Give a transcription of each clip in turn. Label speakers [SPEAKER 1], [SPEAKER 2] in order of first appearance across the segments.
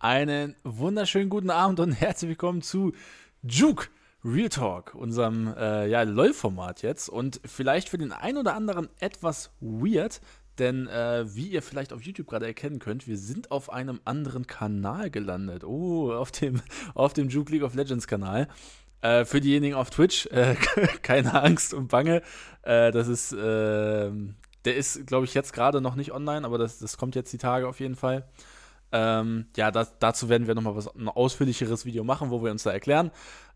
[SPEAKER 1] Einen wunderschönen guten Abend und herzlich willkommen zu Juke Real Talk, unserem äh, ja, LOL-Format jetzt. Und vielleicht für den einen oder anderen etwas weird, denn äh, wie ihr vielleicht auf YouTube gerade erkennen könnt, wir sind auf einem anderen Kanal gelandet. Oh, auf dem, auf dem Juke League of Legends Kanal. Äh, für diejenigen auf Twitch, äh, keine Angst und Bange. Äh, das ist, ähm, der ist, glaube ich, jetzt gerade noch nicht online, aber das, das kommt jetzt die Tage auf jeden Fall. Ähm, ja, das, dazu werden wir nochmal ein ausführlicheres Video machen, wo wir uns da erklären.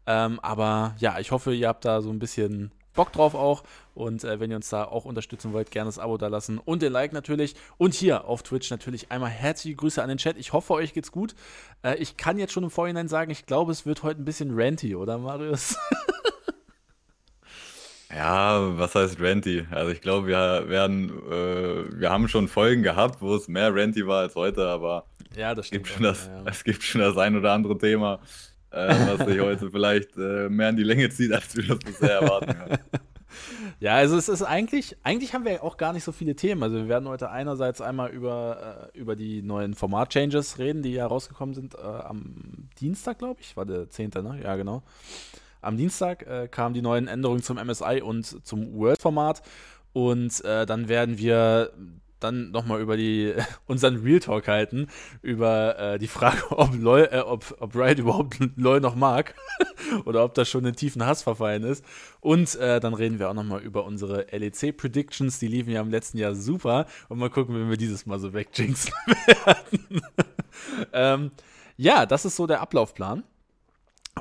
[SPEAKER 1] Ähm, aber ja, ich hoffe, ihr habt da so ein bisschen Bock drauf auch. Und äh, wenn ihr uns da auch unterstützen wollt, gerne das Abo da lassen und den Like natürlich. Und hier auf Twitch natürlich einmal herzliche Grüße an den Chat. Ich hoffe, euch geht's gut. Äh, ich kann jetzt schon im Vorhinein sagen, ich glaube, es wird heute ein bisschen ranty, oder Marius?
[SPEAKER 2] Ja, was heißt Ranty? Also ich glaube, wir werden, äh, wir haben schon Folgen gehabt, wo es mehr Ranty war als heute, aber
[SPEAKER 1] ja, das
[SPEAKER 2] stimmt. Gibt schon das, ja, ja. Es gibt schon das ein oder andere Thema, äh, was sich heute vielleicht äh, mehr in die Länge zieht, als wir das bisher erwarten. Ja.
[SPEAKER 1] Ja, also es ist eigentlich, eigentlich haben wir auch gar nicht so viele Themen. Also wir werden heute einerseits einmal über, äh, über die neuen Format-Changes reden, die ja rausgekommen sind äh, am Dienstag, glaube ich, war der 10., ne? Ja, genau. Am Dienstag äh, kamen die neuen Änderungen zum MSI und zum Word-Format. Und äh, dann werden wir dann nochmal über die unseren Real Talk halten, über äh, die Frage, ob, LOL, äh, ob, ob Riot überhaupt LOL noch mag oder ob das schon in tiefen Hass verfallen ist. Und äh, dann reden wir auch nochmal über unsere LEC-Predictions, die liefen ja im letzten Jahr super. Und mal gucken, wenn wir dieses Mal so wegjinxen werden. ähm, ja, das ist so der Ablaufplan.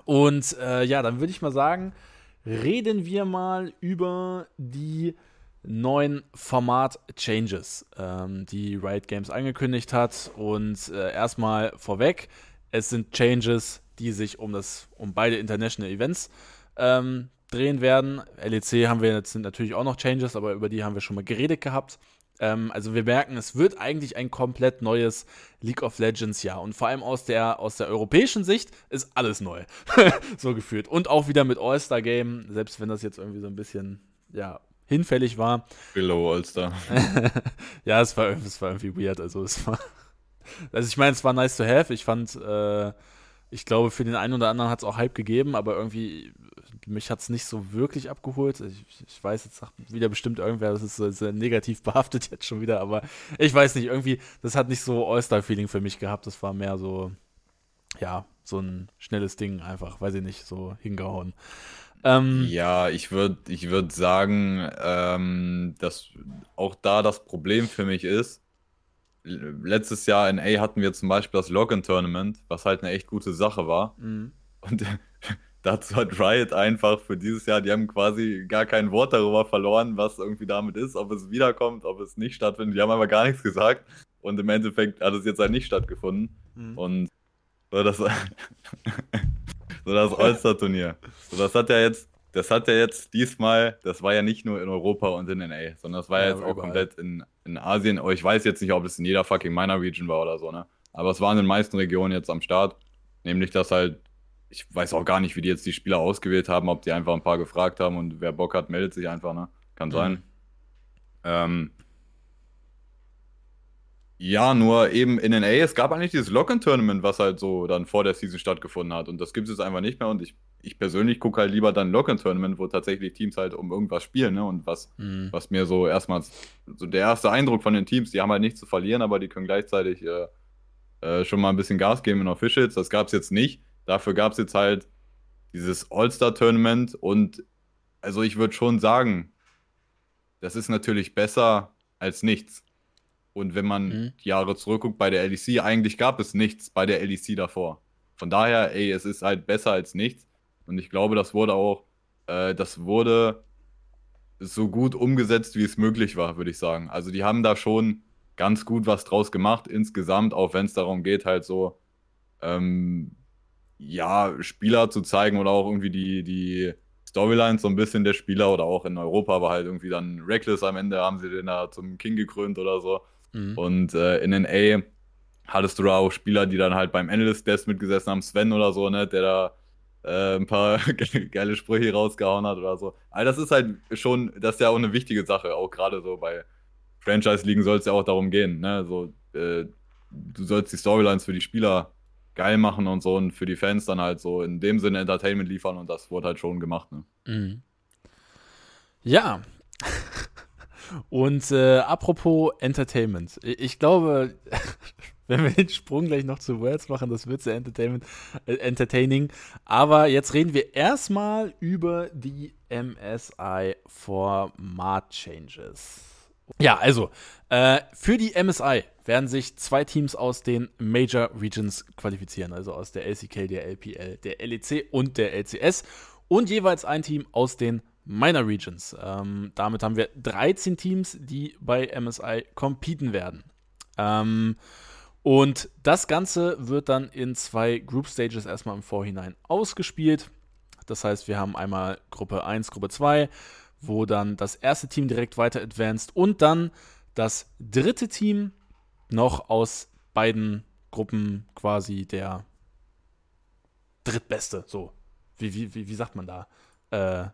[SPEAKER 1] Und äh, ja, dann würde ich mal sagen, reden wir mal über die neuen Format-Changes, ähm, die Riot Games angekündigt hat. Und äh, erstmal vorweg, es sind Changes, die sich um, das, um beide International Events ähm, drehen werden. LEC haben wir jetzt natürlich auch noch Changes, aber über die haben wir schon mal geredet gehabt. Ähm, also wir merken, es wird eigentlich ein komplett neues League of Legends Jahr. Und vor allem aus der, aus der europäischen Sicht ist alles neu. so gefühlt. Und auch wieder mit All-Star Game, selbst wenn das jetzt irgendwie so ein bisschen, ja, hinfällig war.
[SPEAKER 2] Below All-Star.
[SPEAKER 1] ja, es war, es war irgendwie weird. Also es war. Also ich meine, es war nice to have. Ich fand, äh, ich glaube, für den einen oder anderen hat es auch Hype gegeben, aber irgendwie mich hat es nicht so wirklich abgeholt. Ich, ich, weiß, jetzt sagt wieder bestimmt irgendwer, das ist so, so negativ behaftet jetzt schon wieder, aber ich weiß nicht, irgendwie, das hat nicht so All-Star-Feeling für mich gehabt. Das war mehr so, ja, so ein schnelles Ding einfach, weiß ich nicht, so hingehauen.
[SPEAKER 2] Ähm, ja, ich würde ich würd sagen, ähm, dass auch da das Problem für mich ist, letztes Jahr in A hatten wir zum Beispiel das Login-Tournament, was halt eine echt gute Sache war. Mhm. Und dazu hat Riot einfach für dieses Jahr, die haben quasi gar kein Wort darüber verloren, was irgendwie damit ist, ob es wiederkommt, ob es nicht stattfindet. Die haben aber gar nichts gesagt. Und im Endeffekt hat es jetzt halt nicht stattgefunden. Mhm. Und so das, so das All-Star-Turnier. So, das hat ja jetzt, das hat ja jetzt diesmal, das war ja nicht nur in Europa und in NA, sondern das war ja, jetzt auch komplett in, in Asien. Aber ich weiß jetzt nicht, ob es in jeder fucking Minor Region war oder so, ne? Aber es war in den meisten Regionen jetzt am Start. Nämlich, dass halt ich weiß auch gar nicht, wie die jetzt die Spieler ausgewählt haben, ob die einfach ein paar gefragt haben und wer Bock hat, meldet sich einfach, ne? Kann mhm. sein. Ähm, ja, nur eben in NA, es gab eigentlich dieses Lock-in-Tournament, was halt so dann vor der Season stattgefunden hat. Und das gibt es jetzt einfach nicht mehr. Und ich, ich persönlich gucke halt lieber dann Lock-in-Tournament, wo tatsächlich Teams halt um irgendwas spielen, ne? Und was, mhm. was mir so erstmals, so der erste Eindruck von den Teams, die haben halt nichts zu verlieren, aber die können gleichzeitig äh, äh, schon mal ein bisschen Gas geben in Officials. Das gab es jetzt nicht. Dafür gab es jetzt halt dieses All-Star-Tournament und also ich würde schon sagen, das ist natürlich besser als nichts. Und wenn man mhm. Jahre zurückguckt bei der LEC, eigentlich gab es nichts bei der LEC davor. Von daher, ey, es ist halt besser als nichts. Und ich glaube, das wurde auch, äh, das wurde so gut umgesetzt, wie es möglich war, würde ich sagen. Also die haben da schon ganz gut was draus gemacht insgesamt, auch wenn es darum geht, halt so ähm, ja, Spieler zu zeigen oder auch irgendwie die, die Storylines so ein bisschen der Spieler oder auch in Europa war halt irgendwie dann Reckless am Ende, haben sie den da zum King gekrönt oder so. Mhm. Und äh, in NA hattest du da auch Spieler, die dann halt beim Analyst Desk mitgesessen haben, Sven oder so, ne, der da äh, ein paar geile Sprüche rausgehauen hat oder so. Aber das ist halt schon, das ist ja auch eine wichtige Sache, auch gerade so bei Franchise-Ligen soll es ja auch darum gehen, ne, so, äh, du sollst die Storylines für die Spieler geil machen und so und für die Fans dann halt so in dem Sinne Entertainment liefern und das wurde halt schon gemacht. Ne? Mhm.
[SPEAKER 1] Ja. Und äh, apropos Entertainment. Ich glaube, wenn wir den Sprung gleich noch zu Worlds machen, das wird sehr Entertainment, äh, entertaining. Aber jetzt reden wir erstmal über die MSI Format Changes. Ja, also, äh, für die MSI werden sich zwei Teams aus den Major Regions qualifizieren, also aus der LCK, der LPL, der LEC und der LCS und jeweils ein Team aus den Minor Regions. Ähm, damit haben wir 13 Teams, die bei MSI competen werden. Ähm, und das Ganze wird dann in zwei Group Stages erstmal im Vorhinein ausgespielt. Das heißt, wir haben einmal Gruppe 1, Gruppe 2, wo dann das erste Team direkt weiter advanced und dann das dritte Team noch aus beiden Gruppen quasi der drittbeste, so. Wie, wie, wie, wie sagt man da? Äh,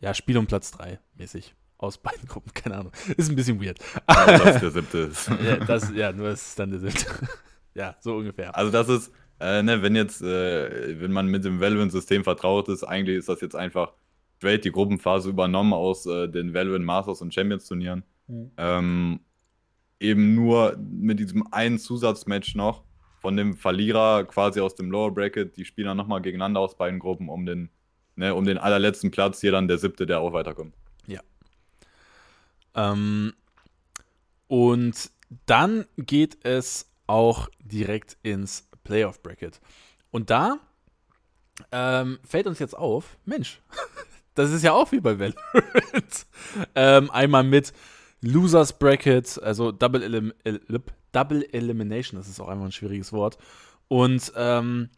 [SPEAKER 1] ja, Spiel um Platz 3 mäßig. Aus beiden Gruppen, keine Ahnung. Ist ein bisschen weird.
[SPEAKER 2] Ja, das der siebte ist.
[SPEAKER 1] ja, das, ja, nur ist dann der siebte. ja, so ungefähr.
[SPEAKER 2] Also das ist, äh, ne, wenn jetzt, äh, wenn man mit dem Valorant-System vertraut ist, eigentlich ist das jetzt einfach straight die Gruppenphase übernommen aus äh, den Valorant Masters und Champions Turnieren. Mhm. Ähm, eben nur mit diesem einen Zusatzmatch noch von dem Verlierer quasi aus dem Lower Bracket, die Spieler nochmal gegeneinander aus beiden Gruppen um den, ne, um den allerletzten Platz, hier dann der siebte, der auch weiterkommt.
[SPEAKER 1] Ja. Ähm, und dann geht es auch direkt ins Playoff Bracket. Und da ähm, fällt uns jetzt auf, Mensch, das ist ja auch wie bei Valorant. ähm, einmal mit Losers Bracket, also Double, Elim Double Elimination, das ist auch einfach ein schwieriges Wort. Und ähm,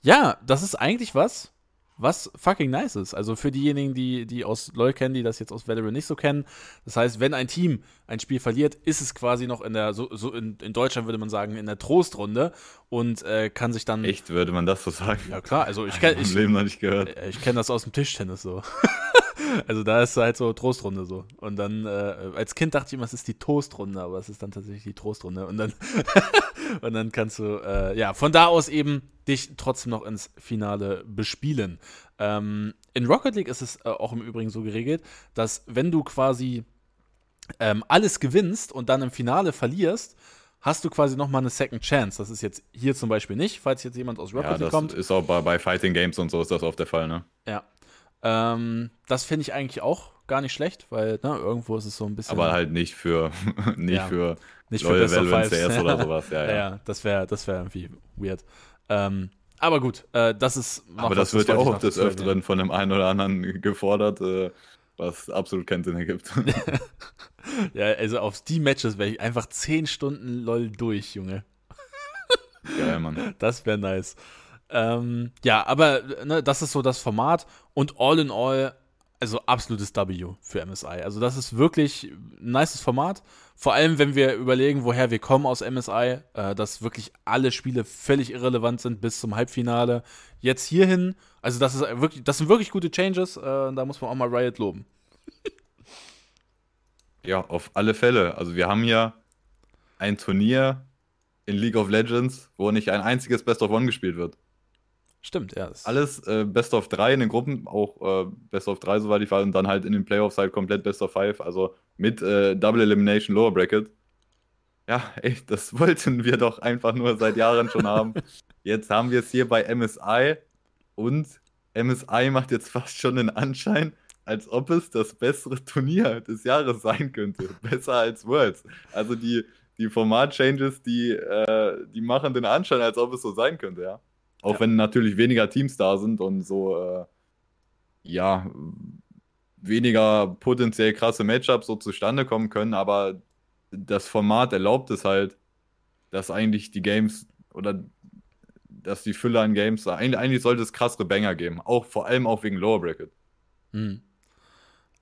[SPEAKER 1] ja, das ist eigentlich was, was fucking nice ist. Also für diejenigen, die, die aus LoL kennen, die das jetzt aus Valorant nicht so kennen. Das heißt, wenn ein Team ein Spiel verliert, ist es quasi noch in der, so, so in, in Deutschland würde man sagen, in der Trostrunde und äh, kann sich dann.
[SPEAKER 2] Echt, würde man das so sagen?
[SPEAKER 1] Ja, klar. Also ich kenne. Ich, Leben
[SPEAKER 2] noch nicht gehört.
[SPEAKER 1] Äh, ich kenne das aus dem Tischtennis so. also da ist halt so Trostrunde so. Und dann, äh, als Kind dachte ich immer, es ist die Toastrunde, aber es ist dann tatsächlich die Trostrunde. Und dann, und dann kannst du, äh, ja, von da aus eben dich trotzdem noch ins Finale bespielen. Ähm, in Rocket League ist es äh, auch im Übrigen so geregelt, dass wenn du quasi ähm, alles gewinnst und dann im Finale verlierst, hast du quasi nochmal eine Second Chance. Das ist jetzt hier zum Beispiel nicht, falls jetzt jemand aus Rocket
[SPEAKER 2] ja, League
[SPEAKER 1] kommt.
[SPEAKER 2] das ist auch bei, bei Fighting Games und so ist das oft der Fall, ne?
[SPEAKER 1] Ja. Ähm, das finde ich eigentlich auch gar nicht schlecht, weil ne, irgendwo ist es so ein bisschen.
[SPEAKER 2] Aber halt nicht für nicht ja, für nicht für Valorant CS oder sowas. Ja,
[SPEAKER 1] ja. ja das wäre das wäre irgendwie weird. Ähm, aber gut, äh, das ist.
[SPEAKER 2] Aber das wird ja auch des Öfteren von dem einen oder anderen gefordert, äh, was absolut keinen Sinn ergibt.
[SPEAKER 1] ja, also auf die Matches wäre ich einfach 10 Stunden LOL durch, Junge.
[SPEAKER 2] Geil, Mann.
[SPEAKER 1] Das wäre nice. Ähm, ja, aber ne, das ist so das Format und all in all, also absolutes W für MSI. Also das ist wirklich ein nices Format. Vor allem, wenn wir überlegen, woher wir kommen aus MSI, äh, dass wirklich alle Spiele völlig irrelevant sind bis zum Halbfinale. Jetzt hierhin, also das ist wirklich, das sind wirklich gute Changes. Äh, da muss man auch mal Riot loben.
[SPEAKER 2] ja, auf alle Fälle. Also wir haben hier ein Turnier in League of Legends, wo nicht ein einziges Best of One gespielt wird.
[SPEAKER 1] Stimmt, ja.
[SPEAKER 2] Alles äh, Best of 3 in den Gruppen, auch äh, Best of 3, soweit ich weiß, und dann halt in den Playoffs halt komplett Best of 5, also mit äh, Double Elimination Lower Bracket. Ja, ey, das wollten wir doch einfach nur seit Jahren schon haben. Jetzt haben wir es hier bei MSI und MSI macht jetzt fast schon den Anschein, als ob es das bessere Turnier des Jahres sein könnte. Besser als Worlds. Also die, die Format-Changes, die, äh, die machen den Anschein, als ob es so sein könnte, ja. Auch ja. wenn natürlich weniger Teams da sind und so, äh, ja, weniger potenziell krasse Matchups so zustande kommen können, aber das Format erlaubt es halt, dass eigentlich die Games oder dass die Fülle an Games, eigentlich, eigentlich sollte es krassere Banger geben, auch vor allem auch wegen Lower Bracket.
[SPEAKER 1] Mhm.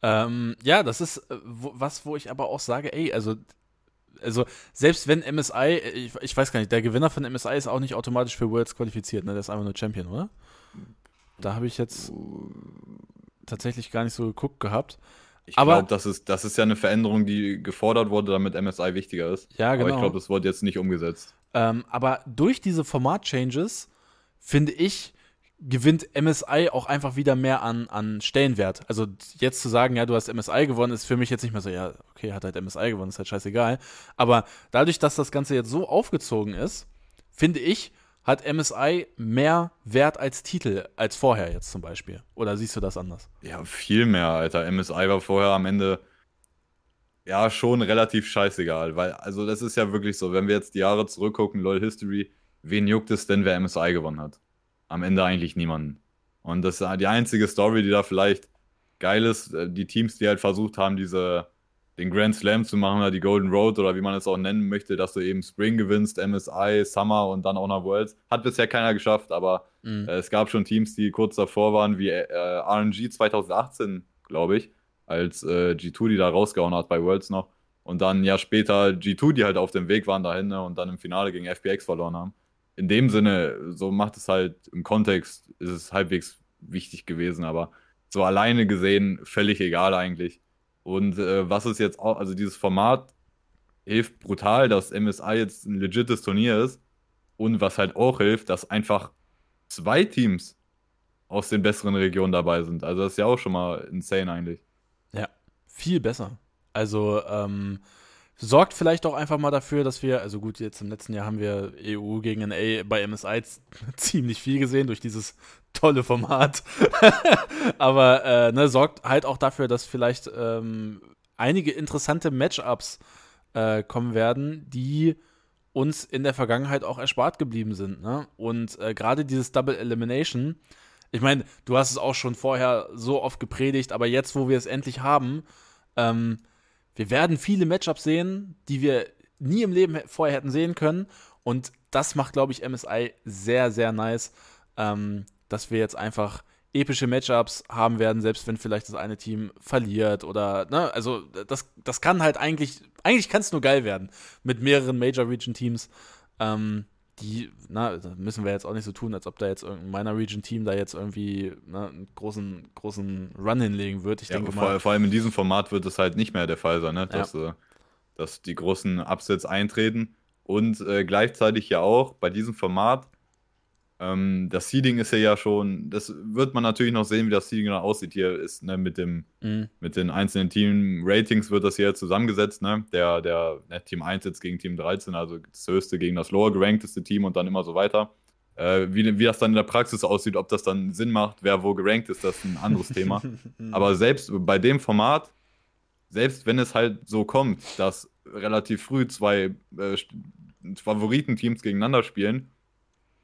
[SPEAKER 1] Ähm, ja, das ist äh, wo, was, wo ich aber auch sage, ey, also also selbst wenn MSI, ich, ich, weiß gar nicht, der Gewinner von MSI ist auch nicht automatisch für Worlds qualifiziert, ne? Der ist einfach nur Champion, oder? Da habe ich jetzt tatsächlich gar nicht so geguckt gehabt.
[SPEAKER 2] Ich glaube, das ist, das ist ja eine Veränderung, die gefordert wurde, damit MSI wichtiger ist.
[SPEAKER 1] Ja, genau. Aber
[SPEAKER 2] ich genau. glaube, das wurde jetzt nicht umgesetzt.
[SPEAKER 1] Ähm, aber durch diese Format-Changes, finde ich, gewinnt MSI auch einfach wieder mehr an, an Stellenwert. Also jetzt zu sagen, ja, du hast MSI gewonnen, ist für mich jetzt nicht mehr so, ja, okay, hat halt MSI gewonnen, ist halt scheißegal. Aber dadurch, dass das Ganze jetzt so aufgezogen ist, finde ich, hat MSI mehr Wert als Titel als vorher jetzt zum Beispiel. Oder siehst du das anders?
[SPEAKER 2] Ja, viel mehr, Alter. MSI war vorher am Ende ja schon relativ scheißegal, weil, also das ist ja wirklich so, wenn wir jetzt die Jahre zurückgucken, LOL History, wen juckt es denn, wer MSI gewonnen hat? Am Ende eigentlich niemanden. Und das ist die einzige Story, die da vielleicht geil ist. Äh, die Teams, die halt versucht haben, diese, den Grand Slam zu machen oder die Golden Road oder wie man es auch nennen möchte, dass du eben Spring gewinnst, MSI, Summer und dann auch noch Worlds. Hat bisher keiner geschafft, aber mhm. äh, es gab schon Teams, die kurz davor waren, wie äh, RNG 2018, glaube ich, als äh, G2 die da rausgehauen hat bei Worlds noch. Und dann ein Jahr später G2, die halt auf dem Weg waren dahin ne, und dann im Finale gegen FPX verloren haben in dem Sinne, so macht es halt im Kontext, ist es halbwegs wichtig gewesen, aber so alleine gesehen völlig egal eigentlich. Und äh, was ist jetzt auch, also dieses Format hilft brutal, dass MSI jetzt ein legites Turnier ist. Und was halt auch hilft, dass einfach zwei Teams aus den besseren Regionen dabei sind. Also das ist ja auch schon mal insane eigentlich.
[SPEAKER 1] Ja, viel besser. Also, ähm, sorgt vielleicht auch einfach mal dafür, dass wir, also gut, jetzt im letzten Jahr haben wir EU gegen NA bei MSI ziemlich viel gesehen durch dieses tolle Format. Aber äh, ne, sorgt halt auch dafür, dass vielleicht ähm, einige interessante Matchups äh, kommen werden, die uns in der Vergangenheit auch erspart geblieben sind. Ne? Und äh, gerade dieses Double Elimination, ich meine, du hast es auch schon vorher so oft gepredigt, aber jetzt, wo wir es endlich haben, ähm, wir werden viele Matchups sehen, die wir nie im Leben vorher hätten sehen können. Und das macht, glaube ich, MSI sehr, sehr nice, ähm, dass wir jetzt einfach epische Matchups haben werden, selbst wenn vielleicht das eine Team verliert oder, ne, also das, das kann halt eigentlich, eigentlich kann es nur geil werden mit mehreren Major Region Teams. Ähm, die, na, müssen wir jetzt auch nicht so tun, als ob da jetzt irgendein Minor Region Team da jetzt irgendwie ne, einen großen, großen Run hinlegen wird. Ich
[SPEAKER 2] ja,
[SPEAKER 1] denke
[SPEAKER 2] vor,
[SPEAKER 1] mal.
[SPEAKER 2] Vor allem in diesem Format wird es halt nicht mehr der Fall sein, ne? dass, ja. äh, dass die großen Upsets eintreten. Und äh, gleichzeitig ja auch bei diesem Format ähm, das Seeding ist ja, ja schon, das wird man natürlich noch sehen, wie das Seeding dann aussieht. Hier ist ne, mit, dem, mhm. mit den einzelnen Team-Ratings wird das hier zusammengesetzt. Ne? Der, der ne, Team 1 jetzt gegen Team 13, also das höchste gegen das lower gerankteste Team und dann immer so weiter. Äh, wie, wie das dann in der Praxis aussieht, ob das dann Sinn macht, wer wo gerankt ist, das ist ein anderes Thema. Aber selbst bei dem Format, selbst wenn es halt so kommt, dass relativ früh zwei äh, Favoritenteams gegeneinander spielen,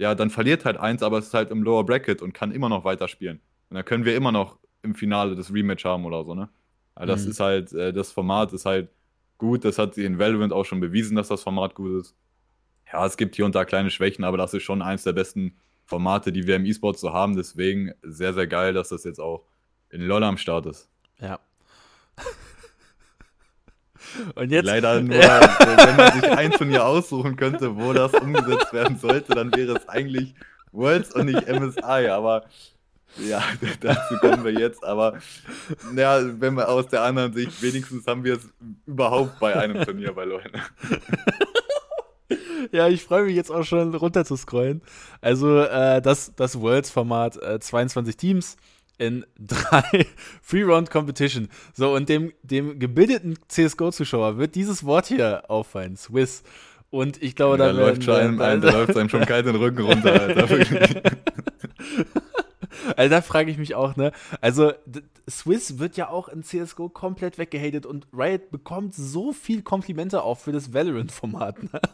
[SPEAKER 2] ja, dann verliert halt eins, aber es ist halt im Lower Bracket und kann immer noch weiterspielen. Und dann können wir immer noch im Finale das Rematch haben oder so, ne? Also das mhm. ist halt, äh, das Format ist halt gut, das hat sie in Valorant auch schon bewiesen, dass das Format gut ist. Ja, es gibt hier und da kleine Schwächen, aber das ist schon eins der besten Formate, die wir im E-Sport so haben. Deswegen sehr, sehr geil, dass das jetzt auch in LOL am Start ist.
[SPEAKER 1] Ja.
[SPEAKER 2] Und jetzt, Leider nur, wenn man sich ein Turnier aussuchen könnte, wo das umgesetzt werden sollte, dann wäre es eigentlich Worlds und nicht MSI. Aber ja, dazu kommen wir jetzt. Aber ja, wenn wir aus der anderen Sicht, wenigstens haben wir es überhaupt bei einem Turnier bei Leuten.
[SPEAKER 1] Ja, ich freue mich jetzt auch schon runter zu scrollen. Also äh, das, das Worlds-Format, äh, 22 Teams, in drei Free-Round-Competition. So, und dem, dem gebildeten CSGO-Zuschauer wird dieses Wort hier auffallen, Swiss. Und ich glaube,
[SPEAKER 2] ja, da, läuft einem, da, da läuft einem schon kalt den Rücken runter, Alter.
[SPEAKER 1] also da frage ich mich auch, ne? Also Swiss wird ja auch in CSGO komplett weggehatet und Riot bekommt so viel Komplimente auch für das Valorant-Format. Ne?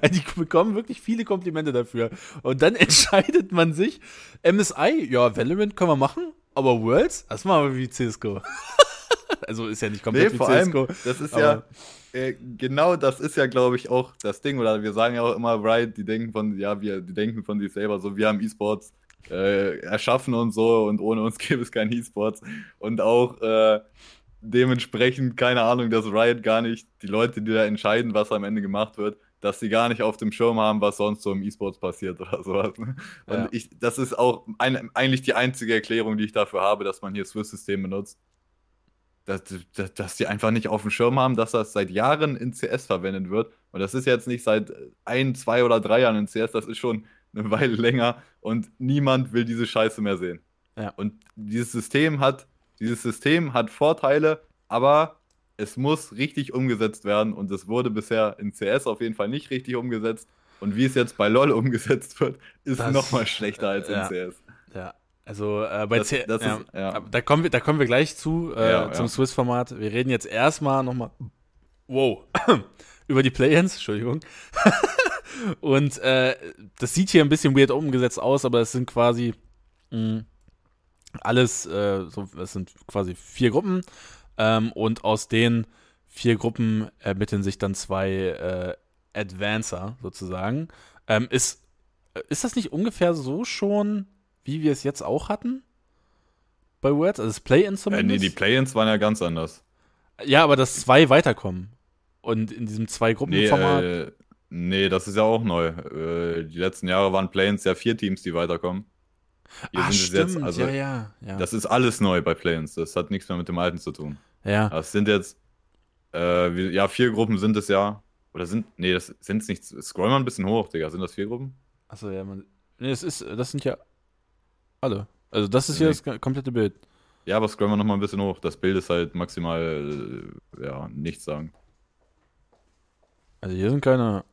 [SPEAKER 1] Also die bekommen wirklich viele Komplimente dafür. Und dann entscheidet man sich, MSI, ja, Valorant können wir machen, aber Worlds, das machen wir wie CSGO. also ist ja nicht komplett nee,
[SPEAKER 2] wie CSGO. Allem, das ist ja, äh, genau das ist ja, glaube ich, auch das Ding. Oder wir sagen ja auch immer, Riot, die denken von, ja, wir, die denken von sich selber so, wir haben E-Sports äh, erschaffen und so und ohne uns gäbe es kein E-Sports. Und auch äh, dementsprechend, keine Ahnung, dass Riot gar nicht, die Leute, die da entscheiden, was am Ende gemacht wird, dass sie gar nicht auf dem Schirm haben, was sonst so im E-Sports passiert oder sowas. Und ja. ich, das ist auch ein, eigentlich die einzige Erklärung, die ich dafür habe, dass man hier Swiss-System benutzt. dass, dass, dass die einfach nicht auf dem Schirm haben, dass das seit Jahren in CS verwendet wird. Und das ist jetzt nicht seit ein, zwei oder drei Jahren in CS, das ist schon eine Weile länger und niemand will diese Scheiße mehr sehen.
[SPEAKER 1] Ja.
[SPEAKER 2] Und dieses System hat, dieses System hat Vorteile, aber es muss richtig umgesetzt werden und es wurde bisher in CS auf jeden Fall nicht richtig umgesetzt. Und wie es jetzt bei LoL umgesetzt wird, ist nochmal schlechter als in
[SPEAKER 1] ja.
[SPEAKER 2] CS.
[SPEAKER 1] Ja, also äh, bei
[SPEAKER 2] Das-
[SPEAKER 1] C
[SPEAKER 2] das
[SPEAKER 1] ja,
[SPEAKER 2] ist- ja.
[SPEAKER 1] aber Da, kommen wir, da kommen wir gleich zu, äh, zum. Swiss-Format. Wir reden jetzt erstmal nochmal, wow, über die Play-Ins, Entschuldigung. Und äh, das sieht hier ein bisschen weird umgesetzt aus, aber es sind quasi mh, alles, äh, so, es sind quasi vier Gruppen ähm, und aus den vier Gruppen ermitteln sich dann zwei äh, Advancer sozusagen. Ähm, ist, ist das nicht ungefähr so schon, wie wir es jetzt auch hatten? Bei Words? Also das Play-In
[SPEAKER 2] Äh,
[SPEAKER 1] zumindest?
[SPEAKER 2] nee, die Play-Ins waren ja ganz anders.
[SPEAKER 1] ja, aber dass zwei weiterkommen. Und in diesem
[SPEAKER 2] Nee,
[SPEAKER 1] Zwei-Gruppen-Format.
[SPEAKER 2] äh, nee, das ist ja auch neu. Äh, die letzten Jahre waren Play-Ins ja vier Teams, die weiterkommen. Hier
[SPEAKER 1] ah,
[SPEAKER 2] es
[SPEAKER 1] stimmt.
[SPEAKER 2] jetzt, also
[SPEAKER 1] ja, ja, ja.
[SPEAKER 2] das ist alles neu bei Play-Ins. Das hat nichts mehr mit dem alten zu tun.
[SPEAKER 1] ja.
[SPEAKER 2] Das sind jetzt, äh, wie, ja, vier Gruppen sind es ja. Oder sind, nee, das sind es nicht. Scroll mal ein bisschen hoch, Digga. Sind das vier Gruppen?
[SPEAKER 1] Achso, ja, man. Nee, das ist, das sind ja alle. Also das ist hier
[SPEAKER 2] Nee.
[SPEAKER 1] das ga- komplette Bild.
[SPEAKER 2] Ja, aber scroll mal noch mal ein bisschen hoch. Das Bild ist halt maximal, äh, ja, nichts sagen.
[SPEAKER 1] Also hier sind keine.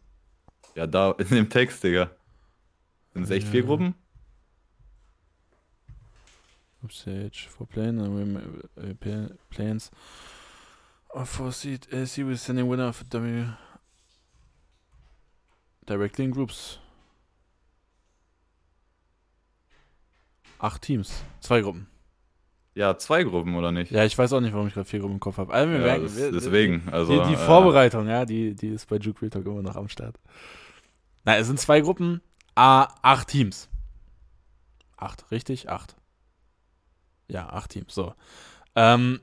[SPEAKER 2] Ja, da in dem Text, Digga. Sind es echt vier
[SPEAKER 1] Ja.
[SPEAKER 2] Gruppen?
[SPEAKER 1] Group Stage for plane and women, uh, pla- planes. Or for seed, uh, series sending winner of W. Directly in groups. Acht Teams. Zwei Gruppen.
[SPEAKER 2] Ja, zwei Gruppen, oder nicht?
[SPEAKER 1] Ja, ich weiß auch nicht, warum ich gerade vier Gruppen im Kopf habe. Also
[SPEAKER 2] Ja,
[SPEAKER 1] merken,
[SPEAKER 2] das,
[SPEAKER 1] wir-
[SPEAKER 2] deswegen. Also,
[SPEAKER 1] die, die
[SPEAKER 2] äh,
[SPEAKER 1] Vorbereitung, ja, die, die ist bei Juke Real Talk immer noch am Start. Na, es sind zwei Gruppen, A, acht Teams. Acht, richtig? Acht. Ja, acht Teams, so. Ähm,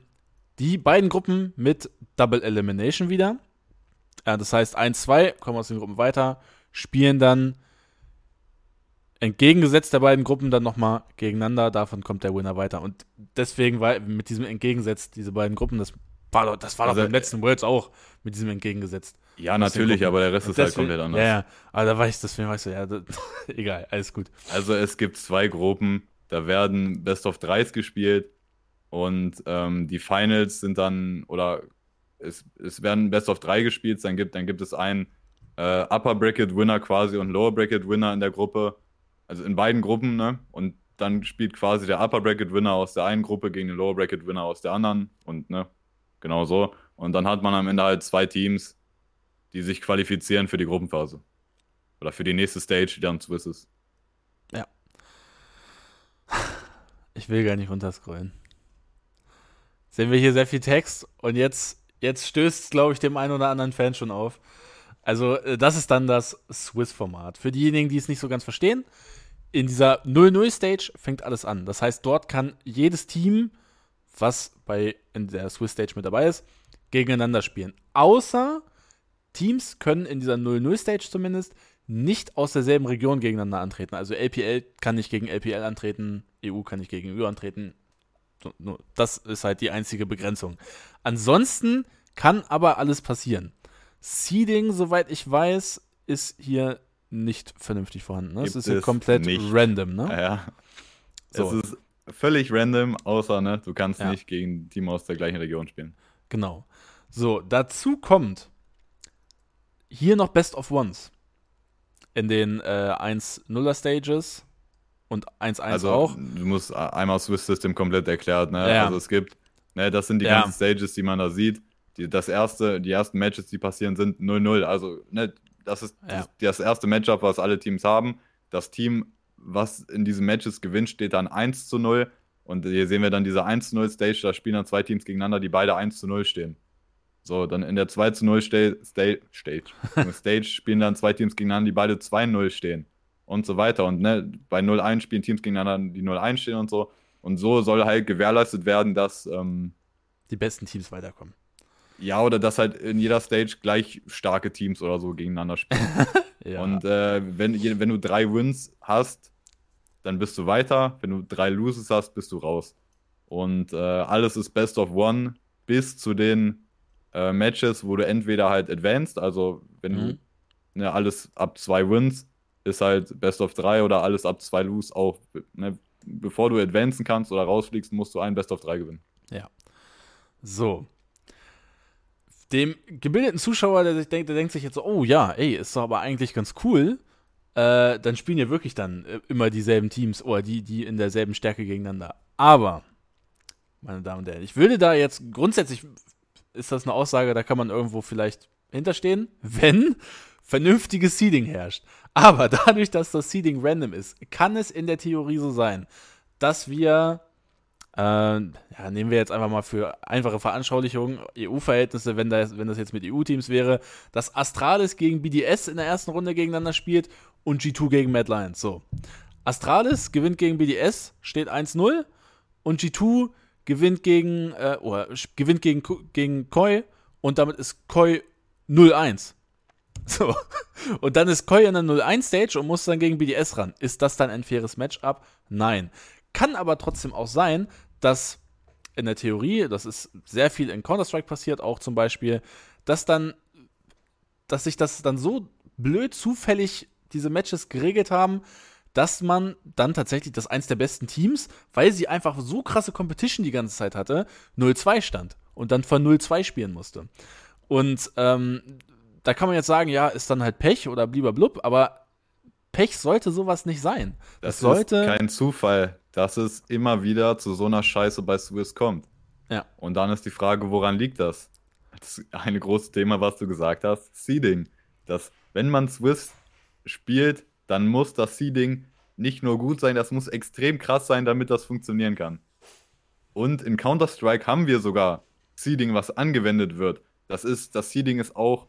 [SPEAKER 1] die beiden Gruppen mit Double Elimination wieder. Ja, das heißt, 1, 2 kommen aus den Gruppen weiter, spielen dann entgegengesetzt der beiden Gruppen dann nochmal gegeneinander. Davon kommt der Winner weiter. Und deswegen war mit diesem entgegengesetzt diese beiden Gruppen, das war doch, das war
[SPEAKER 2] Also,
[SPEAKER 1] doch beim letzten Worlds auch mit diesem entgegengesetzt.
[SPEAKER 2] Ja, natürlich, aber der Rest ist halt
[SPEAKER 1] deswegen-
[SPEAKER 2] komplett anders.
[SPEAKER 1] Ja, ja. Aber da war ich, deswegen weißt du, ja, das, egal, alles gut.
[SPEAKER 2] Also es gibt zwei Gruppen, da werden Best of Dreis gespielt und ähm, die Finals sind dann, oder es, es werden Best of Drei gespielt, dann gibt, dann gibt es einen äh, Upper Bracket Winner quasi und Lower Bracket Winner in der Gruppe, also in beiden Gruppen, ne? Und dann spielt quasi der Upper Bracket Winner aus der einen Gruppe gegen den Lower Bracket Winner aus der anderen und ne, genau so. Und dann hat man am Ende halt zwei Teams, die sich qualifizieren für die Gruppenphase. Oder für die nächste Stage, die dann Swiss ist.
[SPEAKER 1] Ich will gar nicht runterscrollen. Sehen wir hier sehr viel Text und jetzt, jetzt stößt es, glaube ich, dem einen oder anderen Fan schon auf. Also, äh, das ist dann das Swiss-Format. Für diejenigen, die es nicht so ganz verstehen, in dieser 0-0-Stage fängt alles an. Das heißt, dort kann jedes Team, was bei in der Swiss-Stage mit dabei ist, gegeneinander spielen. Außer Teams können in dieser 0-0-Stage zumindest nicht aus derselben Region gegeneinander antreten. Also LPL kann nicht gegen LPL antreten, EU kann nicht gegen EU antreten. Das ist halt die einzige Begrenzung. Ansonsten kann aber alles passieren. Seeding, soweit ich weiß, ist hier nicht vernünftig vorhanden. Ne? Es ist
[SPEAKER 2] es
[SPEAKER 1] komplett
[SPEAKER 2] nicht.
[SPEAKER 1] random. Ne?
[SPEAKER 2] Ja.
[SPEAKER 1] So.
[SPEAKER 2] Es ist völlig random, außer, ne, du kannst
[SPEAKER 1] Ja.
[SPEAKER 2] nicht gegen ein Team aus der gleichen Region spielen.
[SPEAKER 1] Genau. So, dazu kommt hier noch Best of Ones. In den äh, 1-0er Stages und 1-1
[SPEAKER 2] Also,
[SPEAKER 1] auch.
[SPEAKER 2] du musst einmal Swiss System komplett erklärt, ne?
[SPEAKER 1] Ja.
[SPEAKER 2] Also, es gibt, ne, das sind die
[SPEAKER 1] Ja.
[SPEAKER 2] ganzen Stages, die man da sieht. Die, das erste, die ersten Matches, die passieren, sind 0-0. Also, ne, das ist
[SPEAKER 1] Ja.
[SPEAKER 2] das, das erste Matchup, was alle Teams haben. Das Team, was in diesen Matches gewinnt, steht dann 1 zu 0. Und hier sehen wir dann diese 1 zu 0 Stage, da spielen dann zwei Teams gegeneinander, die beide 1 zu 0 stehen. So, dann in der 2 zu 0 Sta Sta Stage, Stage spielen dann zwei Teams gegeneinander, die beide 2-0 stehen. Und so weiter. Und ne, bei 0-1 spielen Teams gegeneinander, die 0-1 stehen und so. Und so soll halt gewährleistet werden, dass, ähm,
[SPEAKER 1] Die besten Teams weiterkommen.
[SPEAKER 2] Ja, oder dass halt in jeder Stage gleich starke Teams oder so gegeneinander spielen.
[SPEAKER 1] Ja.
[SPEAKER 2] Und äh, wenn, wenn du drei Wins hast, dann bist du weiter. Wenn du drei Loses hast, bist du raus. Und äh, alles ist Best of One. bis zu den äh, Matches, wo du entweder halt advanced, also wenn mhm. du ne, alles ab zwei Wins, ist halt Best of drei oder alles ab zwei Lose auch, ne, bevor du advancen kannst oder rausfliegst, musst du ein Best of drei gewinnen.
[SPEAKER 1] Ja. So. Dem gebildeten Zuschauer, der sich denkt, der denkt sich jetzt so, oh ja, ey, ist doch aber eigentlich ganz cool. Äh, dann spielen ja wirklich dann äh, immer dieselben Teams oder die, die in derselben Stärke gegeneinander. Aber, meine Damen und Herren, ich würde da jetzt grundsätzlich ist das eine Aussage, da kann man irgendwo vielleicht hinterstehen, wenn vernünftiges Seeding herrscht. Aber dadurch, dass das Seeding random ist, kann es in der Theorie so sein, dass wir, ja, nehmen wir jetzt einfach mal für einfache Veranschaulichungen, EU-Verhältnisse, wenn das, wenn das jetzt mit EU-Teams wäre, dass Astralis gegen BDS in der ersten Runde gegeneinander spielt und G2 gegen Mad Lions. So. Astralis gewinnt gegen BDS, steht 1-0 und G2 gewinnt gegen, äh, oder gewinnt gegen, gegen Koi und damit ist Koi 0-1. So. Und dann ist Koi in der 0-1-Stage und muss dann gegen BDS ran. Ist das dann ein faires Matchup? Nein. Kann aber trotzdem auch sein, dass in der Theorie, das ist sehr viel in Counter-Strike passiert, auch zum Beispiel, dass dann, dass sich das dann so blöd zufällig diese Matches geregelt haben, dass man dann tatsächlich das eins der besten Teams, weil sie einfach so krasse Competition die ganze Zeit hatte, 0-2 stand und dann von 0-2 spielen musste. Und ähm, da kann man jetzt sagen, ja, ist dann halt Pech oder blub, aber Pech sollte sowas nicht sein.
[SPEAKER 2] Das, das sollte ist kein Zufall, dass es immer wieder zu so einer Scheiße bei Swiss kommt.
[SPEAKER 1] Ja.
[SPEAKER 2] Und dann ist die Frage, woran liegt das? Das ist ein großes Thema, was du gesagt hast, Seeding. Dass, wenn man Swiss spielt, dann muss das Seeding nicht nur gut sein, das muss extrem krass sein, damit das funktionieren kann. Und in Counter-Strike haben wir sogar Seeding, was angewendet wird. Das ist, das Seeding ist auch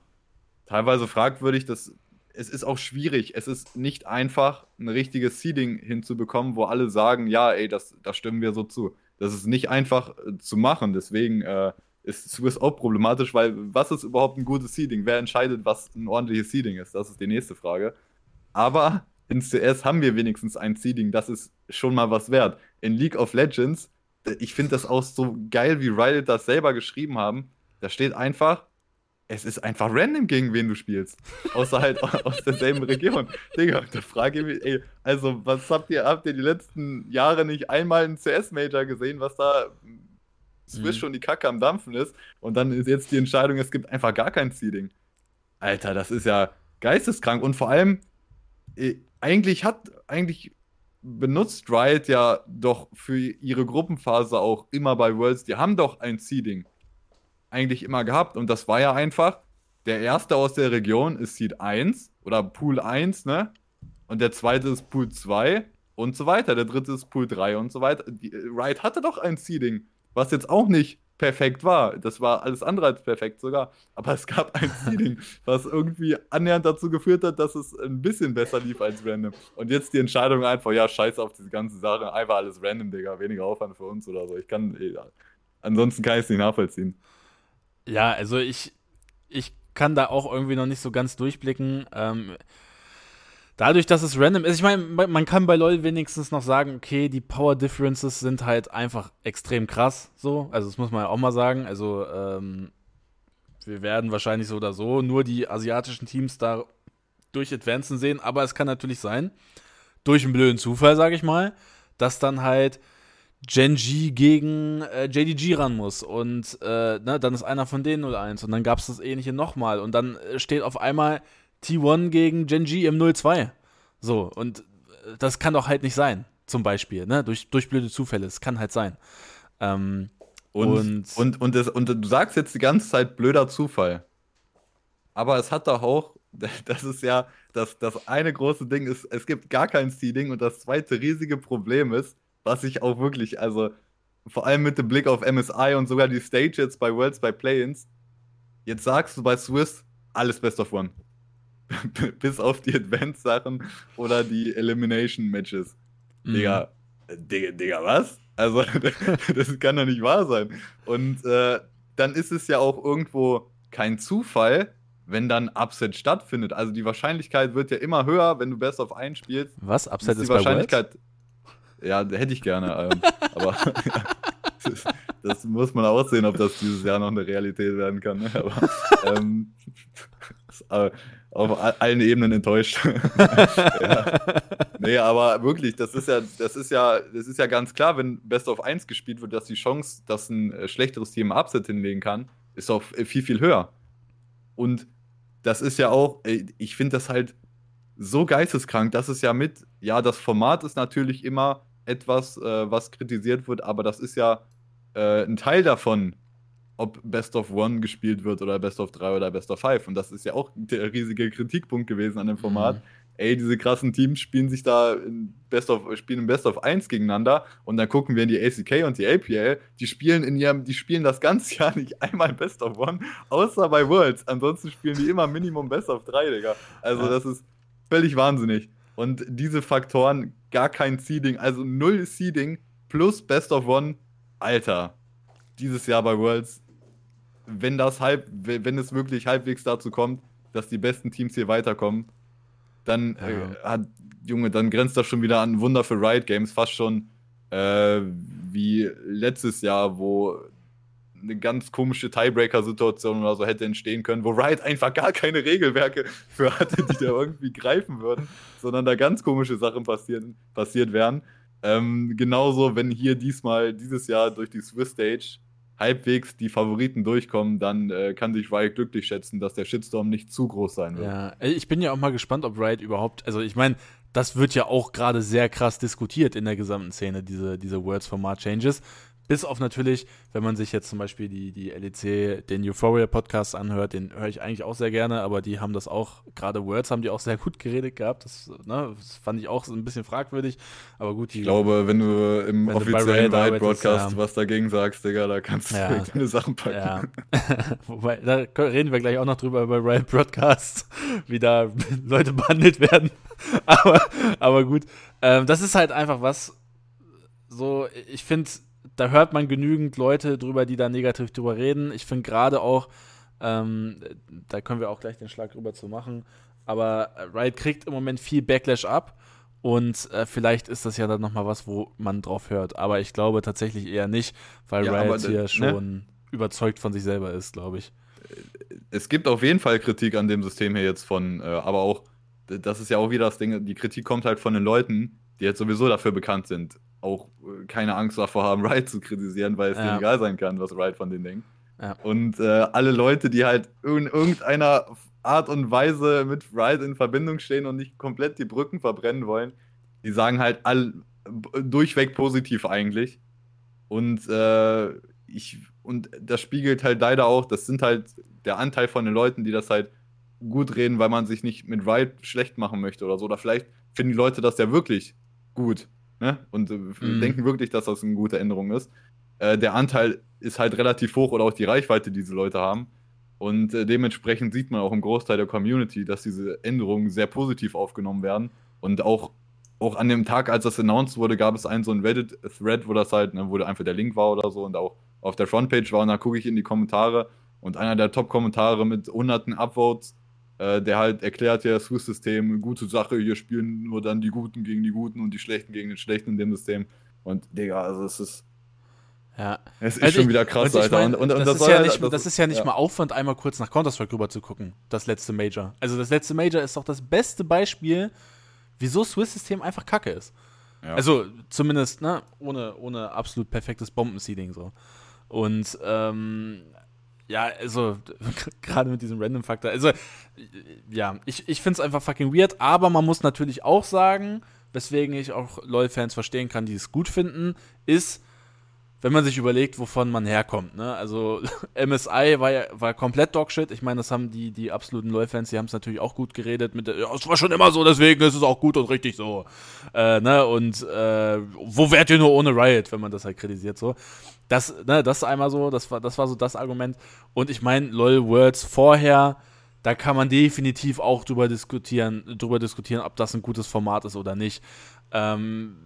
[SPEAKER 2] teilweise fragwürdig, das, es ist auch schwierig. Es ist nicht einfach, ein richtiges Seeding hinzubekommen, wo alle sagen, ja, ey, das, da stimmen wir so zu. Das ist nicht einfach äh, zu machen. Deswegen äh, ist Swiss auch problematisch, weil was ist überhaupt ein gutes Seeding? Wer entscheidet, was ein ordentliches Seeding ist? Das ist die nächste Frage. Aber in CS haben wir wenigstens ein Seeding, das ist schon mal was wert. In League of Legends, ich finde das auch so geil, wie Riot das selber geschrieben haben. Da steht einfach, es ist einfach random, gegen wen du spielst. Außer halt aus derselben Region. Digga, da frage ich mich, ey, also was habt ihr, habt ihr die letzten Jahre nicht einmal einen CS-Major gesehen, was da Swiss mhm. schon die Kacke am Dampfen ist? Und dann ist jetzt die Entscheidung, es gibt einfach gar kein Seeding. Alter, das ist ja geisteskrank. Und vor allem, äh, eigentlich hat, eigentlich benutzt Riot ja doch für ihre Gruppenphase auch immer bei Worlds, die haben doch ein Seeding eigentlich immer gehabt und das war ja einfach, der erste aus der Region ist Seed 1 oder Pool 1, ne? Und der zweite ist Pool 2 und so weiter. Der dritte ist Pool 3 und so weiter. Die, Riot hatte doch ein Seeding, was jetzt auch nicht perfekt war. Das war alles andere als perfekt sogar. Aber es gab ein Seeding, was irgendwie annähernd dazu geführt hat, dass es ein bisschen besser lief als random. Und jetzt die Entscheidung einfach, ja, scheiß auf diese ganze Sache, einfach alles random, Digga, weniger Aufwand für uns oder so. Ich kann, ja, ansonsten kann ich es nicht nachvollziehen.
[SPEAKER 1] Ja, also ich, ich kann da auch irgendwie noch nicht so ganz durchblicken. Ähm, dadurch, dass es random ist, ich meine, man kann bei LoL wenigstens noch sagen, okay, die Power Differences sind halt einfach extrem krass, so. Also, das muss man ja auch mal sagen. Also, ähm, wir werden wahrscheinlich so oder so nur die asiatischen Teams da durch Advancen sehen, aber es kann natürlich sein, durch einen blöden Zufall, sage ich mal, dass dann halt Genji gegen äh, JDG ran muss und äh, ne, dann ist einer von denen 0-1 und dann gab es das ähnliche nochmal und dann äh, steht auf einmal T1 gegen Genji im 0-2. So, und äh, das kann doch halt nicht sein, zum Beispiel, ne? Durch, durch blöde Zufälle. Es kann halt sein. Ähm,
[SPEAKER 2] und, und, und, und, das, und du sagst jetzt die ganze Zeit blöder Zufall. Aber es hat doch auch, das ist ja, das, das eine große Ding ist, es gibt gar kein Seeding und das zweite riesige Problem ist, was ich auch wirklich, also vor allem mit dem Blick auf MSI und sogar die Stage jetzt bei Worlds by Play-Ins, jetzt sagst du bei Swiss alles Best of One. Bis auf die Advanced-Sachen oder die Elimination-Matches. Mhm. Digga, Digga, Digga, was? Also, das kann doch nicht wahr sein. Und äh, dann ist es ja auch irgendwo kein Zufall, wenn dann Upset stattfindet. Also die Wahrscheinlichkeit wird ja immer höher, wenn du Best of 1 spielst.
[SPEAKER 1] Was? Upset ist,
[SPEAKER 2] die Wahrscheinlichkeit. Ja, hätte ich gerne. Ähm, aber das muss man auch sehen, ob das dieses Jahr noch eine Realität werden kann. Ne? Aber ähm, auf allen Ebenen enttäuscht. ja. Nee, aber wirklich, das ist ja, das ist ja, das ist ja ganz klar, wenn Best of 1 gespielt wird, dass die Chance, dass ein äh, schlechteres Team Upset hinlegen kann, ist auch viel, viel höher. Und das ist ja auch, ich finde das halt so geisteskrank, dass es ja mit, ja, das Format ist natürlich immer etwas, äh, was kritisiert wird, aber das ist ja äh, ein Teil davon, ob Best of One gespielt wird oder Best of 3 oder Best of 5. Und das ist ja auch der riesige Kritikpunkt gewesen an dem Format. Mhm. Ey, diese krassen Teams spielen sich da in Best of, spielen in Best of 1 gegeneinander und dann gucken wir in die ACK und die APL, die spielen in ihrem, die spielen das ganze Jahr nicht einmal Best of One, außer bei Worlds. Ansonsten spielen die immer Minimum Best of 3, Digga. Also ja. das ist völlig wahnsinnig. Und diese Faktoren, gar kein Seeding, also null Seeding plus Best of One, Alter. Dieses Jahr bei Worlds wenn das halb, wenn es wirklich halbwegs dazu kommt, dass die besten Teams hier weiterkommen, dann ja. äh, hat, Junge, dann grenzt das schon wieder an Wunder für Riot Games, fast schon äh, wie letztes Jahr, wo eine ganz komische Tiebreaker-Situation oder so hätte entstehen können, wo Riot einfach gar keine Regelwerke für hatte, die da irgendwie greifen würden, sondern da ganz komische Sachen passieren, passiert wären. Ähm, genauso, wenn hier diesmal, dieses Jahr durch die Swiss Stage halbwegs die Favoriten durchkommen, dann äh, kann sich Riot glücklich schätzen, dass der Shitstorm nicht zu groß sein wird.
[SPEAKER 1] Ja, ich bin ja auch mal gespannt, ob Riot überhaupt, also ich meine, das wird ja auch gerade sehr krass diskutiert in der gesamten Szene, diese, diese Words-Format-Changes. Bis auf natürlich, wenn man sich jetzt zum Beispiel die, die LEC, den Euphoria-Podcast anhört, den höre ich eigentlich auch sehr gerne, aber die haben das auch, gerade Words haben die auch sehr gut geredet gehabt. Das, ne, das fand ich auch ein bisschen fragwürdig. Aber gut, die,
[SPEAKER 2] Ich glaube, wenn du im offiziellen Riot-Broadcast ja. was dagegen sagst, Digga, da kannst du ja. deine Sachen packen. Ja.
[SPEAKER 1] Wobei, da reden wir gleich auch noch drüber bei Riot Broadcast, wie da Leute behandelt werden. aber, aber gut, ähm, das ist halt einfach was, so, ich finde da hört man genügend Leute drüber, die da negativ drüber reden. Ich finde gerade auch, ähm, da können wir auch gleich den Schlag drüber zu machen, aber Riot kriegt im Moment viel Backlash ab und äh, vielleicht ist das ja dann nochmal was, wo man drauf hört. Aber ich glaube tatsächlich eher nicht, weil ja, Riot hier ne? schon überzeugt von sich selber ist, glaube ich.
[SPEAKER 2] Es gibt auf jeden Fall Kritik an dem System hier jetzt von, äh, aber auch, das ist ja auch wieder das Ding, die Kritik kommt halt von den Leuten, die jetzt sowieso dafür bekannt sind, auch äh, keine Angst davor haben, Riot zu kritisieren, weil es ja. denen egal sein kann, was Riot von denen denkt. Ja. Und äh, alle Leute, die halt in irgendeiner Art und Weise mit Riot in Verbindung stehen und nicht komplett die Brücken verbrennen wollen, die sagen halt all, durchweg positiv eigentlich. Und äh, ich und das spiegelt halt leider auch, das sind halt der Anteil von den Leuten, die das halt gut reden, weil man sich nicht mit Riot schlecht machen möchte oder so. Oder vielleicht finden die Leute das ja wirklich gut ne? und äh, mhm. denken wirklich, dass das eine gute Änderung ist. Äh, der Anteil ist halt relativ hoch oder auch die Reichweite, die diese Leute haben. Und äh, dementsprechend sieht man auch im Großteil der Community, dass diese Änderungen sehr positiv aufgenommen werden. Und auch, auch an dem Tag, als das announced wurde, gab es einen so einen Reddit-Thread, wo das halt, ne, wo einfach der Link war oder so und auch auf der Frontpage war. Und da gucke ich in die Kommentare und einer der Top-Kommentare mit hunderten Upvotes äh, der halt erklärt ja, das Swiss-System, gute Sache, hier spielen nur dann die Guten gegen die Guten und die Schlechten gegen den Schlechten in dem System. Und Digga, also es ist.
[SPEAKER 1] Ja.
[SPEAKER 2] Es ist also schon ich, wieder krass, Alter.
[SPEAKER 1] Mein, und, und, und, das, das, ist ja nicht, das, das, ist ja nicht ja. mal Aufwand, einmal kurz nach Counter-Strike rüber zu gucken, das letzte Major. Also das letzte Major ist doch das beste Beispiel, wieso Swiss-System einfach kacke ist. Ja. Also zumindest, ne, ohne, ohne absolut perfektes Bombenseeding so. Und ähm, ja, also gerade mit diesem Random-Faktor. Also, ja, ich, ich finde es einfach fucking weird, aber man muss natürlich auch sagen, weswegen ich auch LOL-Fans verstehen kann, die es gut finden, ist, wenn man sich überlegt, wovon man herkommt. Ne? Also MSI war ja war komplett Dogshit. Ich meine, das haben die, die absoluten LOL-Fans, die haben es natürlich auch gut geredet. Mit ja, es war schon immer so, deswegen ist es auch gut und richtig so. Äh, ne? Und äh, wo wärt ihr nur ohne Riot, wenn man das halt kritisiert so. Das, ne, das einmal so, das war, das war so das Argument. Und ich meine, LOL Words vorher, da kann man definitiv auch drüber diskutieren, drüber diskutieren, ob das ein gutes Format ist oder nicht. Ähm,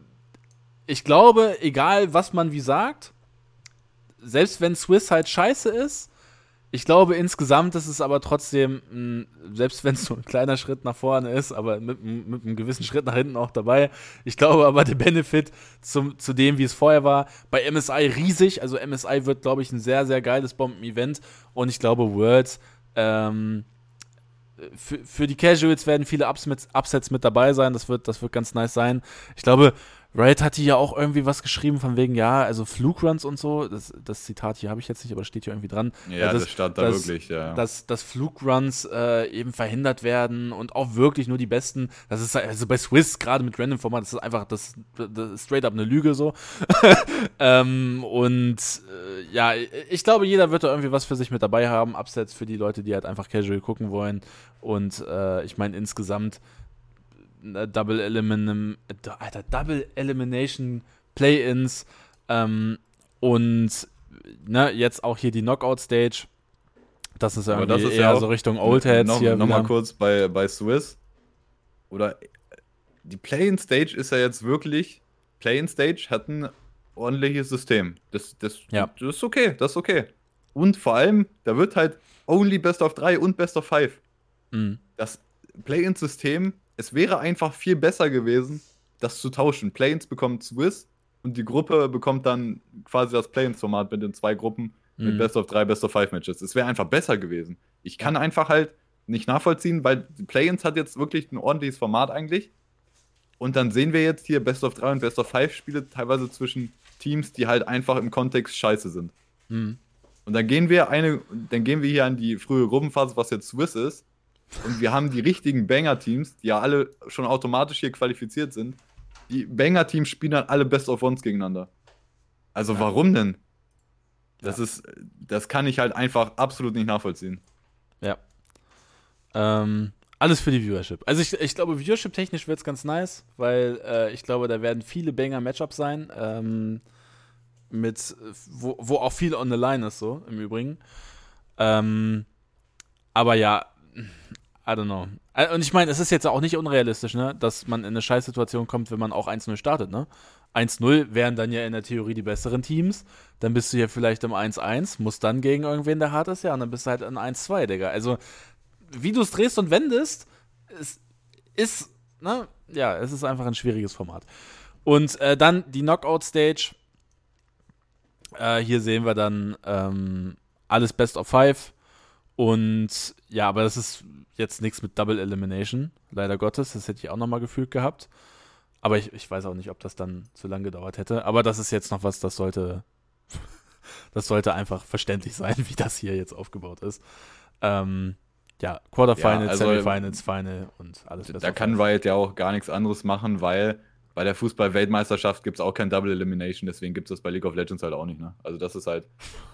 [SPEAKER 1] ich glaube, egal was man wie sagt, selbst wenn Swiss halt scheiße ist, ich glaube, insgesamt ist es aber trotzdem, selbst wenn es so ein kleiner Schritt nach vorne ist, aber mit, mit, einem gewissen Schritt nach hinten auch dabei. Ich glaube aber, der Benefit zum, zu dem, wie es vorher war, bei MSI riesig. Also MSI wird, glaube ich, ein sehr, sehr geiles Bomben-Event. Und ich glaube, Worlds, ähm, für, für die Casuals werden viele Upsets mit dabei sein. Das wird, das wird ganz nice sein. Ich glaube, Riot hatte ja auch irgendwie was geschrieben von wegen, ja, also Flugruns und so. Das, das Zitat hier habe ich jetzt nicht, aber steht hier irgendwie dran.
[SPEAKER 2] Ja, das, das stand da dass, wirklich, ja.
[SPEAKER 1] Dass, dass Flugruns äh, eben verhindert werden und auch wirklich nur die besten. Das ist also bei Swiss, gerade mit Random Format, das ist einfach das, das ist straight up eine Lüge so. ähm, und äh, ja, ich glaube, jeder wird da irgendwie was für sich mit dabei haben. Upsets für die Leute, die halt einfach casual gucken wollen. Und äh, ich meine, insgesamt Double Elimination, Alter, Double Elimination Play-ins ähm, und ne, jetzt auch hier die Knockout Stage. Das ist irgendwie das ist eher ja so Richtung Old Heads
[SPEAKER 2] noch,
[SPEAKER 1] hier.
[SPEAKER 2] Nochmal kurz bei, bei Swiss. Oder die Play-in Stage ist ja jetzt wirklich. Play-in Stage hat ein ordentliches System. Das, das, ja. das ist okay, das ist okay. Und vor allem, da wird halt only Best of 3 und Best of 5. Mhm. Das Play-in-System es wäre einfach viel besser gewesen, das zu tauschen. Planes bekommt Swiss und die Gruppe bekommt dann quasi das Planes-Format mit den zwei Gruppen mhm. mit Best of 3, Best of 5 Matches. Es wäre einfach besser gewesen. Ich kann einfach halt nicht nachvollziehen, weil Play-ins hat jetzt wirklich ein ordentliches Format eigentlich. Und dann sehen wir jetzt hier Best of 3 und Best of 5 Spiele teilweise zwischen Teams, die halt einfach im Kontext scheiße sind. Mhm. Und dann gehen wir eine, dann gehen wir hier an die frühe Gruppenphase, was jetzt Swiss ist. Und wir haben die richtigen Banger-Teams, die ja alle schon automatisch hier qualifiziert sind. Die Banger-Teams spielen dann alle Best of Ones gegeneinander. Also ja. warum denn? Das ja. ist, das kann ich halt einfach absolut nicht nachvollziehen.
[SPEAKER 1] Ja. Ähm, alles für die Viewership. Also ich, ich glaube, Viewership-technisch wird es ganz nice, weil äh, ich glaube, da werden viele Banger-Matchups sein. Ähm, mit, wo, wo auch viel on the line ist, so im Übrigen. Ähm, aber ja, I don't know. Äh, und ich meine, es ist jetzt auch nicht unrealistisch, ne, dass man in eine Scheißsituation kommt, wenn man auch 1-0 startet, ne? 1-0 wären dann ja in der Theorie die besseren Teams. Dann bist du ja vielleicht im 1-1, musst dann gegen irgendwen, der hart ist, ja, und dann bist du halt in 1-2, Digga. Also, wie du es drehst und wendest, es ist, ne, ja, es ist einfach ein schwieriges Format. Und äh, dann die Knockout-Stage. Äh, hier sehen wir dann ähm, alles Best of Five. Und ja, aber das ist jetzt nichts mit Double Elimination, leider Gottes. Das hätte ich auch nochmal gefühlt gehabt. Aber ich, ich weiß auch nicht, ob das dann zu lange gedauert hätte. Aber das ist jetzt noch was, das sollte, das sollte einfach verständlich sein, wie das hier jetzt aufgebaut ist. Ähm, ja, Quarterfinals, ja, also, Semifinals, Final und alles.
[SPEAKER 2] Da kann Riot ja auch gar nichts anderes machen, weil bei der Fußball-Weltmeisterschaft gibt es auch kein Double Elimination, deswegen gibt es das bei League of Legends halt auch nicht. Ne? Also das ist halt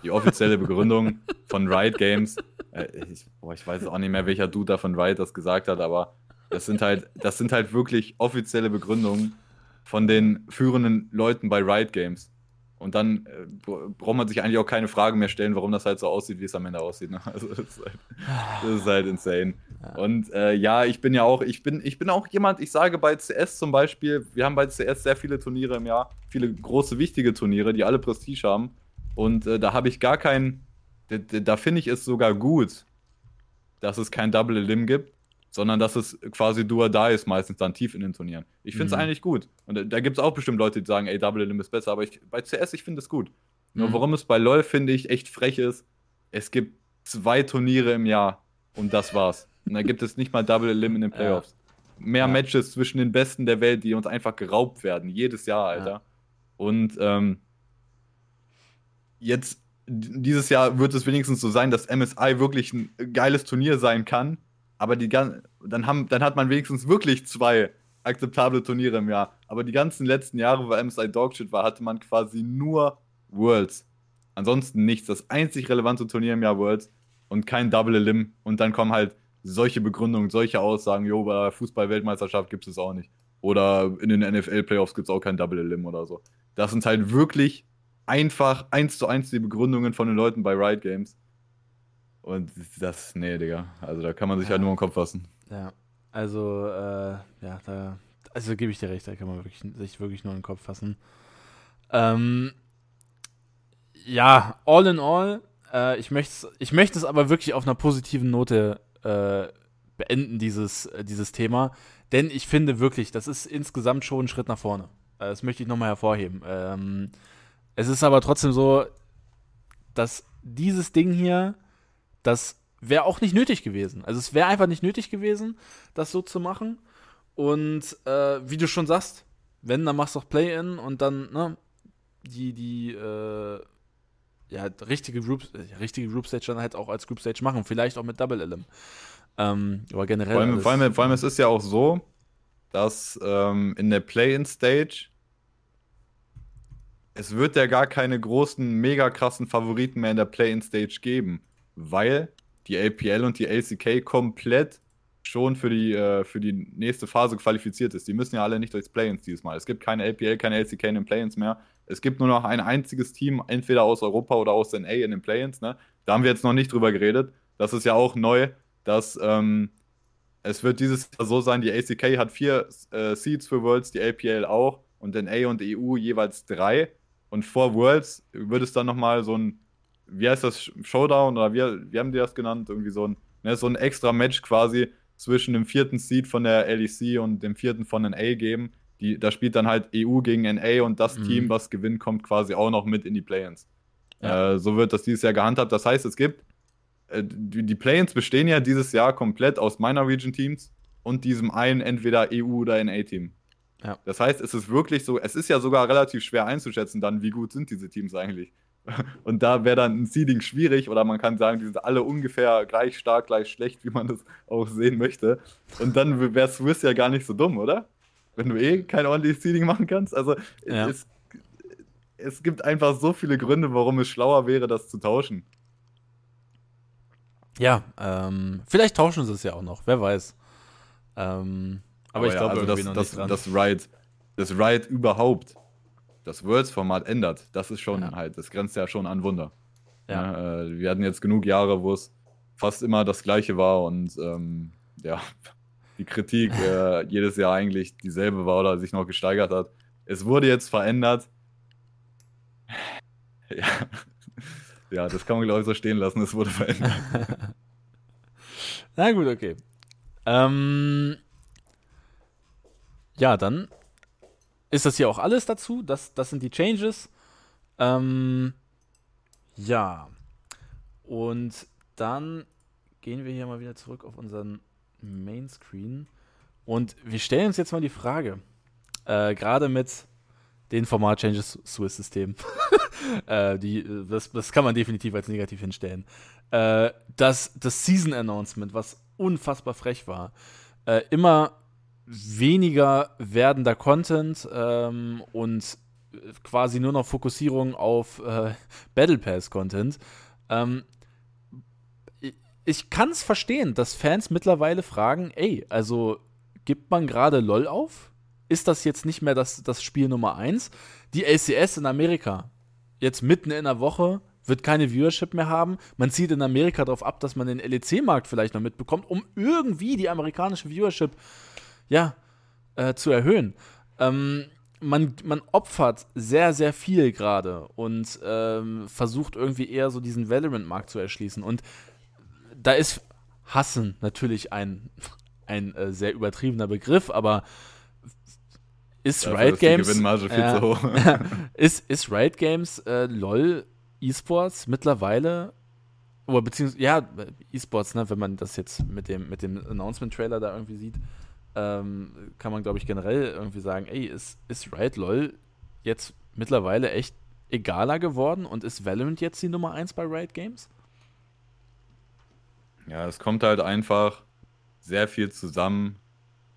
[SPEAKER 2] die offizielle Begründung von Riot Games. Äh, ich, boah, ich weiß auch nicht mehr, welcher Dude da von Riot das gesagt hat, aber das sind halt, das sind halt wirklich offizielle Begründungen von den führenden Leuten bei Riot Games. Und dann äh, braucht man sich eigentlich auch keine Fragen mehr stellen, warum das halt so aussieht, wie es am Ende aussieht. Ne? Also das ist halt, das ist halt insane. Ja. Und äh, ja, ich bin ja auch, ich bin, ich bin auch jemand, ich sage bei CS zum Beispiel, wir haben bei CS sehr viele Turniere im Jahr, viele große, wichtige Turniere, die alle Prestige haben. Und äh, da habe ich gar keinen, da, da finde ich es sogar gut, dass es kein Double Elim gibt, sondern dass es quasi do or die ist, meistens dann tief in den Turnieren. Ich finde es mhm. eigentlich gut. Und da, da gibt es auch bestimmt Leute, die sagen, ey, Double Elim ist besser, aber ich, bei CS, ich finde es gut. Mhm. Nur warum es bei LoL, finde ich, echt frech ist, es gibt zwei Turniere im Jahr und das war's. Und da gibt es nicht mal Double Elim in den Playoffs. Ja. Mehr ja. Matches zwischen den Besten der Welt, die uns einfach geraubt werden, jedes Jahr, Alter. Ja. Und ähm, jetzt, dieses Jahr wird es wenigstens so sein, dass MSI wirklich ein geiles Turnier sein kann aber die dann, haben, dann hat man wenigstens wirklich zwei akzeptable Turniere im Jahr. Aber die ganzen letzten Jahre, wo MSI Dogshit war, hatte man quasi nur Worlds. Ansonsten nichts. Das einzig relevante Turnier im Jahr Worlds und kein Double Elim. Und dann kommen halt solche Begründungen, solche Aussagen, jo, bei der Fußball-Weltmeisterschaft gibt es auch nicht. Oder in den NFL-Playoffs gibt es auch kein Double Elim oder so. Das sind halt wirklich einfach eins zu eins die Begründungen von den Leuten bei Riot Games. Und das, nee, Digga. Also da kann man sich ja. halt nur im Kopf fassen.
[SPEAKER 1] Ja. Also, äh, ja, da, also gebe ich dir recht, da kann man wirklich, sich wirklich nur im Kopf fassen. Ähm, ja, all in all, äh, ich möchte ich möcht es aber wirklich auf einer positiven Note äh, beenden, dieses, dieses Thema. Denn ich finde wirklich, das ist insgesamt schon ein Schritt nach vorne. Äh, das möchte ich nochmal hervorheben. Ähm, es ist aber trotzdem so, dass dieses Ding hier, das wäre auch nicht nötig gewesen. Also es wäre einfach nicht nötig gewesen, das so zu machen. Und äh, wie du schon sagst, wenn, dann machst du auch Play-In und dann, ne, die, die, äh, ja, richtige Group, äh, richtige Group Stage dann halt auch als Group Stage machen, vielleicht auch mit Double LM. Ähm, aber generell.
[SPEAKER 2] Vor allem, vor, allem, vor allem, es ist ja auch so, dass ähm, in der Play-In-Stage es wird ja gar keine großen, mega krassen Favoriten mehr in der Play-In-Stage geben, weil die APL und die LCK komplett schon für die, äh, für die nächste Phase qualifiziert ist. Die müssen ja alle nicht durchs Play-Ins dieses Mal. Es gibt keine APL, keine LCK in den Play-Ins mehr. Es gibt nur noch ein einziges Team, entweder aus Europa oder aus NA in den Play-Ins. Ne? Da haben wir jetzt noch nicht drüber geredet. Das ist ja auch neu, dass ähm, es wird dieses Jahr so sein, die ACK hat vier äh, Seeds für Worlds, die APL auch und NA und EU jeweils drei. Und vor Worlds wird es dann nochmal so ein, wie heißt das, Showdown oder wie, wie haben die das genannt? Irgendwie so ein, ne, so ein extra Match quasi zwischen dem vierten Seed von der LEC und dem vierten von NA geben. Die, da spielt dann halt EU gegen NA und das mhm. Team, was gewinnt, kommt quasi auch noch mit in die Play-Ins. Ja. Äh, so wird das dieses Jahr gehandhabt. Das heißt, es gibt, äh, die, die Play-Ins bestehen ja dieses Jahr komplett aus Minor Region Teams und diesem einen entweder EU oder NA-Team. Ja. Das heißt, es ist wirklich so, es ist ja sogar relativ schwer einzuschätzen, dann, wie gut sind diese Teams eigentlich. Und da wäre dann ein Seeding schwierig oder man kann sagen, die sind alle ungefähr gleich stark, gleich schlecht, wie man das auch sehen möchte. Und dann wäre Swiss ja gar nicht so dumm, oder? Wenn du eh kein ordentliches Seeding machen kannst. Also ja. es, es gibt einfach so viele Gründe, warum es schlauer wäre, das zu tauschen.
[SPEAKER 1] Ja, ähm, vielleicht tauschen sie es ja auch noch, wer weiß. Ähm, aber, aber, ich ja, glaube,
[SPEAKER 2] also das, das, das, Riot, das Riot überhaupt das Worlds-Format ändert, das ist schon ja. halt, das grenzt ja schon an Wunder. Ja. ja äh, wir hatten jetzt genug Jahre, wo es fast immer das Gleiche war und ähm, ja, die Kritik äh, jedes Jahr eigentlich dieselbe war oder sich noch gesteigert hat. Es wurde jetzt verändert. Ja, ja das kann man glaube ich so stehen lassen. Es wurde verändert.
[SPEAKER 1] Na gut, okay. Ähm, ja, dann ist das hier auch alles dazu. Das, das sind die Changes. Ähm, ja. Und dann gehen wir hier mal wieder zurück auf unseren Mainscreen. Und wir stellen uns jetzt mal die Frage, äh, gerade mit den Format-Changes Swiss-System, äh, das, das kann man definitiv als negativ hinstellen. Äh, das, das Season-Announcement, was unfassbar frech war, äh, immer weniger werdender Content ähm, und quasi nur noch Fokussierung auf äh, Battle Pass Content. Ähm, ich kann es verstehen, dass Fans mittlerweile fragen, ey, also gibt man gerade LOL auf? Ist das jetzt nicht mehr das, das Spiel Nummer 1? Die LCS in Amerika, jetzt mitten in der Woche, wird keine Viewership mehr haben. Man zieht in Amerika darauf ab, dass man den LEC-Markt vielleicht noch mitbekommt, um irgendwie die amerikanische Viewership ja, äh, zu erhöhen. Ähm, man, man opfert sehr, sehr viel gerade und ähm, versucht irgendwie eher so diesen Valorant-Markt zu erschließen. Und da ist Hassen natürlich ein, ein äh, sehr übertriebener Begriff, aber ist Dafür Riot Games. Äh, ist, ist Riot Games äh, LOL E-Sports mittlerweile oder beziehungsweise, ja, E-Sports, ne, wenn man das jetzt mit dem, mit dem Announcement-Trailer da irgendwie sieht, ähm, kann man, glaube ich, generell irgendwie sagen, ey, ist, ist Riot LOL jetzt mittlerweile echt egaler geworden und ist Valorant jetzt die Nummer 1 bei Riot Games?
[SPEAKER 2] Ja, es kommt halt einfach sehr viel zusammen,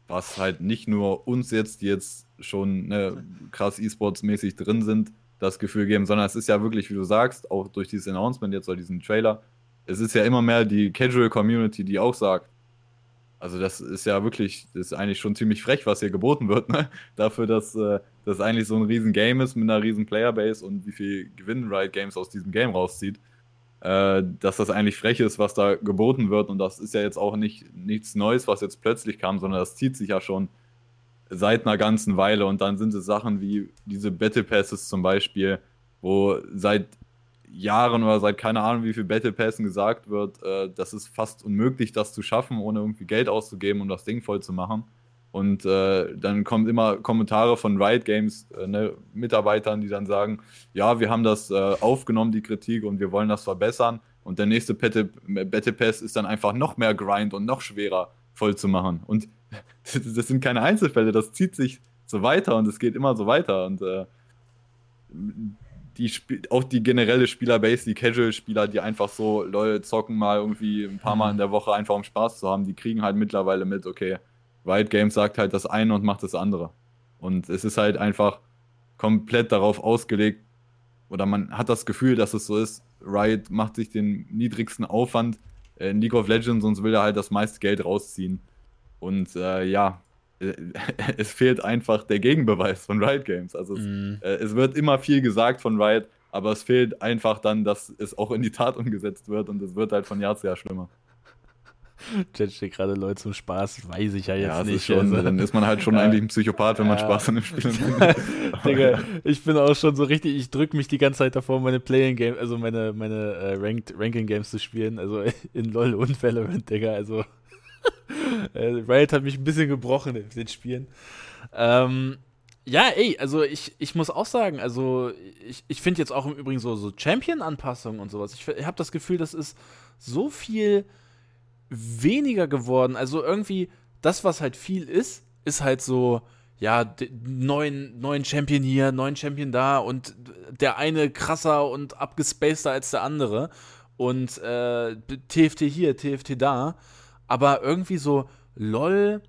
[SPEAKER 2] was halt nicht nur uns jetzt, die jetzt schon ne, krass E-Sports-mäßig drin sind, das Gefühl geben, sondern es ist ja wirklich, wie du sagst, auch durch dieses Announcement jetzt oder diesen Trailer, es ist ja immer mehr die Casual Community, die auch sagt, also das ist ja wirklich, das ist eigentlich schon ziemlich frech, was hier geboten wird, ne? Dafür, dass äh, das eigentlich so ein riesen Game ist mit einer riesen Playerbase und wie viel Gewinn Riot Games aus diesem Game rauszieht. Äh, dass das eigentlich frech ist, was da geboten wird. Und das ist ja jetzt auch nicht nichts Neues, was jetzt plötzlich kam, sondern das zieht sich ja schon seit einer ganzen Weile. Und dann sind es Sachen wie diese Battle Passes zum Beispiel, wo seit Jahren oder seit keine Ahnung wie viel Battle Passen gesagt wird, äh, das ist fast unmöglich, das zu schaffen, ohne irgendwie Geld auszugeben, um das Ding voll zu machen. Und äh, dann kommen immer Kommentare von Riot Games, äh, ne, Mitarbeitern, die dann sagen, ja, wir haben das äh, aufgenommen, die Kritik, und wir wollen das verbessern. Und der nächste Battle, Battle Pass ist dann einfach noch mehr Grind und noch schwerer voll zu machen. Und das sind keine Einzelfälle, das zieht sich so weiter und es geht immer so weiter. Und äh, die auch die generelle Spielerbase, die Casual-Spieler, die einfach so lol zocken mal irgendwie ein paar Mal in der Woche einfach um Spaß zu haben, die kriegen halt mittlerweile mit, okay, Riot Games sagt halt das eine und macht das andere. Und es ist halt einfach komplett darauf ausgelegt, oder man hat das Gefühl, dass es so ist, Riot macht sich den niedrigsten Aufwand in League of Legends und will er halt das meiste Geld rausziehen. Und äh, ja, es fehlt einfach der Gegenbeweis von Riot Games. Also es, mm. äh, es, wird immer viel gesagt von Riot, aber es fehlt einfach dann, dass es auch in die Tat umgesetzt wird und es wird halt von Jahr zu Jahr schlimmer.
[SPEAKER 1] Chat steht gerade Leute zum Spaß, weiß ich ja jetzt ja, nicht.
[SPEAKER 2] Schon, also. Dann ist man halt schon ja. eigentlich ein Psychopath, wenn man ja. Spaß an dem Spiel
[SPEAKER 1] hat. Digga, ich bin auch schon so richtig, ich drücke mich die ganze Zeit davor, meine Playing Game, also meine, meine äh, Ranked, Ranking Games zu spielen, also in LOL und Valorant, Digga, also Riot hat mich ein bisschen gebrochen in den Spielen. Ähm, ja, ey, also ich, ich muss auch sagen, also ich, ich finde jetzt auch im Übrigen so, so Champion-Anpassungen und sowas. Ich, habe das Gefühl, das ist so viel weniger geworden. Also irgendwie, das, was halt viel ist, ist halt so, ja, neuen, neuen Champion hier, neuen Champion da und der eine krasser und abgespaceter als der andere. Und äh, TFT hier, TFT da. Aber irgendwie so, lol,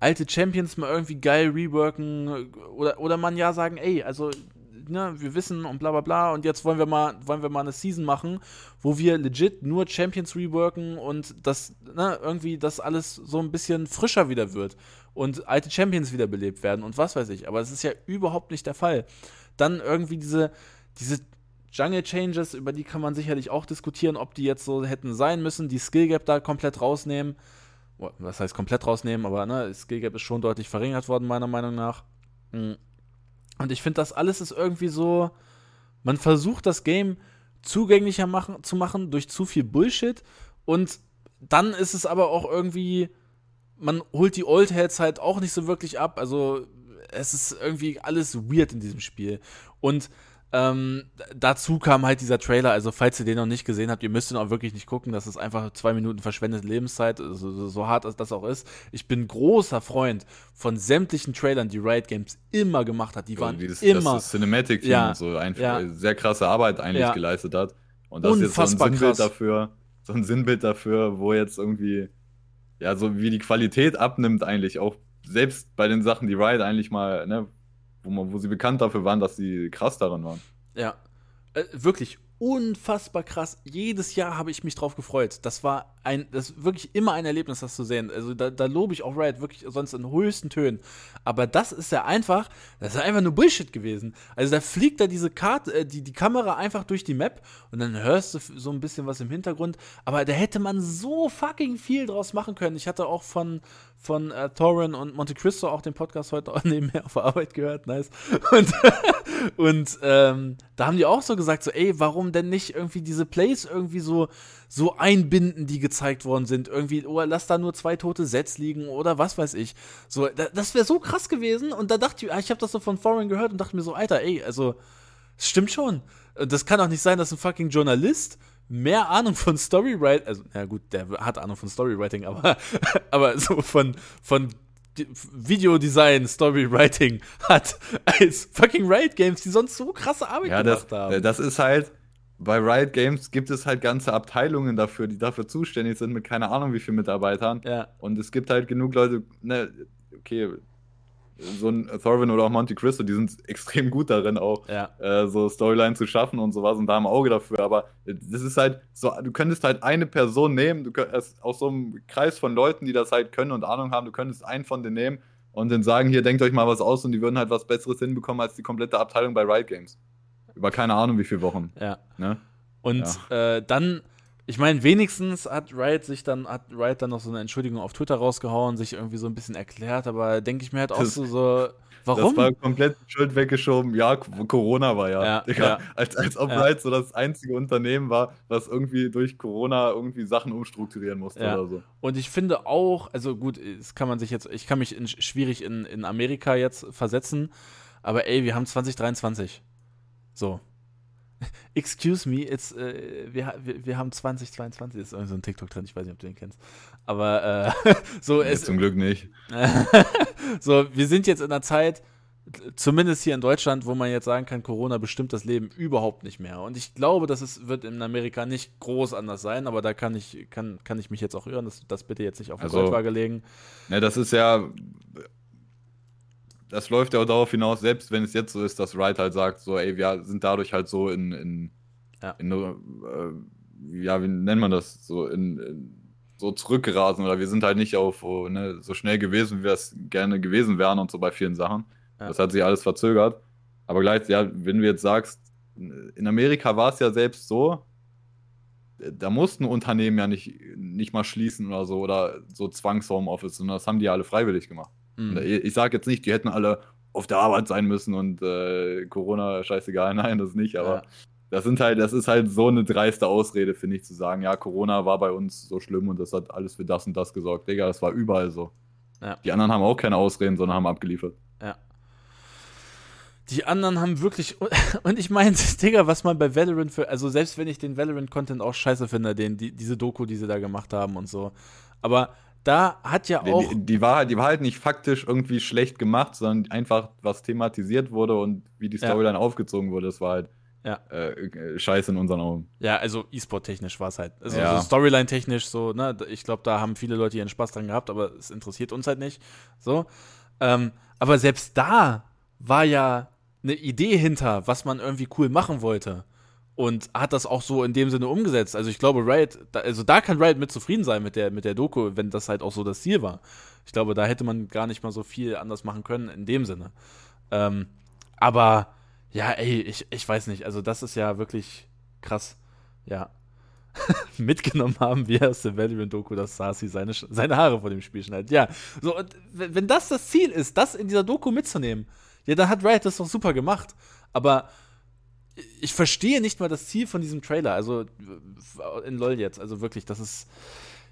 [SPEAKER 1] alte Champions mal irgendwie geil reworken oder, oder man ja sagen, ey, also ne, wir wissen und bla bla bla und jetzt wollen wir mal, wollen wir mal eine Season machen, wo wir legit nur Champions reworken und das, ne, irgendwie das alles so ein bisschen frischer wieder wird und alte Champions wiederbelebt werden und was weiß ich. Aber es ist ja überhaupt nicht der Fall. Dann irgendwie diese, diese Jungle Changes, über die kann man sicherlich auch diskutieren, ob die jetzt so hätten sein müssen, die Skill Gap da komplett rausnehmen. Was heißt komplett rausnehmen, aber ne, Skill Gap ist schon deutlich verringert worden, meiner Meinung nach. Mhm. Und ich finde, das alles ist irgendwie so. Man versucht das Game zugänglicher machen, zu machen durch zu viel Bullshit. Und dann ist es aber auch irgendwie. Man holt die Old Heads halt auch nicht so wirklich ab. Also, es ist irgendwie alles weird in diesem Spiel. Und ähm, dazu kam halt dieser Trailer, also falls ihr den noch nicht gesehen habt, ihr müsst ihn auch wirklich nicht gucken, das ist einfach zwei Minuten verschwendete Lebenszeit, so, so, so hart das auch ist. Ich bin großer Freund von sämtlichen Trailern, die Riot Games immer gemacht hat. Die waren
[SPEAKER 2] das,
[SPEAKER 1] immer.
[SPEAKER 2] Das Cinematic Team ja, so einfach ja. sehr krasse Arbeit eigentlich ja. geleistet hat. Und das
[SPEAKER 1] Unfassbar
[SPEAKER 2] ist jetzt so ein Sinnbild krass. dafür, so ein Sinnbild dafür, wo jetzt irgendwie, ja, so wie die Qualität abnimmt eigentlich, auch selbst bei den Sachen, die Riot eigentlich mal, ne, wo, man, wo sie bekannt dafür waren, dass sie krass darin waren.
[SPEAKER 1] Ja. Äh, wirklich unfassbar krass. Jedes Jahr habe ich mich drauf gefreut. Das war ein, das ist wirklich immer ein Erlebnis, das zu sehen. Also da, da lobe ich auch Riot wirklich sonst in höchsten Tönen. Aber das ist ja einfach, das ist einfach nur Bullshit gewesen. Also da fliegt da diese Karte, äh, die, die Kamera einfach durch die Map und dann hörst du so ein bisschen was im Hintergrund. Aber da hätte man so fucking viel draus machen können. Ich hatte auch von, von äh, Thorin und Monte Cristo auch den Podcast heute auch nebenher auf der Arbeit gehört. Nice. Und, und ähm, da haben die auch so gesagt, so, ey, warum denn nicht irgendwie diese Plays irgendwie so, so einbinden, die gezeigt worden sind? Irgendwie, oh, lass da nur zwei tote Sets liegen oder was weiß ich. So, da, das wäre so krass gewesen. Und da dachte ich, ich habe das so von Thorin gehört und dachte mir so, Alter, ey, also, es stimmt schon. Das kann auch nicht sein, dass ein fucking Journalist mehr Ahnung von Storywriting, also, ja gut, der hat Ahnung von Storywriting, aber, aber so von, von Videodesign, Storywriting hat als fucking Riot Games, die sonst so krasse Arbeit
[SPEAKER 2] ja, gemacht das, haben. Das ist halt, bei Riot Games gibt es halt ganze Abteilungen dafür, die dafür zuständig sind, mit keine Ahnung wie vielen Mitarbeitern.
[SPEAKER 1] Ja.
[SPEAKER 2] Und es gibt halt genug Leute, ne, okay, so ein Thorvin oder auch Monte Cristo, die sind extrem gut darin, auch
[SPEAKER 1] ja.
[SPEAKER 2] äh, so Storyline zu schaffen und sowas und da im Auge dafür. Aber das ist halt so, du könntest halt eine Person nehmen, du könntest aus so einem Kreis von Leuten, die das halt können und Ahnung haben, du könntest einen von denen nehmen und dann sagen, hier, denkt euch mal was aus und die würden halt was Besseres hinbekommen als die komplette Abteilung bei Riot Games. Über keine Ahnung wie viele Wochen.
[SPEAKER 1] Ja.
[SPEAKER 2] Ne?
[SPEAKER 1] Und ja. Äh, dann ich meine, wenigstens hat Riot sich dann, hat Riot dann noch so eine Entschuldigung auf Twitter rausgehauen, sich irgendwie so ein bisschen erklärt, aber denke ich mir halt auch das, so, so, warum?
[SPEAKER 2] Das war komplett Schuld weggeschoben. Ja, Corona war ja. ja, Digga, ja. Als, als ob. Riot so das einzige Unternehmen war, was irgendwie durch Corona irgendwie Sachen umstrukturieren musste oder so.
[SPEAKER 1] Und ich finde auch, also gut, das kann man sich jetzt, ich kann mich in, schwierig in, in Amerika jetzt versetzen, aber ey, wir haben 2023. So. Excuse me, it's, äh, wir, wir, wir haben 2022, ist irgendwie so ein TikTok drin, ich weiß nicht, ob du den kennst. Aber äh, so
[SPEAKER 2] nee,
[SPEAKER 1] es.
[SPEAKER 2] Zum Glück nicht.
[SPEAKER 1] so, wir sind jetzt in einer Zeit, zumindest hier in Deutschland, wo man jetzt sagen kann, Corona bestimmt das Leben überhaupt nicht mehr. Und ich glaube, dass es wird in Amerika nicht groß anders sein, aber da kann ich, kann, kann ich mich jetzt auch irren, das, das bitte jetzt nicht auf die also, Goldwaage legen.
[SPEAKER 2] Ne, das ist ja das läuft ja auch darauf hinaus, selbst wenn es jetzt so ist, dass Wright halt sagt, so, ey, wir sind dadurch halt so in, in, ja, in, äh, ja wie nennt man das, so in, in so zurückgerasen oder wir sind halt nicht auf oh, ne, so schnell gewesen, wie wir es gerne gewesen wären und so bei vielen Sachen. Ja. Das hat sich alles verzögert. Aber gleich, ja, wenn du jetzt sagst, in Amerika war es ja selbst so, da mussten Unternehmen ja nicht, nicht mal schließen oder so oder so Zwangs-Homeoffice, sondern das haben die ja alle freiwillig gemacht. Mhm. Ich sage jetzt nicht, die hätten alle auf der Arbeit sein müssen und äh, Corona scheißegal, nein, das nicht, aber ja. das sind halt, das ist halt so eine dreiste Ausrede, finde ich, zu sagen, ja, Corona war bei uns so schlimm und das hat alles für das und das gesorgt. Digga, das war überall so. Ja. Die anderen haben auch keine Ausreden, sondern haben abgeliefert.
[SPEAKER 1] Ja. Die anderen haben wirklich. Und ich meine, Digga, was man bei Valorant für. Also, selbst wenn ich den Valorant-Content auch scheiße finde, den, die, diese Doku, die sie da gemacht haben und so. Aber da hat ja auch.
[SPEAKER 2] Die, die, war, die war halt nicht faktisch irgendwie schlecht gemacht, sondern einfach, was thematisiert wurde und wie die Storyline ja. aufgezogen wurde, das war halt ja. äh, scheiße in unseren Augen.
[SPEAKER 1] Ja, also E-Sport-technisch war es halt. Also ja. so Storyline-technisch so, ne, ich glaube, da haben viele Leute ihren Spaß dran gehabt, aber es interessiert uns halt nicht. So. Ähm, aber selbst da war ja eine Idee hinter, was man irgendwie cool machen wollte und hat das auch so in dem Sinne umgesetzt. Also ich glaube, Riot, also da kann Riot mit zufrieden sein mit der, mit der Doku, wenn das halt auch so das Ziel war. Ich glaube, da hätte man gar nicht mal so viel anders machen können in dem Sinne. Ähm, aber ja, ey, ich, ich weiß nicht. Also das ist ja wirklich krass. Ja. Mitgenommen haben wir aus der Valorant-Doku, dass Sasi seine, seine Haare vor dem Spiel schneidet. Ja, so, und wenn das das Ziel ist, das in dieser Doku mitzunehmen, ja, dann hat Riot das doch super gemacht. Aber ich verstehe nicht mal das Ziel von diesem Trailer. Also äh, in LOL jetzt. Also wirklich, das ist.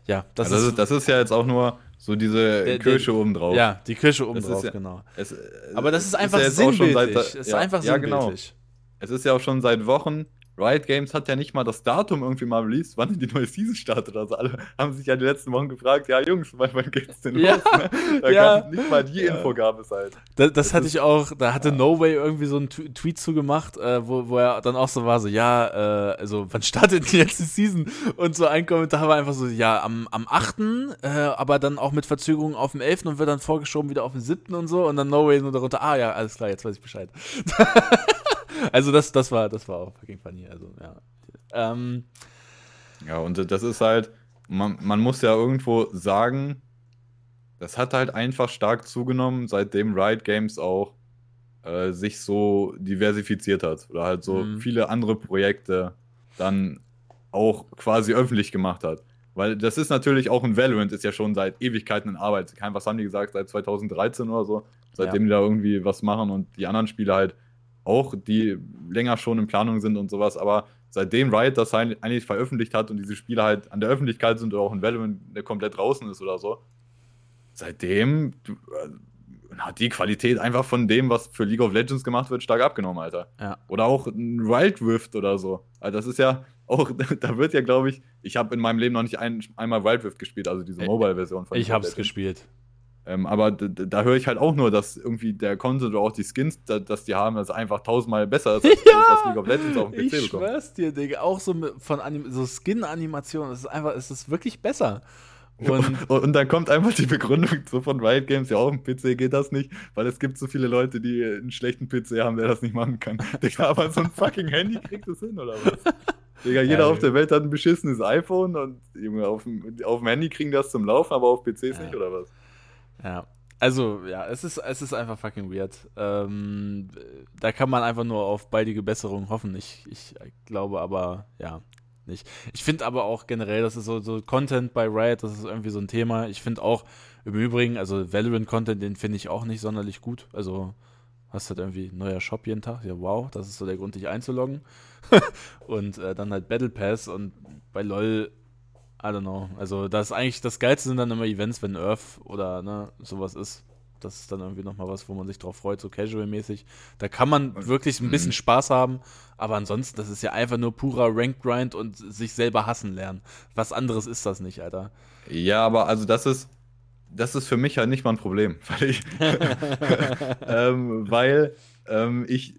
[SPEAKER 1] Ja,
[SPEAKER 2] das, ja, das, ist, das ist ja jetzt auch nur so diese der, Kirsche oben drauf.
[SPEAKER 1] Ja, die Kirsche oben drauf, ja, genau. Es, Aber das ist einfach ist ja sinnbildlich. Seit,
[SPEAKER 2] es ist einfach sinnbildlich. Genau. Es ist ja auch schon seit Wochen Riot Games hat ja nicht mal das Datum irgendwie mal released, wann die neue Season startet. Also alle haben sich ja die letzten Wochen gefragt, ja Jungs, wann, wann geht's denn ja, los? Ne? Da ja, gab, nicht mal die ja. Info gab es halt.
[SPEAKER 1] Das, das, das hatte ich auch, da hatte ja. No Way irgendwie so einen Tweet zugemacht, äh, wo, wo er dann auch so war, so, ja, äh, also wann startet die letzte Season? Und so ein Kommentar war einfach so, ja, am, am 8., äh, aber dann auch mit Verzögerung auf dem 11. und wird dann vorgeschoben wieder auf den 7. und so und dann No Way nur darunter, ah ja, alles klar, jetzt weiß ich Bescheid. also das, das war, das war auch fucking funny. Also, ja. Ähm,
[SPEAKER 2] ja, und das ist halt, man, man muss ja irgendwo sagen, das hat halt einfach stark zugenommen, seitdem Riot Games auch äh, sich so diversifiziert hat oder halt so mhm. viele andere Projekte dann auch quasi öffentlich gemacht hat. Weil das ist natürlich auch ein Valorant, ist ja schon seit Ewigkeiten in Arbeit. Was haben die gesagt, seit 2013 oder so, seitdem ja. die da irgendwie was machen und die anderen Spiele halt auch, die länger schon in Planung sind und sowas, aber seitdem Riot das eigentlich veröffentlicht hat und diese Spiele halt an der Öffentlichkeit sind oder auch in Valorant komplett draußen ist oder so, seitdem äh, hat die Qualität einfach von dem, was für League of Legends gemacht wird, stark abgenommen, Alter.
[SPEAKER 1] Ja.
[SPEAKER 2] Oder auch ein Wild Rift oder so. Also das ist ja auch, da wird ja, glaube ich, ich habe in meinem Leben noch nicht ein, einmal Wild Rift gespielt, also diese Mobile-Version
[SPEAKER 1] von Ich habe es gespielt.
[SPEAKER 2] Ähm, aber da höre ich halt auch nur, dass irgendwie der Content oder auch die Skins, da, dass die haben, das einfach tausendmal besser ist, als
[SPEAKER 1] ja, das, was League of Legends auf dem PC ich bekommt. Ich schwör's dir, Digga. Auch so von Anim so Skin-Animationen, es ist einfach, es ist wirklich besser.
[SPEAKER 2] Und, und, dann kommt einfach die Begründung so von Riot Games, ja, auf dem PC geht das nicht, weil es gibt so viele Leute, die einen schlechten PC haben, der das nicht machen kann. Digga, aber so ein fucking Handy kriegt das hin, oder was? Digga, jeder ja, auf der Welt hat ein beschissenes iPhone und Junge, auf dem, auf dem Handy kriegen das zum Laufen, aber auf PCs ja. nicht, oder was?
[SPEAKER 1] Ja. Also, ja, es ist, es ist einfach fucking weird. Ähm, da kann man einfach nur auf baldige Besserung hoffen. Ich, ich glaube aber, ja, nicht. Ich finde aber auch generell, das ist so, so Content bei Riot, das ist irgendwie so ein Thema. Ich finde auch im Übrigen, also Valorant-Content, den finde ich auch nicht sonderlich gut. Also hast halt irgendwie neuer Shop jeden Tag. Ja, wow, das ist so der Grund, dich einzuloggen. und äh, dann halt Battle Pass und bei LOL, I don't know. Also das ist eigentlich, das Geilste sind dann immer Events, wenn Earth oder ne, sowas ist. Das ist dann irgendwie nochmal was, wo man sich drauf freut, so casual-mäßig. Da kann man wirklich ein bisschen mhm. Spaß haben, aber ansonsten, das ist ja einfach nur purer Rank-Grind und sich selber hassen lernen. Was anderes ist das nicht, Alter.
[SPEAKER 2] Ja, aber also das ist, das ist für mich halt nicht mal ein Problem, weil ich, ähm, weil ähm, ich,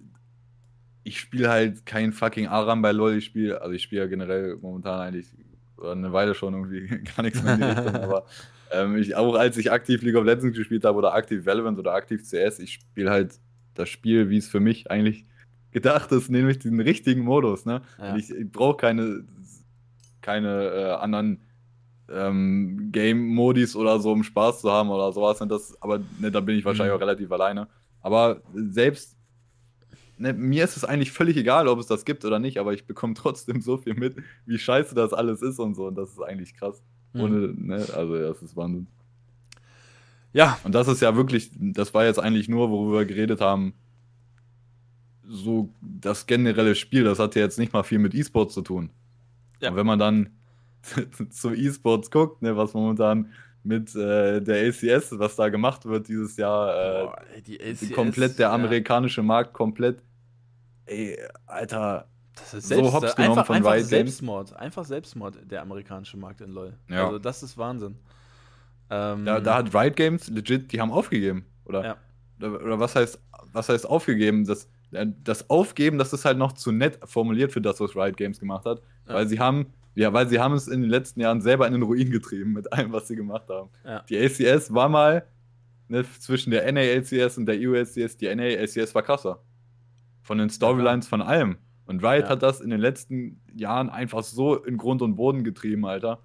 [SPEAKER 2] ich spiele halt kein fucking Aram bei LoL. Ich spiele, also ich spiele ja generell momentan eigentlich eine Weile schon irgendwie gar nichts mehr in die Richtung, aber ähm, ich, auch als ich aktiv League of Legends gespielt habe oder aktiv Valorant oder aktiv CS, ich spiele halt das Spiel, wie es für mich eigentlich gedacht ist, nämlich den richtigen Modus. Ne? Ja. Ich, ich brauche keine, keine äh, anderen ähm, Game-Modis oder so, um Spaß zu haben oder sowas. Und das, aber ne, da bin ich wahrscheinlich mhm. auch relativ alleine. Aber selbst ne, mir ist es eigentlich völlig egal, ob es das gibt oder nicht, aber ich bekomme trotzdem so viel mit, wie scheiße das alles ist und so. Und das ist eigentlich krass. Mhm. Ohne, ne, also das ist Wahnsinn. Ja. Und das ist ja wirklich, das war jetzt eigentlich nur, worüber wir geredet haben, so das generelle Spiel, das hat ja jetzt nicht mal viel mit E-Sports zu tun. Ja. Und wenn man dann zu E-Sports guckt, ne, was momentan mit äh, der ACS, was da gemacht wird dieses Jahr, äh, Boah, die ACS, komplett der amerikanische ja. Markt komplett, ey, Alter,
[SPEAKER 1] das ist selbst, so hops genommen einfach, von einfach Riot Selbstmord, einfach Selbstmord der amerikanische Markt in LoL. Ja. Also das ist Wahnsinn.
[SPEAKER 2] Ähm, da, da, hat Riot Games legit, die haben aufgegeben, oder? Ja. Oder, oder was heißt, was heißt aufgegeben? Das, das Aufgeben, das ist halt noch zu nett formuliert für das, was Riot Games gemacht hat, ja. weil sie haben ja, weil sie haben es in den letzten Jahren selber in den Ruin getrieben mit allem, was sie gemacht haben. Ja. Die ACS war mal ne, zwischen der NALCS und der EULCS, die NALCS war krasser. Von den Storylines, von allem. Und Riot ja. hat das in den letzten Jahren einfach so in Grund und Boden getrieben, Alter.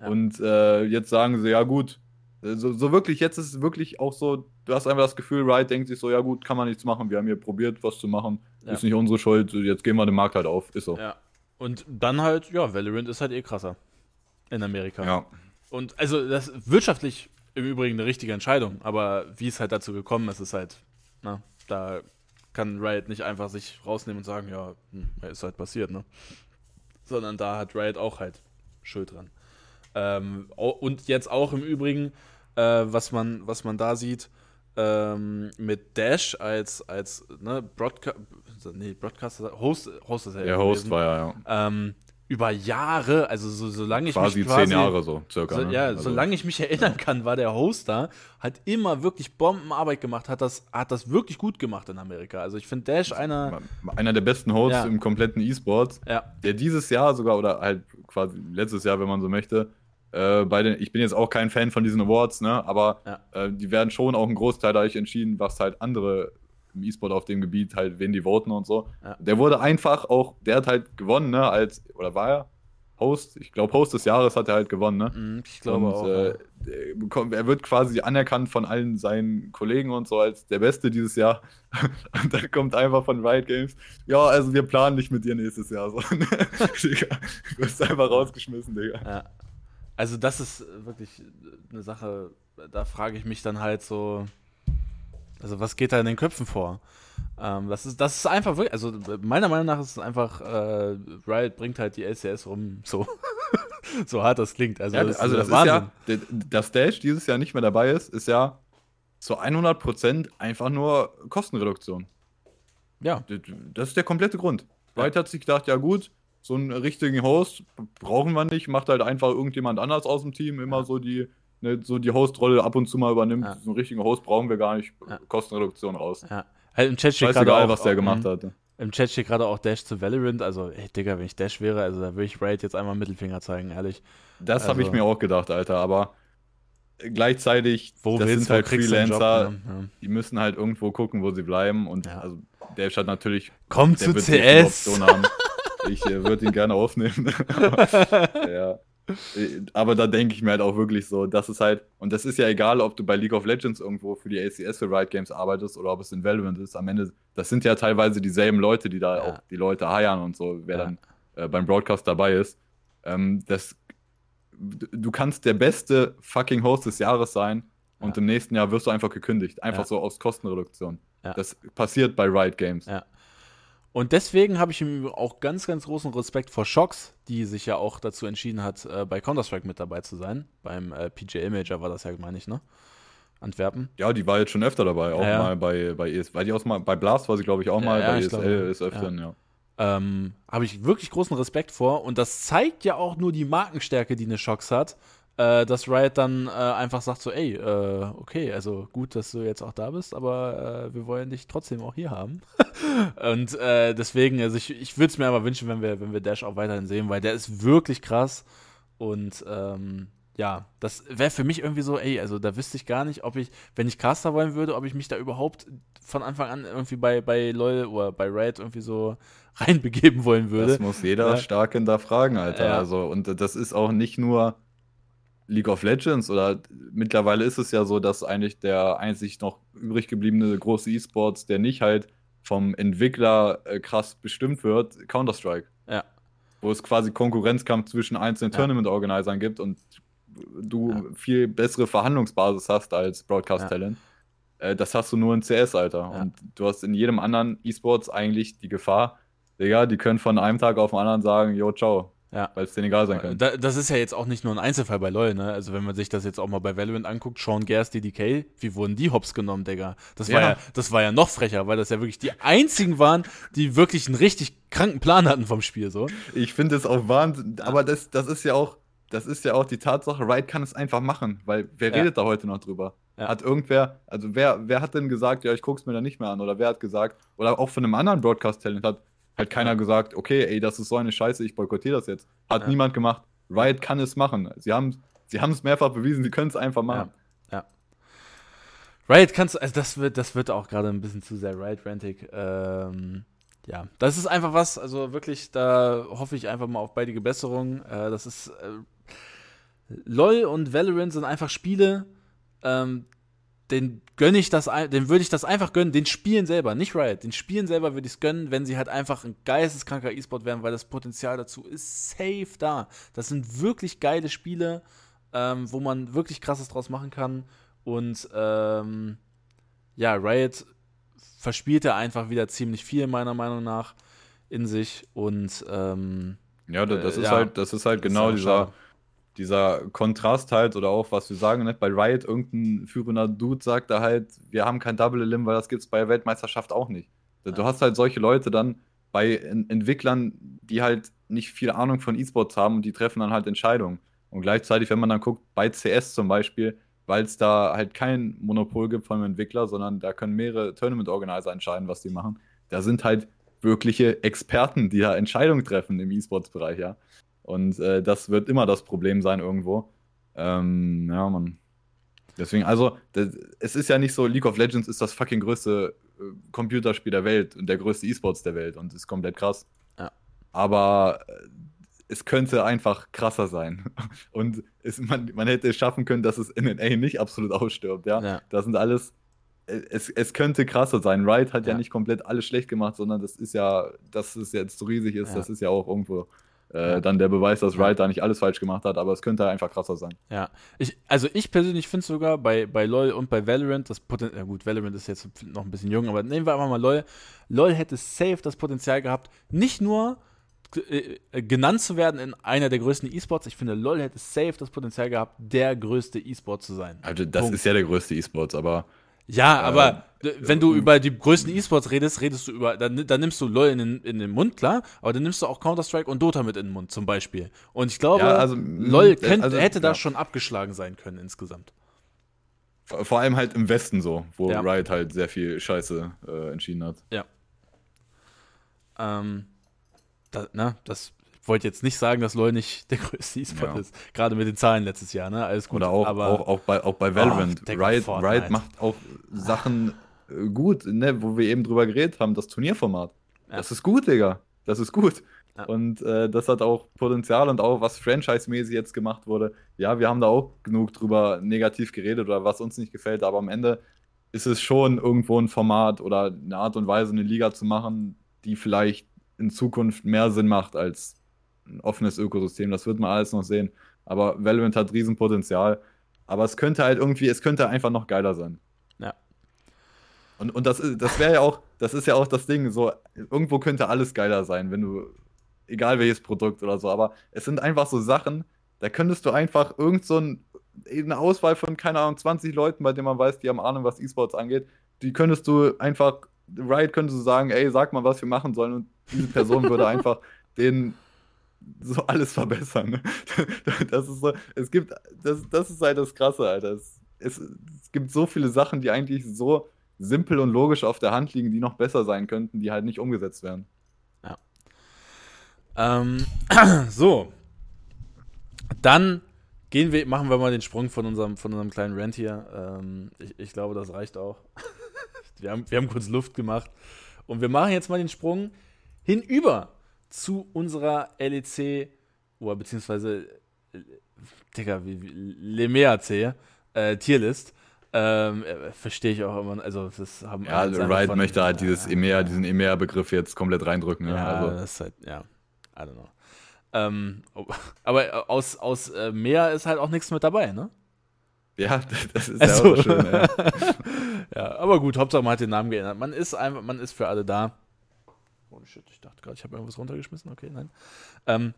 [SPEAKER 2] Ja. Und äh, jetzt sagen sie, ja gut, so, so, wirklich, jetzt ist es wirklich auch so, du hast einfach das Gefühl, Riot denkt sich so, ja gut, kann man nichts machen, wir haben hier probiert, was zu machen, ja. ist nicht unsere Schuld, jetzt gehen wir den Markt halt auf, ist so.
[SPEAKER 1] Ja. Und dann halt, ja, Valorant ist halt eh krasser in Amerika. Ja. Und also das ist wirtschaftlich im Übrigen eine richtige Entscheidung, aber wie es halt dazu gekommen ist, ist halt, na, da kann Riot nicht einfach sich rausnehmen und sagen, ja, hm, ist halt passiert, ne? Sondern da hat Riot auch halt Schuld dran. Ähm, und jetzt auch im Übrigen, äh, was, man, was man da sieht, ähm, mit Dash als, als ne, Broadca nee, Broadcaster, Host, Host ist
[SPEAKER 2] er ja. Der Host war ja,
[SPEAKER 1] ja. Ähm, über Jahre, also so, solange ich
[SPEAKER 2] quasi
[SPEAKER 1] mich
[SPEAKER 2] quasi zehn Jahre so circa.
[SPEAKER 1] So,
[SPEAKER 2] ne?
[SPEAKER 1] Ja, also. solange ich mich erinnern kann, war der Host da, hat immer wirklich Bombenarbeit gemacht, hat das, hat das wirklich gut gemacht in Amerika. Also ich finde Dash einer
[SPEAKER 2] einer der besten Hosts ja. im kompletten E-Sport,
[SPEAKER 1] ja.
[SPEAKER 2] der dieses Jahr sogar oder halt quasi letztes Jahr, wenn man so möchte, äh, bei den, ich bin jetzt auch kein Fan von diesen Awards, ne, aber ja. äh, die werden schon auch ein Großteil dadurch entschieden, was halt andere im E-Sport auf dem Gebiet halt, wen die voten und so. Ja. Der wurde einfach auch, der hat halt gewonnen, ne, als, oder war er? Host, ich glaube, Host des Jahres hat er halt gewonnen, ne?
[SPEAKER 1] Mhm, ich glaube und, auch.
[SPEAKER 2] Äh, er wird quasi anerkannt von allen seinen Kollegen und so als der Beste dieses Jahr. Und dann kommt einfach von Riot Games, ja, also wir planen nicht mit dir nächstes Jahr. So, ne? Digga, du wirst einfach rausgeschmissen, Digga.
[SPEAKER 1] Ja. Also das ist wirklich eine Sache, da frage ich mich dann halt so, also was geht da in den Köpfen vor? Ähm, das, ist, das ist einfach wirklich, also meiner Meinung nach ist es einfach, äh, Riot bringt halt die LCS rum, so, so hart das klingt. Also,
[SPEAKER 2] ja, das, also ist, das ist ja, dass Dash dieses Jahr nicht mehr dabei ist, ist ja zu 100% einfach nur Kostenreduktion. Ja. Das ist der komplette Grund. Riot hat sich gedacht, ja gut, so einen richtigen Host brauchen wir nicht, macht halt einfach irgendjemand anders aus dem Team immer ja. so die ne, so die Host-Rolle ab und zu mal übernimmt. Ja. So einen richtigen Host brauchen wir gar nicht. Ja. Kostenreduktion raus.
[SPEAKER 1] Ja. Halt Im Chat
[SPEAKER 2] steht gerade auch, was der gemacht hat.
[SPEAKER 1] Im Chat steht gerade auch Dash zu Valorant. Also, ey, Digga, wenn ich Dash wäre, also da würde ich Raid jetzt einmal Mittelfinger zeigen, ehrlich.
[SPEAKER 2] Das
[SPEAKER 1] also,
[SPEAKER 2] habe ich mir auch gedacht, Alter, aber gleichzeitig,
[SPEAKER 1] wo das sind halt Freelancer, Job,
[SPEAKER 2] ne? ja. die müssen halt irgendwo gucken, wo sie bleiben und ja. also Dash hat natürlich
[SPEAKER 1] Komm zu CS!
[SPEAKER 2] ich äh, würde ihn gerne aufnehmen. aber, ja. Äh, aber da denke ich mir halt auch wirklich so, das ist halt, und das ist ja egal, ob du bei League of Legends irgendwo für die ACS für Riot Games arbeitest oder ob es in Valorant ist. Am Ende, das sind ja teilweise dieselben Leute, die da ja. auch die Leute heiern und so, wer ja. dann äh, beim Broadcast dabei ist. Ähm, das, du kannst der beste fucking Host des Jahres sein und im nächsten Jahr wirst du einfach gekündigt. Einfach so aus Kostenreduktion. Das passiert bei Riot Games.
[SPEAKER 1] Ja. Und deswegen habe ich ihm auch ganz, ganz großen Respekt vor Shox, die sich ja auch dazu entschieden hat, äh, bei Counter-Strike mit dabei zu sein. Beim äh, PGA Major war das ja, meine ich, ne? Antwerpen.
[SPEAKER 2] Ja, die war jetzt schon öfter dabei, auch ja, mal bei, bei ES, war die auch mal, bei Blast war sie, glaube ich, auch mal, bei ESL glaube, ist öfter, ja.
[SPEAKER 1] Ähm, habe ich wirklich großen Respekt vor und das zeigt ja auch nur die Markenstärke, die eine Shox hat äh, dass Riot dann äh, einfach sagt so, ey, äh, okay, also gut, dass du jetzt auch da bist, aber äh, wir wollen dich trotzdem auch hier haben. und äh, deswegen, also ich, ich würde es mir aber wünschen, wenn wir, wenn wir Dash auch weiterhin sehen, weil der ist wirklich krass und ähm, ja, das wäre für mich irgendwie so, ey, also da wüsste ich gar nicht, ob ich, wenn ich Caster wollen würde, ob ich mich da überhaupt von Anfang an irgendwie bei, bei LOL oder bei Riot irgendwie so reinbegeben wollen würde. Das
[SPEAKER 2] muss jeder ja. stark hinterfragen, Alter. Ja. Also, und das ist auch nicht nur League of Legends oder mittlerweile ist es ja so, dass eigentlich der einzig noch übrig gebliebene große E-Sports, der nicht halt vom Entwickler äh, krass bestimmt wird, Counter-Strike.
[SPEAKER 1] Ja.
[SPEAKER 2] Wo es quasi Konkurrenzkampf zwischen einzelnen ja. Tournament-Organisern gibt und du ja. viel bessere Verhandlungsbasis hast als Broadcast-Talent. Ja. Äh, das hast du nur in CS, Alter. Und du hast in jedem anderen E-Sports eigentlich die Gefahr, Digga, die können von einem Tag auf den anderen sagen, yo, ciao,
[SPEAKER 1] ja.
[SPEAKER 2] Weil es denen egal sein kann.
[SPEAKER 1] Da, das ist ja jetzt auch nicht nur ein Einzelfall bei LoL, ne? Also wenn man sich das jetzt auch mal bei Valorant anguckt, Sean Gers, DDK, wie wurden die Hops genommen, Digga? Das war ja. ja, das war ja noch frecher, weil das ja wirklich die einzigen waren, die wirklich einen richtig kranken Plan hatten vom Spiel, so.
[SPEAKER 2] Ich finde es auch Wahnsinn, aber das, das ist ja auch, das ist ja auch die Tatsache, Riot kann es einfach machen, weil wer ja. redet da heute noch drüber? Ja. Hat irgendwer, also wer, wer hat denn gesagt, ja, ich guck's mir da nicht mehr an? Oder wer hat gesagt, oder auch von einem anderen Broadcast-Talent hat, Halt keiner gesagt, okay, ey, das ist so eine Scheiße, ich boykottiere das jetzt. Hat ja. niemand gemacht. Riot kann es machen. Sie haben sie es mehrfach bewiesen, sie können es einfach machen.
[SPEAKER 1] Ja. ja. Riot kannst also das wird, das wird auch gerade ein bisschen zu sehr Riot-rantig. Ähm, ja, das ist einfach was, also wirklich, da hoffe ich einfach mal auf beide Besserung. Äh, das ist äh, LOL und Valorant sind einfach Spiele, ähm, den gönne ich das, den würde ich das einfach gönnen, den Spielen selber, nicht Riot, den Spielen selber würde ich es gönnen, wenn sie halt einfach ein geisteskranker E-Sport wären, weil das Potenzial dazu ist safe da. Das sind wirklich geile Spiele, ähm, wo man wirklich krasses draus machen kann. Und ähm, ja, Riot verspielt ja einfach wieder ziemlich viel, meiner Meinung nach, in sich. Und ähm,
[SPEAKER 2] ja, das, äh, ist ja, halt, das ist halt genau ist dieser dieser Kontrast halt oder auch, was wir sagen, ne, bei Riot irgendein führender Dude sagt da halt, wir haben kein Double Elim, weil das gibt es bei der Weltmeisterschaft auch nicht. Du hast halt solche Leute dann bei Entwicklern, die halt nicht viel Ahnung von E-Sports haben und die treffen dann halt Entscheidungen. Und gleichzeitig, wenn man dann guckt, bei CS zum Beispiel, weil es da halt kein Monopol gibt vom Entwickler, sondern da können mehrere Tournament-Organizer entscheiden, was die machen. Da sind halt wirkliche Experten, die da Entscheidungen treffen im E-Sports-Bereich, ja. Und äh, das wird immer das Problem sein irgendwo. Ähm, ja, man. Deswegen, also, das, es ist ja nicht so, League of Legends ist das fucking größte äh, Computerspiel der Welt und der größte E-Sports der Welt und ist komplett krass.
[SPEAKER 1] Ja.
[SPEAKER 2] Aber äh, es könnte einfach krasser sein. Und es, man, man hätte es schaffen können, dass es NNA nicht absolut ausstirbt, ja. ja. Das sind alles. Äh, es, es könnte krasser sein. Riot hat ja. ja nicht komplett alles schlecht gemacht, sondern das ist ja, dass es jetzt so riesig ist, ja. das ist ja auch irgendwo äh, dann der Beweis, dass Wright da nicht alles falsch gemacht hat, aber es könnte einfach krasser sein.
[SPEAKER 1] Ja, ich, also ich persönlich finde sogar bei, bei LoL und bei Valorant, das Potenzial, ja gut, Valorant ist jetzt noch ein bisschen jung, aber nehmen wir einfach mal LoL. LoL hätte safe das Potenzial gehabt, nicht nur äh, äh, genannt zu werden in einer der größten E-Sports. Ich finde, LoL hätte safe das Potenzial gehabt, der größte E-Sport zu sein.
[SPEAKER 2] Also das Punkt. ist ja der größte E-Sports, aber
[SPEAKER 1] ja, äh, aber äh, wenn du über die größten E-Sports redest, redest du über, dann, dann nimmst du LOL in den, in den Mund, klar, aber dann nimmst du auch Counter-Strike und Dota mit in den Mund zum Beispiel. Und ich glaube, ja, also, LOL könnt, also, hätte ja. da schon abgeschlagen sein können insgesamt.
[SPEAKER 2] Vor allem halt im Westen so, wo ja. Riot halt sehr viel Scheiße äh, entschieden hat.
[SPEAKER 1] Ja. Ähm, da, na, das wollte jetzt nicht sagen, dass LoL nicht der größte E-Sport ja. ist. Gerade mit den Zahlen letztes Jahr, ne? Alles gut.
[SPEAKER 2] Oder auch, aber, auch, auch, bei, auch bei Valorant. Oh, Riot, Riot macht auch Sachen äh, gut, ne? wo wir eben drüber geredet haben, das Turnierformat. Ja. Das ist gut, Digga. Das ist gut. Ja. Und äh, das hat auch Potenzial und auch was franchise-mäßig jetzt gemacht wurde. Ja, wir haben da auch genug drüber negativ geredet oder was uns nicht gefällt, aber am Ende ist es schon irgendwo ein Format oder eine Art und Weise, eine Liga zu machen, die vielleicht in Zukunft mehr Sinn macht als ein offenes Ökosystem, das wird man alles noch sehen. Aber Valorant hat Riesenpotenzial. Aber es könnte halt irgendwie, es könnte einfach noch geiler sein.
[SPEAKER 1] Ja.
[SPEAKER 2] Und, und das, das wäre ja auch, das ist ja auch das Ding, so, irgendwo könnte alles geiler sein, wenn du, egal welches Produkt oder so, aber es sind einfach so Sachen, da könntest du einfach irgend so ein, eine Auswahl von, keine Ahnung, 20 Leuten, bei denen man weiß, die haben Ahnung, was E-Sports angeht, die könntest du einfach, Riot könntest du sagen, ey, sag mal, was wir machen sollen und diese Person würde einfach den so alles verbessern. Ne? Das ist so, es gibt, das, das ist halt das Krasse, Alter. Es, es, es gibt so viele Sachen, die eigentlich so simpel und logisch auf der Hand liegen, die noch besser sein könnten, die halt nicht umgesetzt werden.
[SPEAKER 1] Ja. Ähm, so. Dann gehen wir, machen wir mal den Sprung von unserem, von unserem kleinen Rant hier. Ähm, ich, ich, glaube, das reicht auch. wir, haben, wir haben kurz Luft gemacht. Und wir machen jetzt mal den Sprung hinüber zu unserer LEC, oder beziehungsweise, Digga, wie, wie LeMeac, äh, Tierlist. Ähm, äh, Verstehe ich auch immer. Also, das haben
[SPEAKER 2] ja, Riot von, möchte halt dieses EMEA, diesen EMEA-Begriff jetzt komplett reindrücken. Ne?
[SPEAKER 1] Ja,
[SPEAKER 2] also.
[SPEAKER 1] das ist halt, ja, I don't know. Ähm, aber aus, aus äh, Meer ist halt auch nichts mit dabei, ne?
[SPEAKER 2] Ja, das ist also. ja auch schön. Ja.
[SPEAKER 1] ja, aber gut, Hauptsache man hat den Namen geändert. Man ist einfach, man ist für alle da. Oh shit, ich dachte gerade, ich habe irgendwas runtergeschmissen. Okay, nein. Ähm,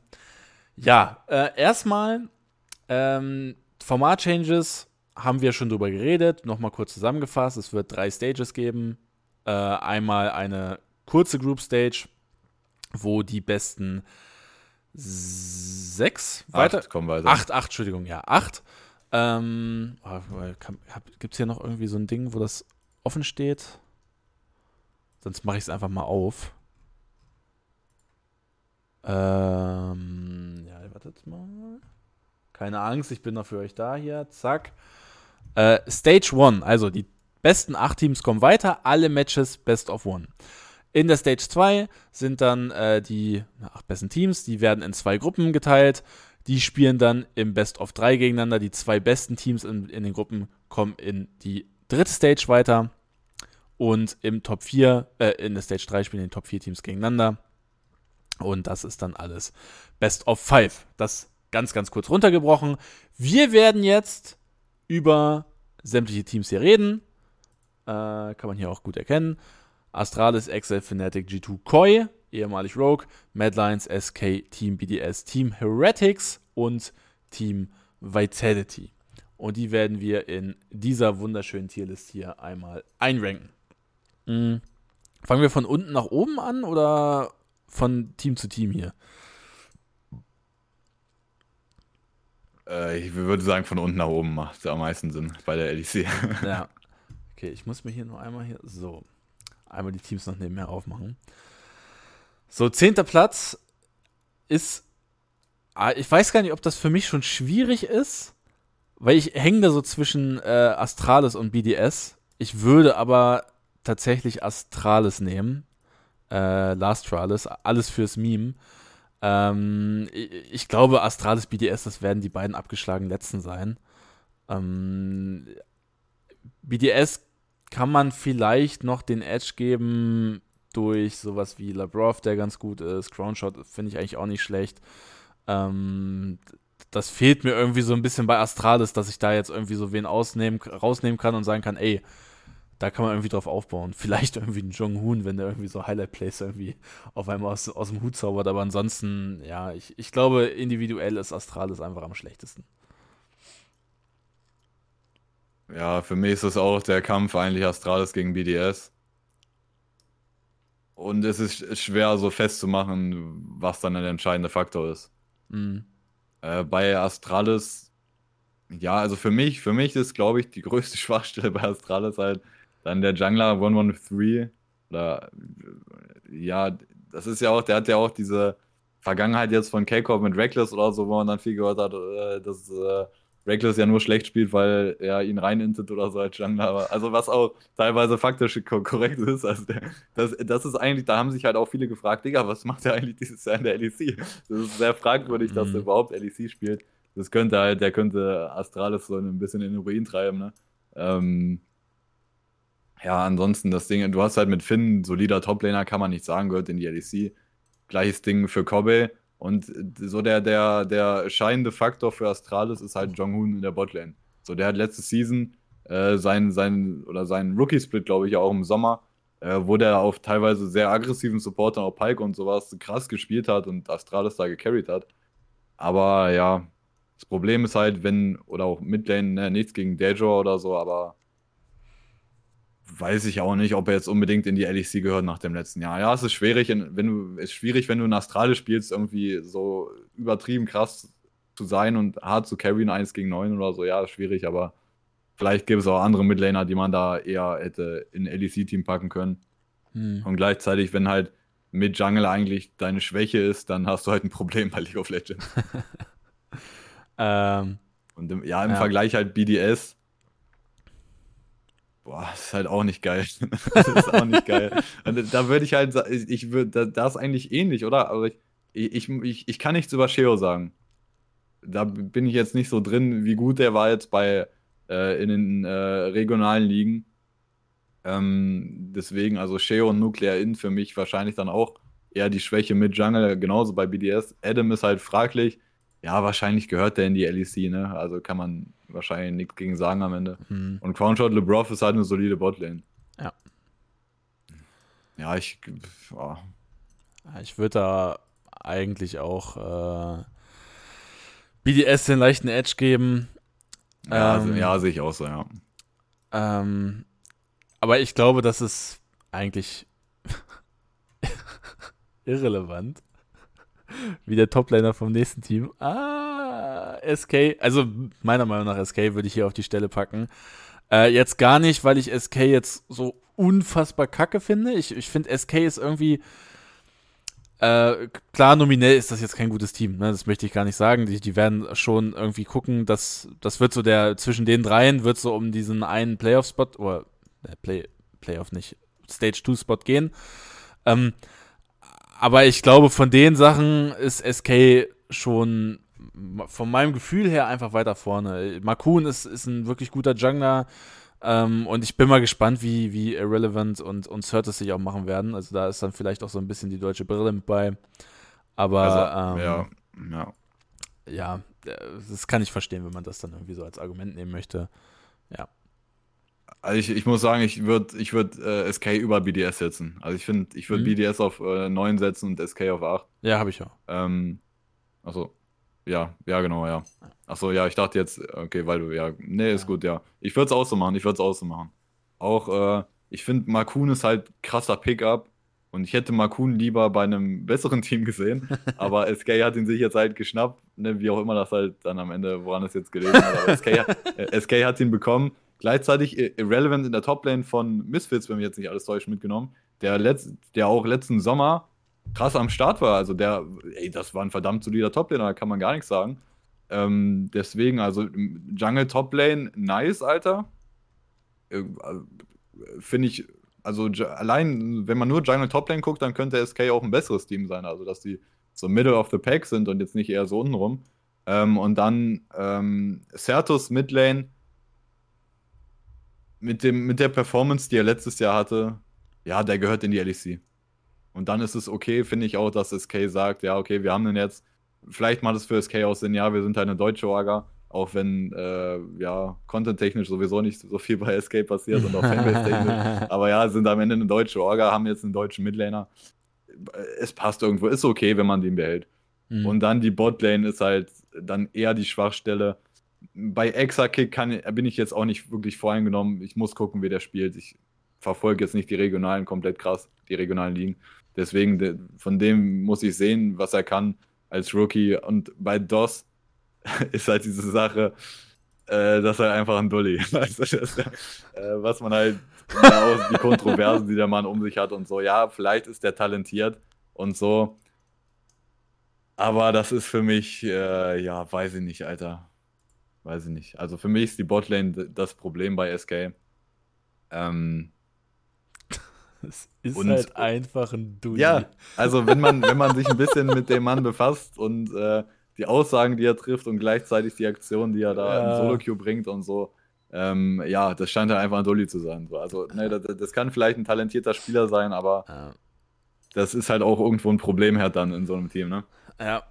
[SPEAKER 1] ja, äh, erstmal ähm, Format-Changes haben wir schon drüber geredet. Nochmal kurz zusammengefasst. Es wird drei Stages geben. Äh, einmal eine kurze Group Stage, wo die besten sechs
[SPEAKER 2] weiter. Acht, kommen weiter.
[SPEAKER 1] Acht, acht, Entschuldigung, ja, acht. Ähm, oh, Gibt es hier noch irgendwie so ein Ding, wo das offen steht? Sonst mache ich es einfach mal auf. Ähm, ja, wartet mal. Keine Angst, ich bin noch für euch da hier. Zack. Äh, Stage 1, also die besten acht Teams kommen weiter, alle Matches Best of One. In der Stage 2 sind dann äh, die acht besten Teams, die werden in zwei Gruppen geteilt. Die spielen dann im Best of 3 gegeneinander. Die zwei besten Teams in, in den Gruppen kommen in die dritte Stage weiter. Und im Top 4, äh, in der Stage 3 spielen die Top 4 Teams gegeneinander. Und das ist dann alles Best of Five. Das ganz, ganz kurz runtergebrochen. Wir werden jetzt über sämtliche Teams hier reden. Äh, kann man hier auch gut erkennen. Astralis, Excel, Fnatic, G2, Koi, ehemalig Rogue, Madlines, SK, Team BDS, Team Heretics und Team Vitality. Und die werden wir in dieser wunderschönen Tierlist hier einmal einranken. Mhm. Fangen wir von unten nach oben an oder von Team zu Team hier?
[SPEAKER 2] Äh, ich würde sagen, von unten nach oben macht am meisten Sinn bei der LEC.
[SPEAKER 1] ja. Okay, ich muss mir hier nur einmal hier. So. Einmal die Teams noch nebenher aufmachen. So, zehnter Platz ist. Ah, ich weiß gar nicht, ob das für mich schon schwierig ist, weil ich hänge da so zwischen äh, Astralis und BDS. Ich würde aber tatsächlich Astralis nehmen äh, Last Tralis, alles fürs Meme. Ähm, ich, glaube, Astralis BDS, das werden die beiden abgeschlagenen letzten sein. Ähm, BDS kann man vielleicht noch den Edge geben durch sowas wie Labrov, der ganz gut ist. Crownshot finde ich eigentlich auch nicht schlecht. Ähm, das fehlt mir irgendwie so ein bisschen bei Astralis, dass ich da jetzt irgendwie so wen ausnehmen, rausnehmen kann und sagen kann, ey, da kann man irgendwie drauf aufbauen. Vielleicht irgendwie ein Jong Hoon, wenn der irgendwie so Highlight-Plays irgendwie auf einmal aus, aus dem Hut zaubert. Aber ansonsten, ja, ich, ich glaube, individuell ist Astralis einfach am schlechtesten.
[SPEAKER 2] Ja, für mich ist das auch der Kampf eigentlich Astralis gegen BDS. Und es ist schwer so festzumachen, was dann der entscheidende Faktor ist. Mhm. Äh, bei Astralis, ja, also für mich, für mich ist, glaube ich, die größte Schwachstelle bei Astralis halt, dann der Jungler 113. Oder, ja, das ist ja auch, der hat ja auch diese Vergangenheit jetzt von K-Corp mit Reckless oder so, wo man dann viel gehört hat, äh, dass äh, Reckless ja nur schlecht spielt, weil er ihn reinintet oder so als Jungler. Also was auch teilweise faktisch korrekt ist. Also der, das, das ist eigentlich, da haben sich halt auch viele gefragt, Digga, was macht er eigentlich dieses Jahr in der LEC? Das ist sehr fragwürdig, mhm. dass er überhaupt LEC spielt. Das könnte halt, der könnte Astralis so ein bisschen in den Ruin treiben, ne? Ähm, ja, ansonsten das Ding, du hast halt mit Finn solider Toplaner, kann man nicht sagen, gehört in die LEC. Gleiches Ding für Kobe. Und so der, der, der scheinende Faktor für Astralis ist halt Jong-Hoon in der Botlane. So, der hat letzte Season äh, sein, sein, oder seinen Rookie-Split, glaube ich, auch im Sommer, äh, wo der auf teilweise sehr aggressiven Supportern, auch Pike und sowas, krass gespielt hat und Astralis da gecarried hat. Aber ja, das Problem ist halt, wenn, oder auch Midlane, ne, nichts gegen Dejor oder so, aber weiß ich auch nicht, ob er jetzt unbedingt in die LEC gehört nach dem letzten Jahr. Ja, es ist schwierig, wenn du, ist schwierig, wenn du in Astrale spielst, irgendwie so übertrieben krass zu sein und hart zu carryen, 1 gegen 9 oder so. Ja, ist schwierig, aber vielleicht gibt es auch andere Midlaner, die man da eher hätte in LEC-Team packen können. Hm. Und gleichzeitig, wenn halt mit Jungle eigentlich deine Schwäche ist, dann hast du halt ein Problem bei League of Legends. ähm, und im, ja, im ja. Vergleich halt BDS Boah, das ist halt auch nicht geil. das ist auch nicht geil. Und da würde ich halt, ich würde, da, ist eigentlich ähnlich, oder? Aber ich, ich, ich, ich kann nichts über Sheo sagen. Da bin ich jetzt nicht so drin, wie gut der war jetzt bei äh, in den äh, regionalen Ligen. Ähm, deswegen, also Sheo und Nuclear In für mich wahrscheinlich dann auch eher die Schwäche mit Jungle, genauso bei BDS. Adam ist halt fraglich. Ja, wahrscheinlich gehört der in die LEC, ne? Also kann man wahrscheinlich nichts gegen sagen am Ende. Mhm. Und Crownshot LeBroff ist halt eine solide Botlane.
[SPEAKER 1] Ja.
[SPEAKER 2] Ja, ich. Oh.
[SPEAKER 1] Ich würde da eigentlich auch äh, BDS den leichten Edge geben.
[SPEAKER 2] Ja, ähm, ja sehe ich auch so, ja.
[SPEAKER 1] Ähm, aber ich glaube, das ist eigentlich irrelevant, wie der Toplaner vom nächsten Team. Ah, SK, also meiner Meinung nach SK würde ich hier auf die Stelle packen. Äh, jetzt gar nicht, weil ich SK jetzt so unfassbar kacke finde. Ich, ich finde, SK ist irgendwie. Äh, klar, nominell ist das jetzt kein gutes Team, ne? das möchte ich gar nicht sagen. Die, die werden schon irgendwie gucken, dass das wird so der, zwischen den dreien wird so um diesen einen Playoff-Spot, oder äh, Play, Playoff nicht, Stage-2-Spot gehen. Ähm, aber ich glaube, von den Sachen ist SK schon von meinem Gefühl her einfach weiter vorne. Makun ist, ist ein wirklich guter Jungler. Ähm, und ich bin mal gespannt, wie, wie Irrelevant und, und Certus sich auch machen werden. Also da ist dann vielleicht auch so ein bisschen die deutsche Brille mit bei. Aber also, ähm, ja, ja. Ja, das kann ich verstehen, wenn man das dann irgendwie so als Argument nehmen möchte. Ja.
[SPEAKER 2] Also ich, ich muss sagen, ich würde ich würd, äh, SK über BDS setzen. Also ich finde, ich würde mhm. BDS auf äh, 9 setzen und SK auf 8.
[SPEAKER 1] Ja, habe ich auch.
[SPEAKER 2] Ähm, also ja, ja, genau, ja. Achso, ja, ich dachte jetzt, okay, weil du, ja, nee, ist ja. gut, ja. Ich würde es auch so machen, ich würde es auch so machen. Auch, äh, ich finde, Markun ist halt krasser Pickup und ich hätte Markun lieber bei einem besseren Team gesehen, aber SK hat ihn sich jetzt halt geschnappt, ne, wie auch immer das halt dann am Ende, woran es jetzt gelegen hat, aber SK, äh, SK hat ihn bekommen. Gleichzeitig irrelevant in der Toplane von Misfits, wenn wir jetzt nicht alles täuschen, mitgenommen, der, letzt, der auch letzten Sommer krass am Start war. Also der, ey, das war ein verdammt solider Toplaner, da kann man gar nichts sagen. Ähm, deswegen, also Jungle Toplane, nice, Alter. Äh, Finde ich, also allein, wenn man nur Jungle Toplane guckt, dann könnte SK auch ein besseres Team sein. Also, dass die so Middle of the Pack sind und jetzt nicht eher so untenrum. Ähm, und dann ähm, Certus Midlane mit, dem, mit der Performance, die er letztes Jahr hatte, ja, der gehört in die LEC. Und dann ist es okay, finde ich auch, dass SK sagt, ja, okay, wir haben den jetzt, vielleicht macht es für SK auch Sinn, ja, wir sind halt eine deutsche Orga, auch wenn, äh, ja, content-technisch sowieso nicht so viel bei SK passiert und auch Fanbase-technisch. Aber ja, sind am Ende eine deutsche Orga, haben jetzt einen deutschen Midlaner. Es passt irgendwo, ist okay, wenn man den behält. Mhm. Und dann die Botlane ist halt dann eher die Schwachstelle. Bei Exakick kann, bin ich jetzt auch nicht wirklich voreingenommen. Ich muss gucken, wie der spielt. Ich verfolge jetzt nicht die regionalen komplett krass, die regionalen Ligen. Deswegen, von dem muss ich sehen, was er kann als Rookie. Und bei DOS ist halt diese Sache, äh, dass er einfach ein Dulli. Das, äh, was man halt, aus, die Kontroversen, die der Mann um sich hat und so. Ja, vielleicht ist der talentiert und so. Aber das ist für mich, äh, ja, weiß ich nicht, Alter. Weiß ich nicht. Also für mich ist die Botlane das Problem bei SK. Ähm,
[SPEAKER 1] es ist und, halt einfach ein Dulli.
[SPEAKER 2] Ja, also wenn man, wenn man sich ein bisschen mit dem Mann befasst und äh, die Aussagen, die er trifft und gleichzeitig die Aktionen, die er da ja. im Solo-Queue bringt und so, ähm, ja, das scheint halt einfach ein Dulli zu sein. So. Also, ne, das, das, kann vielleicht ein talentierter Spieler sein, aber ja. das ist halt auch irgendwo ein Problem halt dann in so einem Team, ne?
[SPEAKER 1] Ja.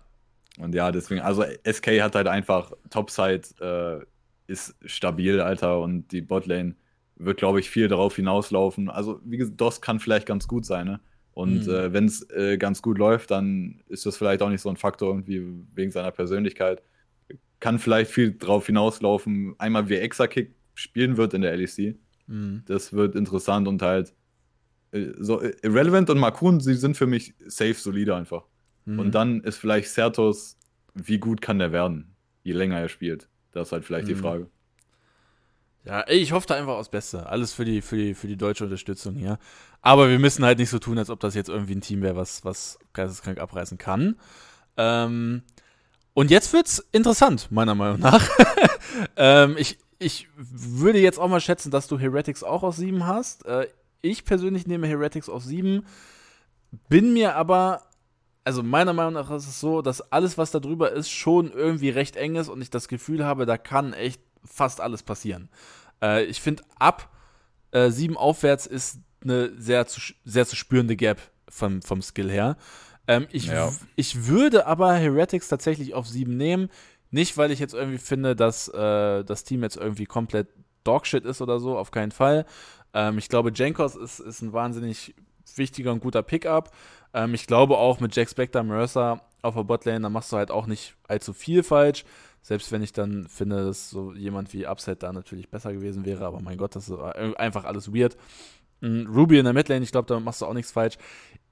[SPEAKER 2] Und ja, deswegen, also SK hat halt einfach Topside, äh, ist stabil, Alter, und die Botlane wird, glaube ich, viel darauf hinauslaufen. Also, wie gesagt, DOS kann vielleicht ganz gut sein, ne? Und mhm. äh, wenn es äh, ganz gut läuft, dann ist das vielleicht auch nicht so ein Faktor irgendwie wegen seiner Persönlichkeit. Kann vielleicht viel darauf hinauslaufen, einmal wie Exakick spielen wird in der LEC. Mhm. Das wird interessant und halt äh, so äh, Irrelevant und Makun, sie sind für mich safe solide einfach. Mhm. Und dann ist vielleicht Certos, wie gut kann der werden, je länger er spielt. Das ist halt vielleicht mhm. die Frage.
[SPEAKER 1] Ja, ey, ich hoffe da einfach aufs Beste. Alles für die, für die, für die deutsche Unterstützung hier. Aber wir müssen halt nicht so tun, als ob das jetzt irgendwie ein Team wäre, was, was geisteskrank abreißen kann. Ähm, und jetzt wird's interessant, meiner Meinung nach. ähm, ich, ich würde jetzt auch mal schätzen, dass du Heretics auch auf 7 hast. Äh, ich persönlich nehme Heretics auf 7, bin mir aber, also meiner Meinung nach ist es so, dass alles, was da drüber ist, schon irgendwie recht eng ist und ich das Gefühl habe, da kann echt fast alles passieren. Äh, ich finde, ab äh, 7 aufwärts ist eine sehr zu, sehr zu spürende Gap vom, vom Skill her. Ähm, ich, ja. ich würde aber Heretics tatsächlich auf 7 nehmen. Nicht, weil ich jetzt irgendwie finde, dass äh, das Team jetzt irgendwie komplett Dogshit ist oder so, auf keinen Fall. Ähm, ich glaube, Jankos ist, ist ein wahnsinnig wichtiger und guter Pickup. Ähm, ich glaube auch mit Jack Spector, Mercer auf der Botlane, da machst du halt auch nicht allzu viel falsch. Selbst wenn ich dann finde, dass so jemand wie Upset da natürlich besser gewesen wäre, aber mein Gott, das ist einfach alles weird. Mm, Ruby in der Midlane, ich glaube, da machst du auch nichts falsch.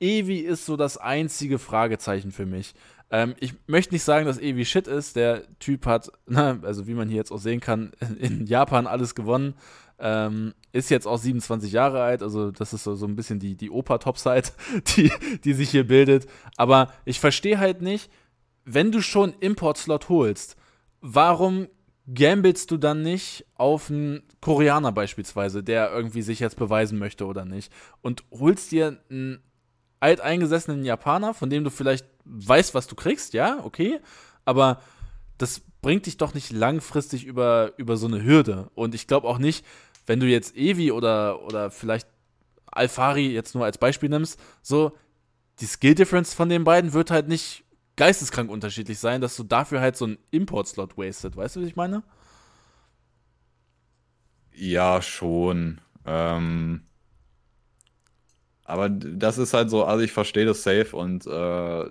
[SPEAKER 1] Evi ist so das einzige Fragezeichen für mich. Ähm, ich möchte nicht sagen, dass Evi Shit ist. Der Typ hat, na, also wie man hier jetzt auch sehen kann, in Japan alles gewonnen. Ähm, ist jetzt auch 27 Jahre alt, also das ist so, so ein bisschen die, die Opa-Topside, die, die sich hier bildet. Aber ich verstehe halt nicht, wenn du schon Import-Slot holst, warum gambelst du dann nicht auf einen Koreaner beispielsweise, der irgendwie sich jetzt beweisen möchte oder nicht, und holst dir einen alteingesessenen Japaner, von dem du vielleicht weißt, was du kriegst, ja, okay, aber das bringt dich doch nicht langfristig über, über so eine Hürde. Und ich glaube auch nicht, wenn du jetzt Evi oder, oder vielleicht Alfari jetzt nur als Beispiel nimmst, so die Skill Difference von den beiden wird halt nicht geisteskrank unterschiedlich sein, dass du dafür halt so einen Import-Slot wasted. Weißt du, was ich meine?
[SPEAKER 2] Ja, schon. Ähm, aber das ist halt so, also ich verstehe das safe und äh,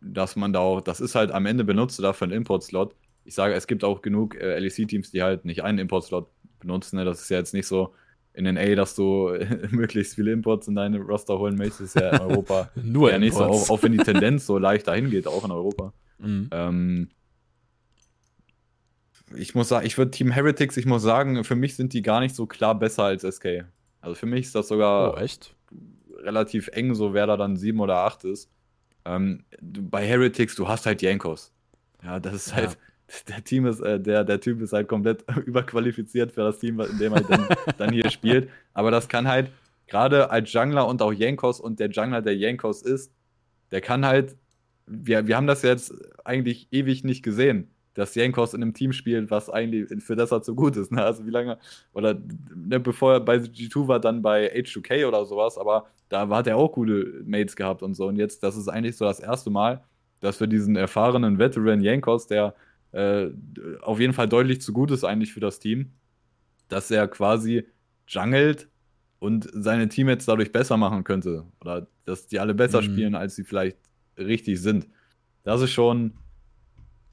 [SPEAKER 2] dass man da auch, das ist halt am Ende benutzt du dafür einen Import-Slot. Ich sage, es gibt auch genug äh, LEC-Teams, die halt nicht einen Import-Slot benutzen. Ne? Das ist ja jetzt nicht so in den A, dass du möglichst viele Imports in deine Roster holen möchtest. Das ist ja in Europa
[SPEAKER 1] Nur ja
[SPEAKER 2] nicht so, auch, auch, wenn die Tendenz so leicht dahin geht, auch in Europa. Mhm. Ähm, ich muss sagen, ich würde Team Heretics, ich muss sagen, für mich sind die gar nicht so klar besser als SK. Also für mich ist das sogar
[SPEAKER 1] oh,
[SPEAKER 2] relativ eng, so wer da dann 7 oder 8 ist. Ähm, bei Heretics, du hast halt Jankos. Ja, das ist ja. halt, der Team ist, äh, der, der Typ ist halt komplett überqualifiziert für das Team, in dem er dann, dann hier spielt. Aber das kann halt, gerade als Jungler und auch Jankos und der Jungler, der Jankos ist, der kann halt, wir, wir haben das jetzt eigentlich ewig nicht gesehen dass Jankos in einem Team spielt, was eigentlich für das halt so gut ist. Ne? Also wie lange, oder ne, bevor er bei G2 war, dann bei H2K oder sowas, aber da hat er auch gute Mates gehabt und so. Und jetzt, das ist eigentlich so das erste Mal, dass wir diesen erfahrenen Veteran Jankos, der äh, auf jeden Fall deutlich zu gut ist eigentlich für das Team, dass er quasi jungelt und seine Teammates dadurch besser machen könnte. Oder dass die alle besser mhm. spielen, als sie vielleicht richtig sind. Das ist schon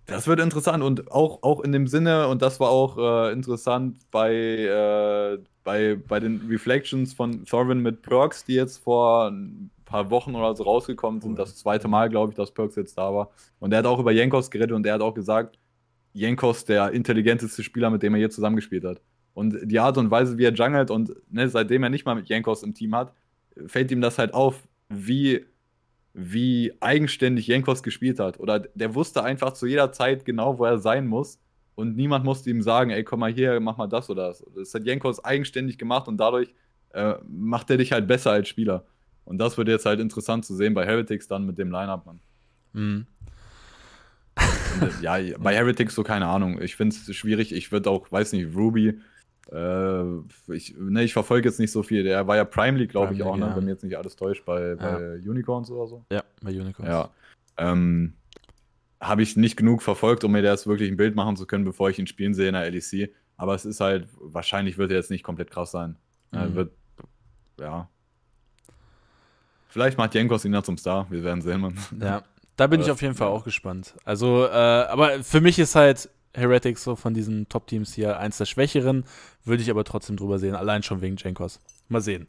[SPEAKER 2] das wird interessant und auch, auch in dem Sinne, und das war auch äh, interessant bei, äh, bei, bei den Reflections von Thorvin mit Perks, die jetzt vor ein paar Wochen oder so rausgekommen sind. Das zweite Mal, glaube ich, dass Perks jetzt da war. Und er hat auch über Jankos geredet und er hat auch gesagt, Jankos der intelligenteste Spieler, mit dem er hier zusammengespielt hat. Und die Art und Weise, wie er jungelt und ne, seitdem er nicht mal mit Jankos im Team hat, fällt ihm das halt auf, wie wie eigenständig Jankos gespielt hat. Oder der wusste einfach zu jeder Zeit genau, wo er sein muss. Und niemand musste ihm sagen, ey, komm mal hier, mach mal das oder das. Das hat Jankos eigenständig gemacht und dadurch äh, macht er dich halt besser als Spieler. Und das wird jetzt halt interessant zu sehen bei Heretics dann mit dem Line-Up, Mann. Mhm. Ja, bei Heretics so keine Ahnung. Ich finde es schwierig. Ich würde auch, weiß nicht, Ruby Äh, ich ne, ich verfolge jetzt nicht so viel. Der war ja Prime League, glaube ich, auch, ne?
[SPEAKER 1] ja.
[SPEAKER 2] wenn mir jetzt nicht alles täuscht, bei, bei Unicorns oder so.
[SPEAKER 1] Ja, bei Unicorns.
[SPEAKER 2] Ja. Ähm, Habe ich nicht genug verfolgt, um mir das wirklich ein Bild machen zu können, bevor ich ihn spielen sehe in der LEC. Aber es ist halt, wahrscheinlich wird er jetzt nicht komplett krass sein. Er
[SPEAKER 1] Mhm.
[SPEAKER 2] wird, ja. Vielleicht macht Jankos ihn dann zum Star. Wir werden sehen, Mann.
[SPEAKER 1] Ja, da bin
[SPEAKER 2] Aber
[SPEAKER 1] ich auf jeden Fall auch gespannt. Also, äh, aber für mich ist halt Heretics so von diesen Top-Teams hier eins der schwächeren, würde ich aber trotzdem drüber sehen, allein schon wegen Jankos. Mal sehen.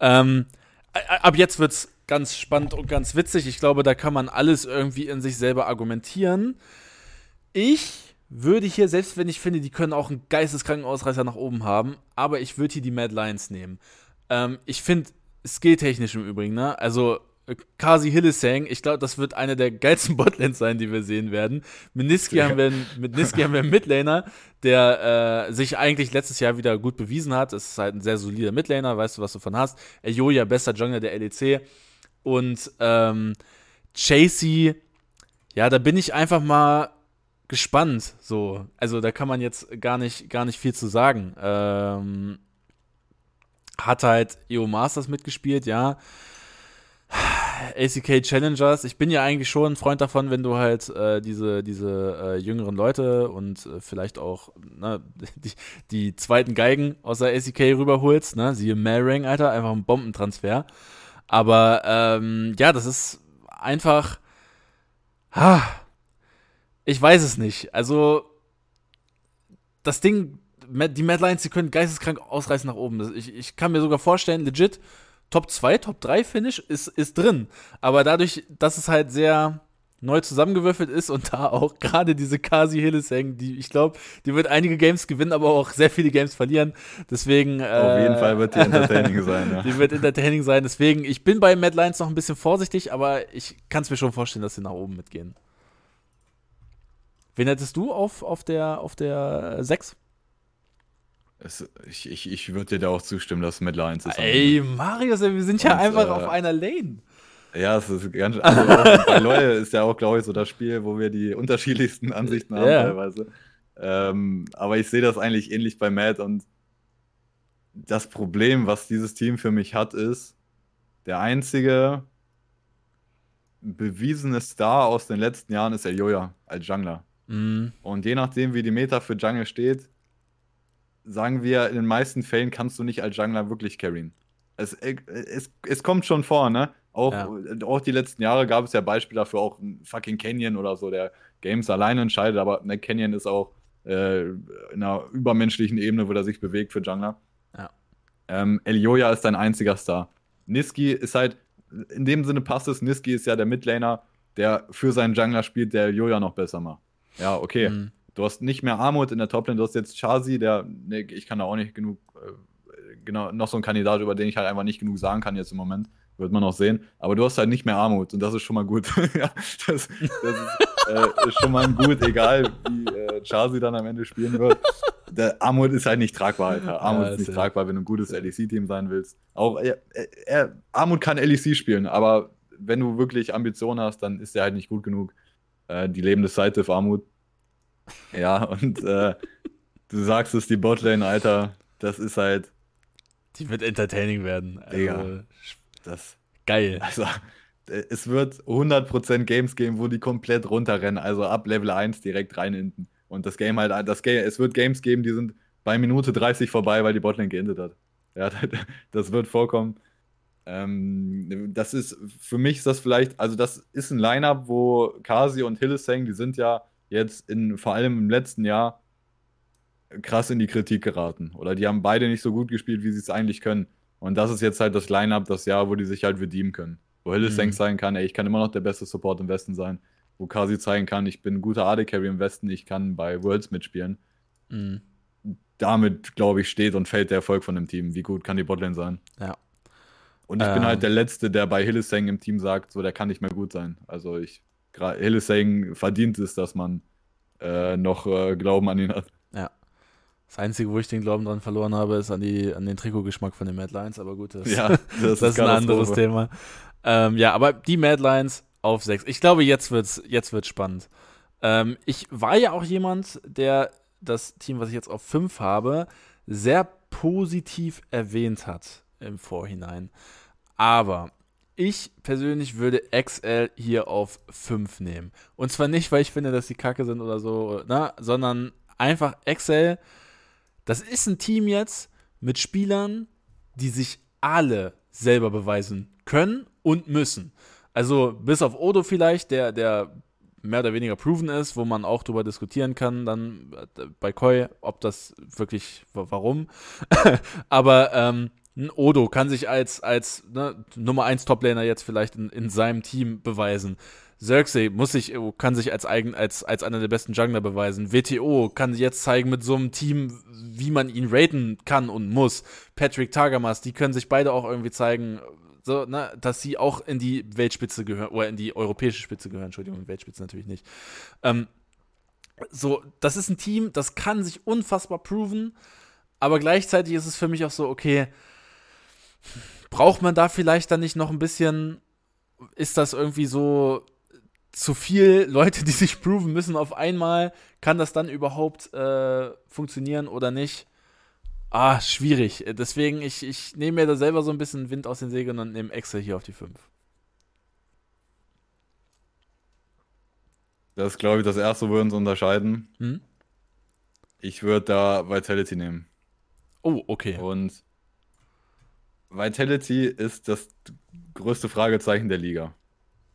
[SPEAKER 1] Ähm, ab jetzt wird's ganz spannend und ganz witzig. Ich glaube, da kann man alles irgendwie in sich selber argumentieren. Ich würde hier, selbst wenn ich finde, die können auch einen geisteskranken Ausreißer nach oben haben, aber ich würde hier die Mad Lions nehmen. Ähm, ich finde, skilltechnisch im Übrigen, ne? Also, Kasi Hillesang, ich glaube, das wird eine der geilsten Botlanes sein, die wir sehen werden. Mit Niski haben wir, einen- mit Niski haben wir einen Midlaner, der äh, sich eigentlich letztes Jahr wieder gut bewiesen hat. Es ist halt ein sehr solider Midlaner, weißt du, was du von hast. Joja, bester Jungler der LEC. Und ähm, Chasey, ja, da bin ich einfach mal gespannt. So, also da kann man jetzt gar nicht, gar nicht viel zu sagen. Ähm, hat halt EO Masters mitgespielt, ja. ACK Challengers. Ich bin ja eigentlich schon ein Freund davon, wenn du halt äh, diese, diese äh, jüngeren Leute und äh, vielleicht auch ne, die, die zweiten Geigen aus der ACK rüberholst. Ne? Siehe Marang, Alter, einfach ein Bombentransfer. Aber ähm, ja, das ist einfach. Ha, ich weiß es nicht. Also, das Ding, die Mad Lions, die können geisteskrank ausreißen nach oben. Ich, ich kann mir sogar vorstellen, legit, Top 2, Top 3 Finish ist, ist drin. Aber dadurch, dass es halt sehr neu zusammengewürfelt ist und da auch gerade diese Kasi Hillesang, die ich glaube, die wird einige Games gewinnen, aber auch sehr viele Games verlieren. Deswegen.
[SPEAKER 2] Auf jeden
[SPEAKER 1] äh,
[SPEAKER 2] Fall wird die entertaining sein, ja.
[SPEAKER 1] Die wird entertaining sein. Deswegen, ich bin bei Mad Lions noch ein bisschen vorsichtig, aber ich kann es mir schon vorstellen, dass sie nach oben mitgehen. Wen hättest du auf, auf der, auf der 6?
[SPEAKER 2] Es, ich ich, ich würde dir da auch zustimmen, dass Mad Lions ist.
[SPEAKER 1] Ey, Marius, wir sind ja
[SPEAKER 2] Und,
[SPEAKER 1] einfach
[SPEAKER 2] äh,
[SPEAKER 1] auf einer Lane.
[SPEAKER 2] Ja, es ist ganz also bei LoL ist ja auch, glaube ich, so das Spiel, wo wir die unterschiedlichsten Ansichten haben
[SPEAKER 1] Ja.
[SPEAKER 2] teilweise. Ähm, aber ich sehe das eigentlich ähnlich bei Matt und das Problem, was dieses Team für mich hat, ist, der einzige bewiesene Star aus den letzten Jahren ist Elioya als Jungler.
[SPEAKER 1] Mhm.
[SPEAKER 2] Und je nachdem, wie die Meta für Jungle steht, sagen wir, in den meisten Fällen kannst du nicht als Jungler wirklich carryen. Es, es, es kommt schon vor, ne? Auch,
[SPEAKER 1] Ja.
[SPEAKER 2] auch die letzten Jahre gab es ja Beispiele dafür, auch ein fucking Canyon oder so, der Games alleine entscheidet, aber ne, Canyon ist auch äh, in einer übermenschlichen Ebene, wo er sich bewegt für Jungler.
[SPEAKER 1] Ja.
[SPEAKER 2] Ähm, Elioya ist dein einziger Star. Niski ist halt, in dem Sinne passt es, Niski ist ja der Midlaner, der für seinen Jungler spielt, der Elioya noch besser macht. Ja, okay.
[SPEAKER 1] Mhm.
[SPEAKER 2] Du hast nicht mehr Armut in der Toplane, du hast jetzt Chazi, der, nee, ich kann da auch nicht genug, äh, genau, noch so ein Kandidat, über den ich halt einfach nicht genug sagen kann jetzt im Moment. Wird man noch sehen. Aber du hast halt nicht mehr Armut und das ist schon mal gut. ja, das, das ist, äh, ist schon mal gut, egal wie äh, Chazi dann am Ende spielen wird. Der Armut ist halt nicht tragbar, Alter. Armut
[SPEAKER 1] Ja,
[SPEAKER 2] ist nicht
[SPEAKER 1] ja-
[SPEAKER 2] tragbar, wenn du ein gutes LEC-Team sein willst. Auch er, er, Armut kann LEC spielen, aber wenn du wirklich Ambitionen hast, dann ist er halt nicht gut genug. Äh, die lebende Seite für Armut. Ja, und äh, du sagst es, die Botlane, Alter, das ist halt,
[SPEAKER 1] Die wird entertaining werden. Also,
[SPEAKER 2] Digga. das,
[SPEAKER 1] Geil.
[SPEAKER 2] also, äh, es wird 100% Games geben, wo die komplett runterrennen, also ab Level 1 direkt rein hinten. Und das Game halt, das Game, es wird Games geben, die sind bei Minute 30 vorbei, weil die Botlane geendet hat. Ja, das wird vorkommen. Ähm, das ist, für mich ist das vielleicht, also das ist ein Lineup, wo Kasi und Hillesang, die sind ja jetzt in, vor allem im letzten Jahr krass in die Kritik geraten. Oder die haben beide nicht so gut gespielt, wie sie es eigentlich können. Und das ist jetzt halt das Lineup, das Jahr, wo die sich halt redeemen können. Wo Hillesang
[SPEAKER 1] Mhm.
[SPEAKER 2] zeigen kann, ey, ich kann immer noch der beste Support im Westen sein. Wo Kasi zeigen kann, ich bin ein guter AD Carry im Westen, ich kann bei Worlds mitspielen.
[SPEAKER 1] Mhm.
[SPEAKER 2] Damit, glaube ich, steht und fällt der Erfolg von dem Team. Wie gut kann die Botlane sein?
[SPEAKER 1] Ja.
[SPEAKER 2] Und ich
[SPEAKER 1] Ähm.
[SPEAKER 2] bin halt der Letzte, der bei Hillesang im Team sagt, so, der kann nicht mehr gut sein. Also ich, Hillesang verdient es, dass man äh, noch äh, Glauben an ihn hat.
[SPEAKER 1] Ja. Das Einzige, wo ich den Glauben dran verloren habe, ist an, die, an den Trikotgeschmack von den Mad Lions, aber gut, das,
[SPEAKER 2] Ja,
[SPEAKER 1] das, ist ein anderes. Thema. Ähm, ja, aber die Mad Lions auf 6. Ich glaube, jetzt wird's, jetzt wird's spannend. Ähm, ich war ja auch jemand, der das Team, was ich jetzt auf 5 habe, sehr positiv erwähnt hat im Vorhinein. Aber ich persönlich würde XL hier auf 5 nehmen. Und zwar nicht, weil ich finde, dass die kacke sind oder so, na, ne, sondern einfach XL. Das ist ein Team jetzt mit Spielern, die sich alle selber beweisen können und müssen. Also bis auf Odo vielleicht, der, der mehr oder weniger proven ist, wo man auch darüber diskutieren kann, dann äh, bei Koi, ob das wirklich, warum. Aber ähm, ein Odo kann sich als, als ne, Nummer 1 Toplaner jetzt vielleicht in, in seinem Team beweisen. Xerxes muss sich, kann sich als, eigen, als, als einer der besten Jungler beweisen. WTO kann jetzt zeigen mit so einem Team, wie man ihn raten kann und muss. Patrick Tagamas, die können sich beide auch irgendwie zeigen, so, ne, dass sie auch in die Weltspitze gehören, oder in die europäische Spitze gehören, Entschuldigung, Weltspitze natürlich nicht. Ähm, so, das ist ein Team, das kann sich unfassbar proven, aber gleichzeitig ist es für mich auch so, okay, braucht man da vielleicht dann nicht noch ein bisschen, ist das irgendwie so zu viel Leute, die sich proven müssen auf einmal, kann das dann überhaupt äh, funktionieren oder nicht? Ah, schwierig. Deswegen, ich, ich nehme mir da selber so ein bisschen Wind aus den Segeln und nehme Excel hier auf die 5.
[SPEAKER 2] Das ist, glaube ich, das erste, wo wir uns unterscheiden. Hm? Ich würde da Vitality nehmen.
[SPEAKER 1] Oh, okay.
[SPEAKER 2] Und Vitality ist das größte Fragezeichen der Liga.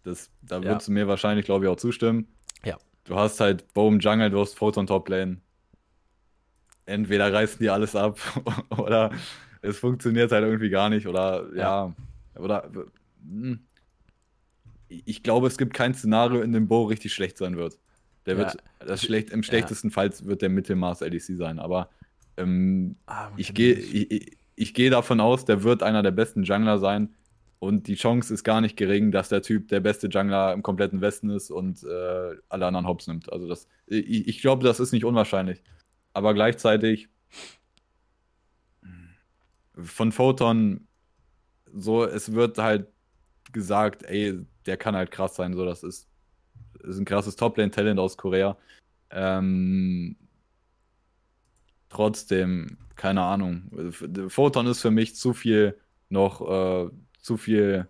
[SPEAKER 2] Das, da ja. würdest du mir wahrscheinlich, glaube ich, auch zustimmen.
[SPEAKER 1] Ja.
[SPEAKER 2] Du hast halt Boom Jungle, du hast Photon Top Lane entweder reißen die alles ab oder es funktioniert halt irgendwie gar nicht oder ja, ja oder hm. ich glaube, es gibt kein Szenario, in dem Bo richtig schlecht sein wird. Der ja. wird das schlecht, im schlechtesten ja. Fall wird der Mittelmaß LDC sein, aber ähm, ah, ich gehe ich, gehe davon aus, der wird einer der besten Jungler sein und die Chance ist gar nicht gering, dass der Typ der beste Jungler im kompletten Westen ist und äh, alle anderen Hops nimmt. Also das ich, ich glaube, das ist nicht unwahrscheinlich aber gleichzeitig von Photon so, es wird halt gesagt, ey, der kann halt krass sein, so, das ist, ist ein krasses Top-Lane-Talent aus Korea. Ähm, trotzdem, keine Ahnung. Photon ist für mich zu viel noch, äh, zu viel,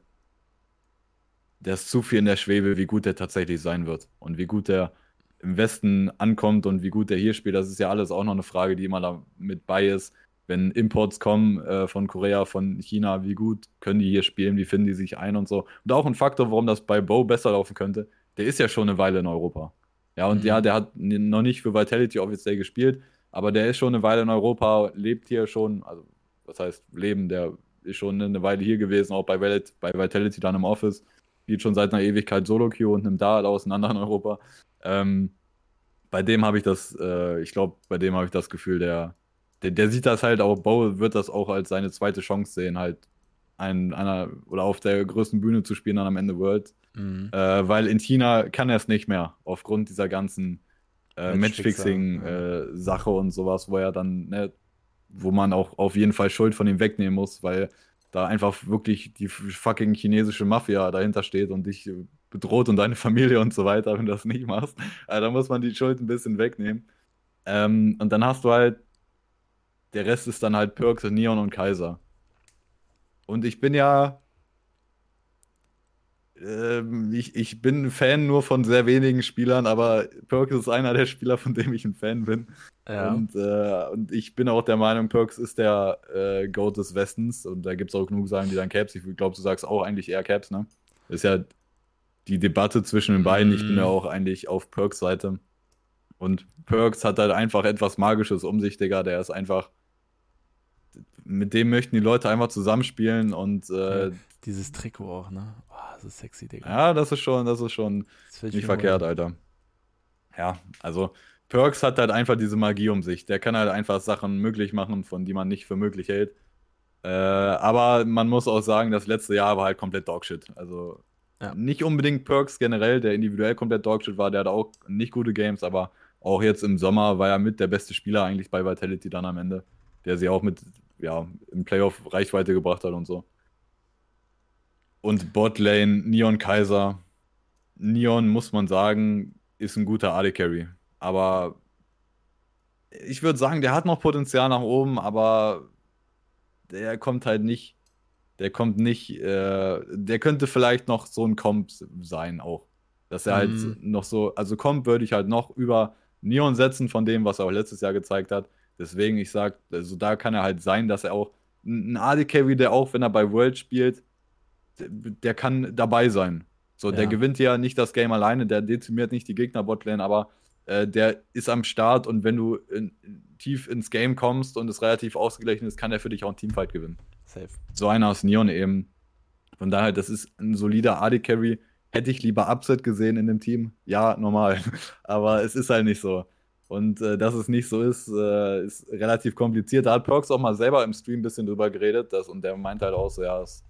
[SPEAKER 2] der ist zu viel in der Schwebe, wie gut der tatsächlich sein wird und wie gut der im Westen ankommt und wie gut der hier spielt, das ist ja alles auch noch eine Frage, die immer da mit bei ist. Wenn Imports kommen äh, von Korea, von China, wie gut können die hier spielen, wie finden die sich ein und so. Und auch ein Faktor, warum das bei Bo besser laufen könnte, der ist ja schon eine Weile in Europa. Ja, und mhm. ja, der hat noch nicht für Vitality offiziell gespielt, aber der ist schon eine Weile in Europa, lebt hier schon, also was heißt leben, der ist schon eine Weile hier gewesen, auch bei, bei Vitality dann im Office, spielt schon seit einer Ewigkeit Solo-Queue und nimmt da halt auseinander in Europa. Ähm, bei dem habe ich das, äh, ich glaube, bei dem habe ich das Gefühl, der, der, der, sieht das halt auch, Bo wird das auch als seine zweite Chance sehen, halt ein, einer oder auf der größten Bühne zu spielen dann am Ende World. Mhm. Äh, weil in China kann er es nicht mehr, aufgrund dieser ganzen äh, Matchfixing-Sache. Äh, und sowas, wo er dann, ne, wo man auch auf jeden Fall Schuld von ihm wegnehmen muss, weil da einfach wirklich die fucking chinesische Mafia dahinter steht und dich bedroht und deine Familie und so weiter, wenn du das nicht machst. Also da muss man die Schuld ein bisschen wegnehmen. Ähm, und dann hast du halt, der Rest ist dann halt Perks, Neon und Kaiser. Und ich bin ja, ähm, ich, ich bin Fan nur von sehr wenigen Spielern, aber Perks ist einer der Spieler, von dem ich ein Fan bin. Ja. Und, äh, und ich bin auch der Meinung, Perks ist der äh, Goat des Westens. Und da gibt es auch genug Sachen, die dann Caps. Ich glaube, du sagst auch eigentlich eher Caps, ne? Ist ja die Debatte zwischen den beiden. Ich bin ja mhm. auch eigentlich auf Perks Seite. Und Perks hat halt einfach etwas Magisches um sich, Digga. Der ist einfach. Mit dem möchten die Leute einfach zusammenspielen und. Äh,
[SPEAKER 1] Dieses Trikot auch, ne? Oh, das ist sexy, Digga.
[SPEAKER 2] Ja, das ist schon, das ist schon das nicht verkehrt, wollen. Alter. Ja, also Perks hat halt einfach diese Magie um sich. Der kann halt einfach Sachen möglich machen, von die man nicht für möglich hält. Äh, aber man muss auch sagen, das letzte Jahr war halt komplett Dogshit. Also ja. Nicht unbedingt Perks generell, der individuell komplett Dogshit war, der hatte auch nicht gute Games, aber auch jetzt im Sommer war er mit der beste Spieler eigentlich bei Vitality dann am Ende, der sie auch mit, ja, im Playoff Reichweite gebracht hat und so. Und Botlane, Neon Kaiser. Neon, muss man sagen, ist ein guter AD Carry. Aber ich würde sagen, der hat noch Potenzial nach oben, aber der kommt halt nicht, der kommt nicht, äh, der könnte vielleicht noch so ein Comp sein auch. Dass er halt
[SPEAKER 1] Mhm.
[SPEAKER 2] noch so, also Comp würde ich halt noch über Neon setzen von dem, was er auch letztes Jahr gezeigt hat. Deswegen, ich sag, also da kann er halt sein, dass er auch ein AD Carry, der auch, wenn er bei World spielt, der, der kann dabei sein. So, der
[SPEAKER 1] Ja.
[SPEAKER 2] gewinnt ja nicht das Game alleine, der dezimiert nicht die Gegner Botlane, aber äh, der ist am Start und wenn du in, tief ins Game kommst und es relativ ausgeglichen ist, kann er für dich auch einen Teamfight gewinnen.
[SPEAKER 1] Safe.
[SPEAKER 2] So einer aus Neon eben. Von daher, das ist ein solider AD Carry. Hätte ich lieber Upset gesehen in dem Team? Ja, normal. Aber es ist halt nicht so. Und äh, dass es nicht so ist, äh, ist relativ kompliziert. Da hat Perks auch mal selber im Stream ein bisschen drüber geredet. Das, und der meint halt auch so, ja, es,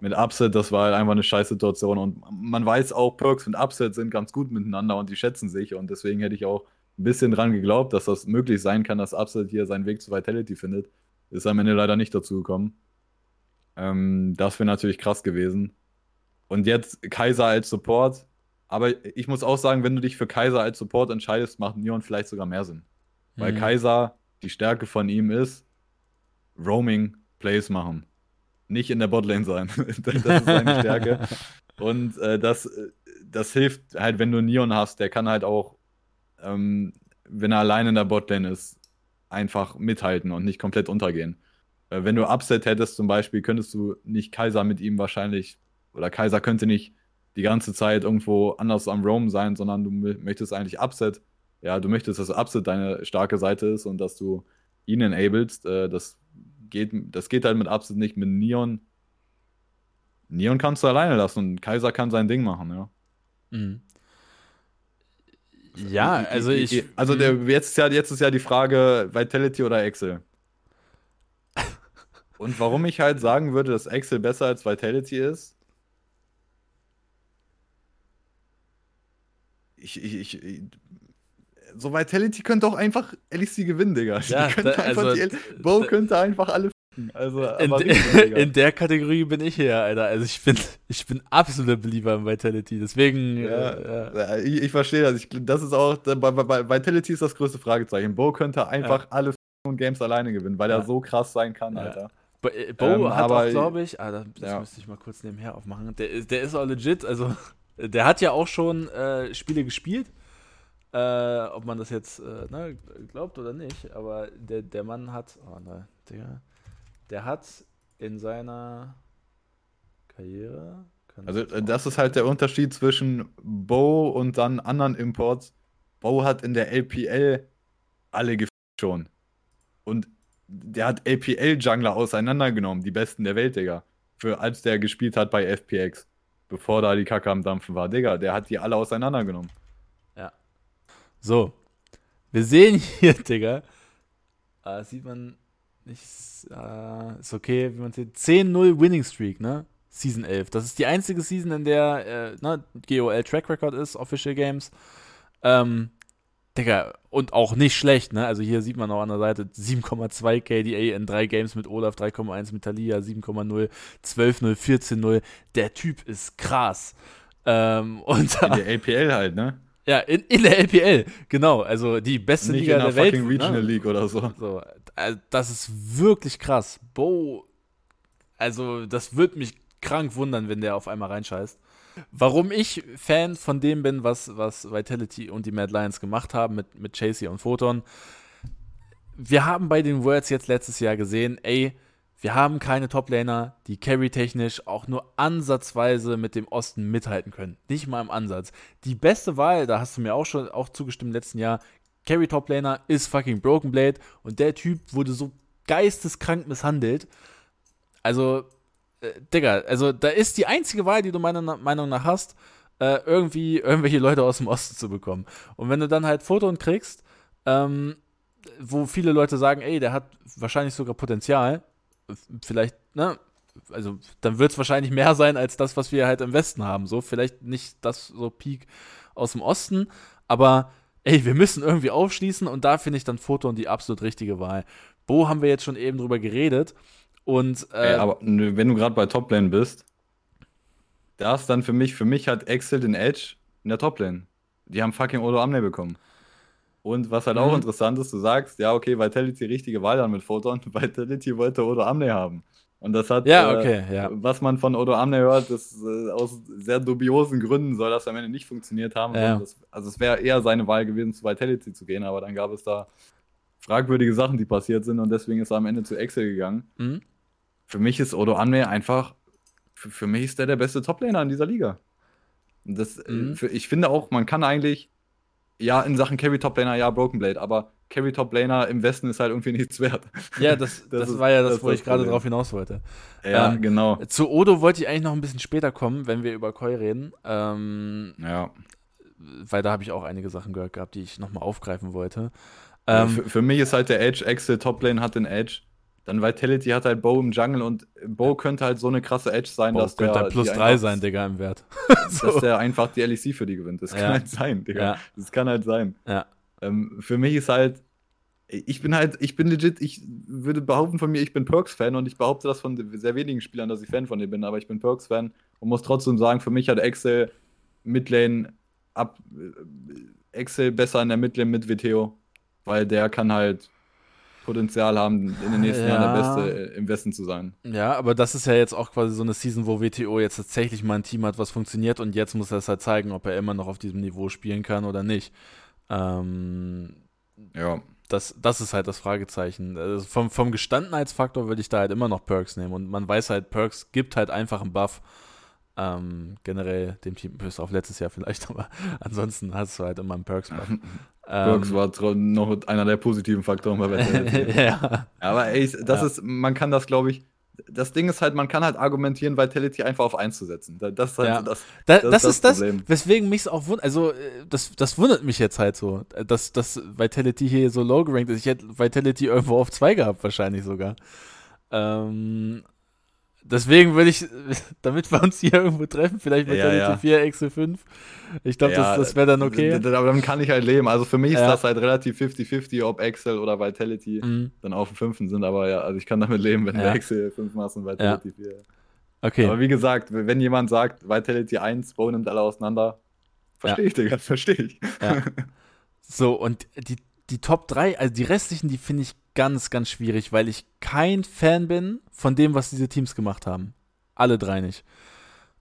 [SPEAKER 2] mit Upset, das war halt einfach eine Scheißsituation. Und man weiß auch, Perks und Upset sind ganz gut miteinander und die schätzen sich. Und deswegen hätte ich auch ein bisschen dran geglaubt, dass das möglich sein kann, dass Upset hier seinen Weg zu Vitality findet. Ist am Ende leider nicht dazu gekommen. Ähm, das wäre natürlich krass gewesen. Und jetzt Kaiser als Support. Aber ich muss auch sagen, wenn du dich für Kaiser als Support entscheidest, macht Neon vielleicht sogar mehr Sinn. Weil
[SPEAKER 1] Mhm.
[SPEAKER 2] Kaiser, die Stärke von ihm ist, Roaming Plays machen. Nicht in der Botlane sein. das ist seine Stärke. Und äh, das, äh, das hilft halt, wenn du Neon hast, der kann halt auch, ähm, wenn er allein in der Botlane ist, einfach mithalten und nicht komplett untergehen. Äh, wenn du Upset hättest zum Beispiel, könntest du nicht Kaiser mit ihm wahrscheinlich, oder Kaiser könnte nicht die ganze Zeit irgendwo anders am Roam sein, sondern du mö- möchtest eigentlich Upset. Ja, du möchtest, dass Upset deine starke Seite ist und dass du ihn enablest. Äh, das, geht, das geht halt mit Upset nicht. Mit Neon. Neon kannst du alleine lassen und Kaiser kann sein Ding machen, ja.
[SPEAKER 1] Mhm. Ja, also ich.
[SPEAKER 2] Also der, jetzt, ist ja, jetzt ist ja die Frage Vitality oder Excel. Und warum ich halt sagen würde, dass Excel besser als Vitality ist. Ich, ich, ich, so Vitality könnte auch einfach LEC gewinnen, Digga.
[SPEAKER 1] Ja, da- also,
[SPEAKER 2] die Bo könnte einfach alle. Also,
[SPEAKER 1] in,
[SPEAKER 2] richtig,
[SPEAKER 1] in der Kategorie bin ich hier, Alter. Also ich bin, ich bin absoluter Belieber im Vitality. Deswegen.
[SPEAKER 2] Ja,
[SPEAKER 1] äh, ja.
[SPEAKER 2] ja, ich, ich verstehe das. Ich, das ist auch, bei, bei, Vitality ist das größte Fragezeichen. Bo könnte einfach alle f***en Games alleine gewinnen, weil
[SPEAKER 1] Ja.
[SPEAKER 2] er so krass sein kann,
[SPEAKER 1] Ja.
[SPEAKER 2] Alter.
[SPEAKER 1] Bo, äh, Bo
[SPEAKER 2] Ähm,
[SPEAKER 1] hat
[SPEAKER 2] aber-
[SPEAKER 1] auch, glaube ich, ah, das,
[SPEAKER 2] Ja.
[SPEAKER 1] müsste ich mal kurz nebenher aufmachen. Der, ist- der ist auch legit, also der hat ja auch schon äh, Spiele gespielt. Äh, ob man das jetzt äh, ne, glaubt oder nicht, aber der, der Mann hat, oh ne, Digga, der hat in seiner Karriere.
[SPEAKER 2] Also das ist halt der Unterschied zwischen Bo und dann anderen Imports. Bo hat in der LPL alle gefickt schon. Und der hat LPL-Jungler auseinandergenommen, die besten der Welt, Digga. Für als der gespielt hat bei FPX. Bevor da die Kacke am Dampfen war. Digga, der hat die alle auseinandergenommen.
[SPEAKER 1] So, wir sehen hier, Digga, äh, sieht man nicht, äh, ist okay, wie man sieht, 10-0 Winning Streak, ne? Season 11. Das ist die einzige Season, in der äh, ne, GOL Track Record ist, Official Games. Ähm, Digga, und auch nicht schlecht, ne? Also hier sieht man auch an der Seite 7,2 KDA in drei Games mit Olaf, 3,1 mit Talia, 7,0, 12-0, 14-0. Der Typ ist krass. Ähm, und
[SPEAKER 2] In der LPL halt, ne?
[SPEAKER 1] Ja, in, in der LPL, genau. Also die beste
[SPEAKER 2] Nicht
[SPEAKER 1] Liga
[SPEAKER 2] in der
[SPEAKER 1] der Welt.
[SPEAKER 2] fucking Regional
[SPEAKER 1] ne?
[SPEAKER 2] League oder so.
[SPEAKER 1] So, äh, das ist wirklich krass. Bo, also das würde mich krank wundern, wenn der auf einmal reinscheißt. Warum ich Fan von dem bin, was, was Vitality und die Mad Lions gemacht haben mit, mit Chasey und Photon. Wir haben bei den Worlds jetzt letztes Jahr gesehen, ey, wir haben keine Toplaner, die carry-technisch auch nur ansatzweise mit dem Osten mithalten können. Nicht mal im Ansatz. Die beste Wahl, da hast du mir auch schon auch zugestimmt im letzten Jahr, Carry-Toplaner ist fucking Broken Blade und der Typ wurde so geisteskrank misshandelt. Also, äh, Digga, also da ist die einzige Wahl, die du meiner Meinung nach hast, äh, irgendwie irgendwelche Leute aus dem Osten zu bekommen. Und wenn du dann halt Photon kriegst, ähm, wo viele Leute sagen, ey, der hat wahrscheinlich sogar Potenzial, vielleicht, ne, also dann wird es wahrscheinlich mehr sein als das, was wir halt im Westen haben. So, vielleicht nicht das so Peak aus dem Osten, aber ey, wir müssen irgendwie aufschließen und da finde ich dann Photon die absolut richtige Wahl. Bo haben wir jetzt schon eben drüber geredet und äh,
[SPEAKER 2] Ey, aber wenn du gerade bei Toplane bist, da ist dann für mich, für mich hat Excel den Edge in der Toplane. Die haben fucking Odo Amne bekommen. Und was halt mhm. auch interessant ist, du sagst, ja, okay, Vitality richtige Wahl dann mit Photon. Vitality wollte Odo Amne haben. Und das hat,
[SPEAKER 1] ja, äh, okay, äh, ja.
[SPEAKER 2] was man von Odo Amne hört, ist äh, aus sehr dubiosen Gründen soll das am Ende nicht funktioniert haben. Ja. Das, also es wäre eher seine Wahl gewesen, zu Vitality zu gehen, aber dann gab es da fragwürdige Sachen, die passiert sind und deswegen ist er am Ende zu Excel gegangen. Mhm. Für mich ist Odo Amne einfach, für, für, mich ist der der beste Toplaner in dieser Liga. Das, äh, mhm. für, ich finde auch, man kann eigentlich, ja, in Sachen Carry Toplaner, ja, Broken Blade, aber Carry Top Laner im Westen ist halt irgendwie nichts wert.
[SPEAKER 1] Ja, das, das, das ist, war ja das, das wo ich gerade drauf hinaus wollte.
[SPEAKER 2] Ja, ähm, genau.
[SPEAKER 1] Zu Odo wollte ich eigentlich noch ein bisschen später kommen, wenn wir über Koi reden. Ähm,
[SPEAKER 2] ja.
[SPEAKER 1] Weil da habe ich auch einige Sachen gehört gehabt, die ich nochmal aufgreifen wollte.
[SPEAKER 2] Ähm, für, für, mich ist halt der Edge, Axel Top Lane hat den Edge. Dann Vitality hat halt Bo im Jungle und Bo könnte halt so eine krasse Edge sein, Bo dass
[SPEAKER 1] der.
[SPEAKER 2] könnte
[SPEAKER 1] halt plus drei sein, Digga, im Wert.
[SPEAKER 2] so. Dass der einfach die LEC für die gewinnt. Das ja. kann halt sein, Digga. Ja. Das kann halt sein.
[SPEAKER 1] Ja.
[SPEAKER 2] Ähm, für mich ist halt, ich bin halt, ich bin legit, ich würde behaupten von mir, ich bin Perks-Fan und ich behaupte das von sehr wenigen Spielern, dass ich Fan von dir bin, aber ich bin Perks-Fan und muss trotzdem sagen, für mich hat Excel Midlane ab, äh, Excel besser in der Midlane mit WTO, weil der kann halt Potenzial haben, in den nächsten ja. Jahren der Beste äh, im Westen zu sein.
[SPEAKER 1] Ja, aber das ist ja jetzt auch quasi so eine Season, wo WTO jetzt tatsächlich mal ein Team hat, was funktioniert und jetzt muss er es halt zeigen, ob er immer noch auf diesem Niveau spielen kann oder nicht. Ähm,
[SPEAKER 2] ja.
[SPEAKER 1] Das, das ist halt das Fragezeichen. Also vom, vom Gestandenheitsfaktor würde ich da halt immer noch Perks nehmen. Und man weiß halt, Perks gibt halt einfach einen Buff. Ähm, generell dem Team, bis auf letztes Jahr vielleicht, aber ansonsten hast du halt immer einen Perks-Buff.
[SPEAKER 2] Perks ähm, war noch einer der positiven Faktoren bei Wetter. ja. Aber ey, das ja. ist, man kann das, glaube ich, das Ding ist halt, man kann halt argumentieren, Vitality einfach auf 1 zu setzen. Das ist halt
[SPEAKER 1] ja.
[SPEAKER 2] so das,
[SPEAKER 1] da, das, das, ist das, Problem. weswegen mich auch wundert. Also, äh, das, das wundert mich jetzt halt so, dass, dass Vitality hier so low gerankt ist. Ich hätte Vitality irgendwo auf 2 gehabt, wahrscheinlich sogar. Ähm, Deswegen würde ich, damit wir uns hier irgendwo treffen, vielleicht mit ja, der ja. 4, Excel 5. Ich glaube, ja, das, das wäre dann okay.
[SPEAKER 2] Aber dann kann ich halt leben. Also für mich ist das halt relativ 50-50, ob Excel oder Vitality mhm. dann auf dem 5. sind. Aber ja, also ich kann damit leben, wenn ja. du Excel 5 machst und Vitality 4.
[SPEAKER 1] Okay.
[SPEAKER 2] Aber wie gesagt, wenn jemand sagt, Vitality 1, Bo nimmt alle auseinander, verstehe ich, Digga, verstehe ich.
[SPEAKER 1] So, und die, die Top 3, also die restlichen, die finde ich ganz, ganz schwierig, weil ich kein Fan bin von dem, was diese Teams gemacht haben. Alle drei nicht.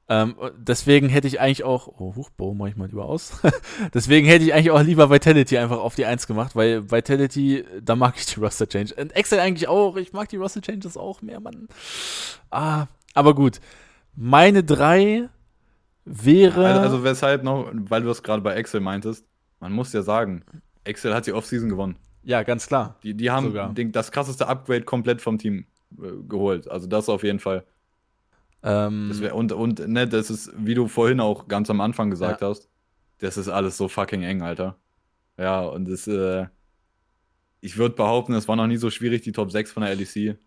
[SPEAKER 1] Ähm, deswegen hätte ich eigentlich auch, oh, Huchbo, mach ich mal lieber aus. deswegen hätte ich eigentlich auch lieber Vitality einfach auf die 1 gemacht, weil Vitality, da mag ich die Roster Change. Und Excel eigentlich auch, ich mag die Roster Changes auch mehr, Mann. Ah, aber gut. Meine drei wäre.
[SPEAKER 2] Also, also weshalb noch, weil du es gerade bei Excel meintest, man muss ja sagen, Excel hat die Offseason gewonnen.
[SPEAKER 1] Ja, ganz klar.
[SPEAKER 2] Die, die haben den, das krasseste Upgrade komplett vom Team äh, geholt. Also das auf jeden Fall.
[SPEAKER 1] Ähm,
[SPEAKER 2] wär, und, und ne, das ist, wie du vorhin auch ganz am Anfang gesagt ja. hast, das ist alles so fucking eng, Alter. Ja, und das, äh, ich würde behaupten, es war noch nie so schwierig, die Top 6 von der LEC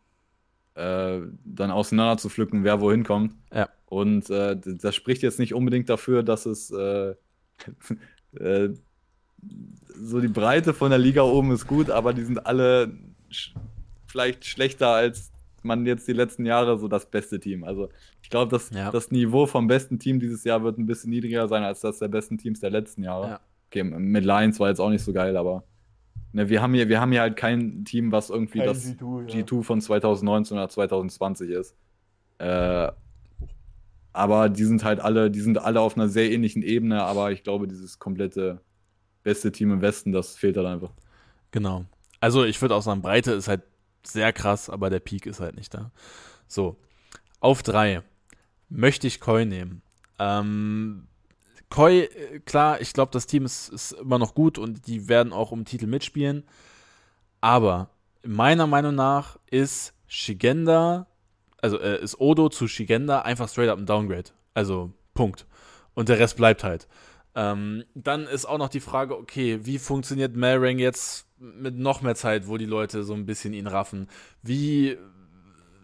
[SPEAKER 2] äh, dann auseinander zu pflücken, wer wohin kommt.
[SPEAKER 1] Ja.
[SPEAKER 2] Und äh, das spricht jetzt nicht unbedingt dafür, dass es äh, äh so die Breite von der Liga oben ist gut, aber die sind alle sch vielleicht schlechter als man jetzt die letzten Jahre so das beste Team. Also ich glaube, das, ja. das Niveau vom besten Team dieses Jahr wird ein bisschen niedriger sein als das der besten Teams der letzten Jahre. Ja. Okay, mit Lions war jetzt auch nicht so geil, aber ne, wir, haben hier, wir haben hier halt kein Team, was irgendwie kein das G2, ja. G2, von 2019 oder 2020 ist. Äh, aber die sind halt alle, die sind alle auf einer sehr ähnlichen Ebene, aber ich glaube, dieses komplette beste Team im Westen, das fehlt halt einfach.
[SPEAKER 1] Genau. Also ich würde auch sagen, Breite ist halt sehr krass, aber der Peak ist halt nicht da. So, auf drei möchte ich Koi nehmen. Ähm, Koi, äh, klar, ich glaube, das Team ist, ist immer noch gut und die werden auch um Titel mitspielen. Aber meiner Meinung nach ist Shigenda, also äh, ist Odo zu Shigenda einfach straight up ein Downgrade. Also Punkt. Und der Rest bleibt halt. Ähm, dann ist auch noch die Frage, okay, wie funktioniert Melring jetzt mit noch mehr Zeit, wo die Leute so ein bisschen ihn raffen? Wie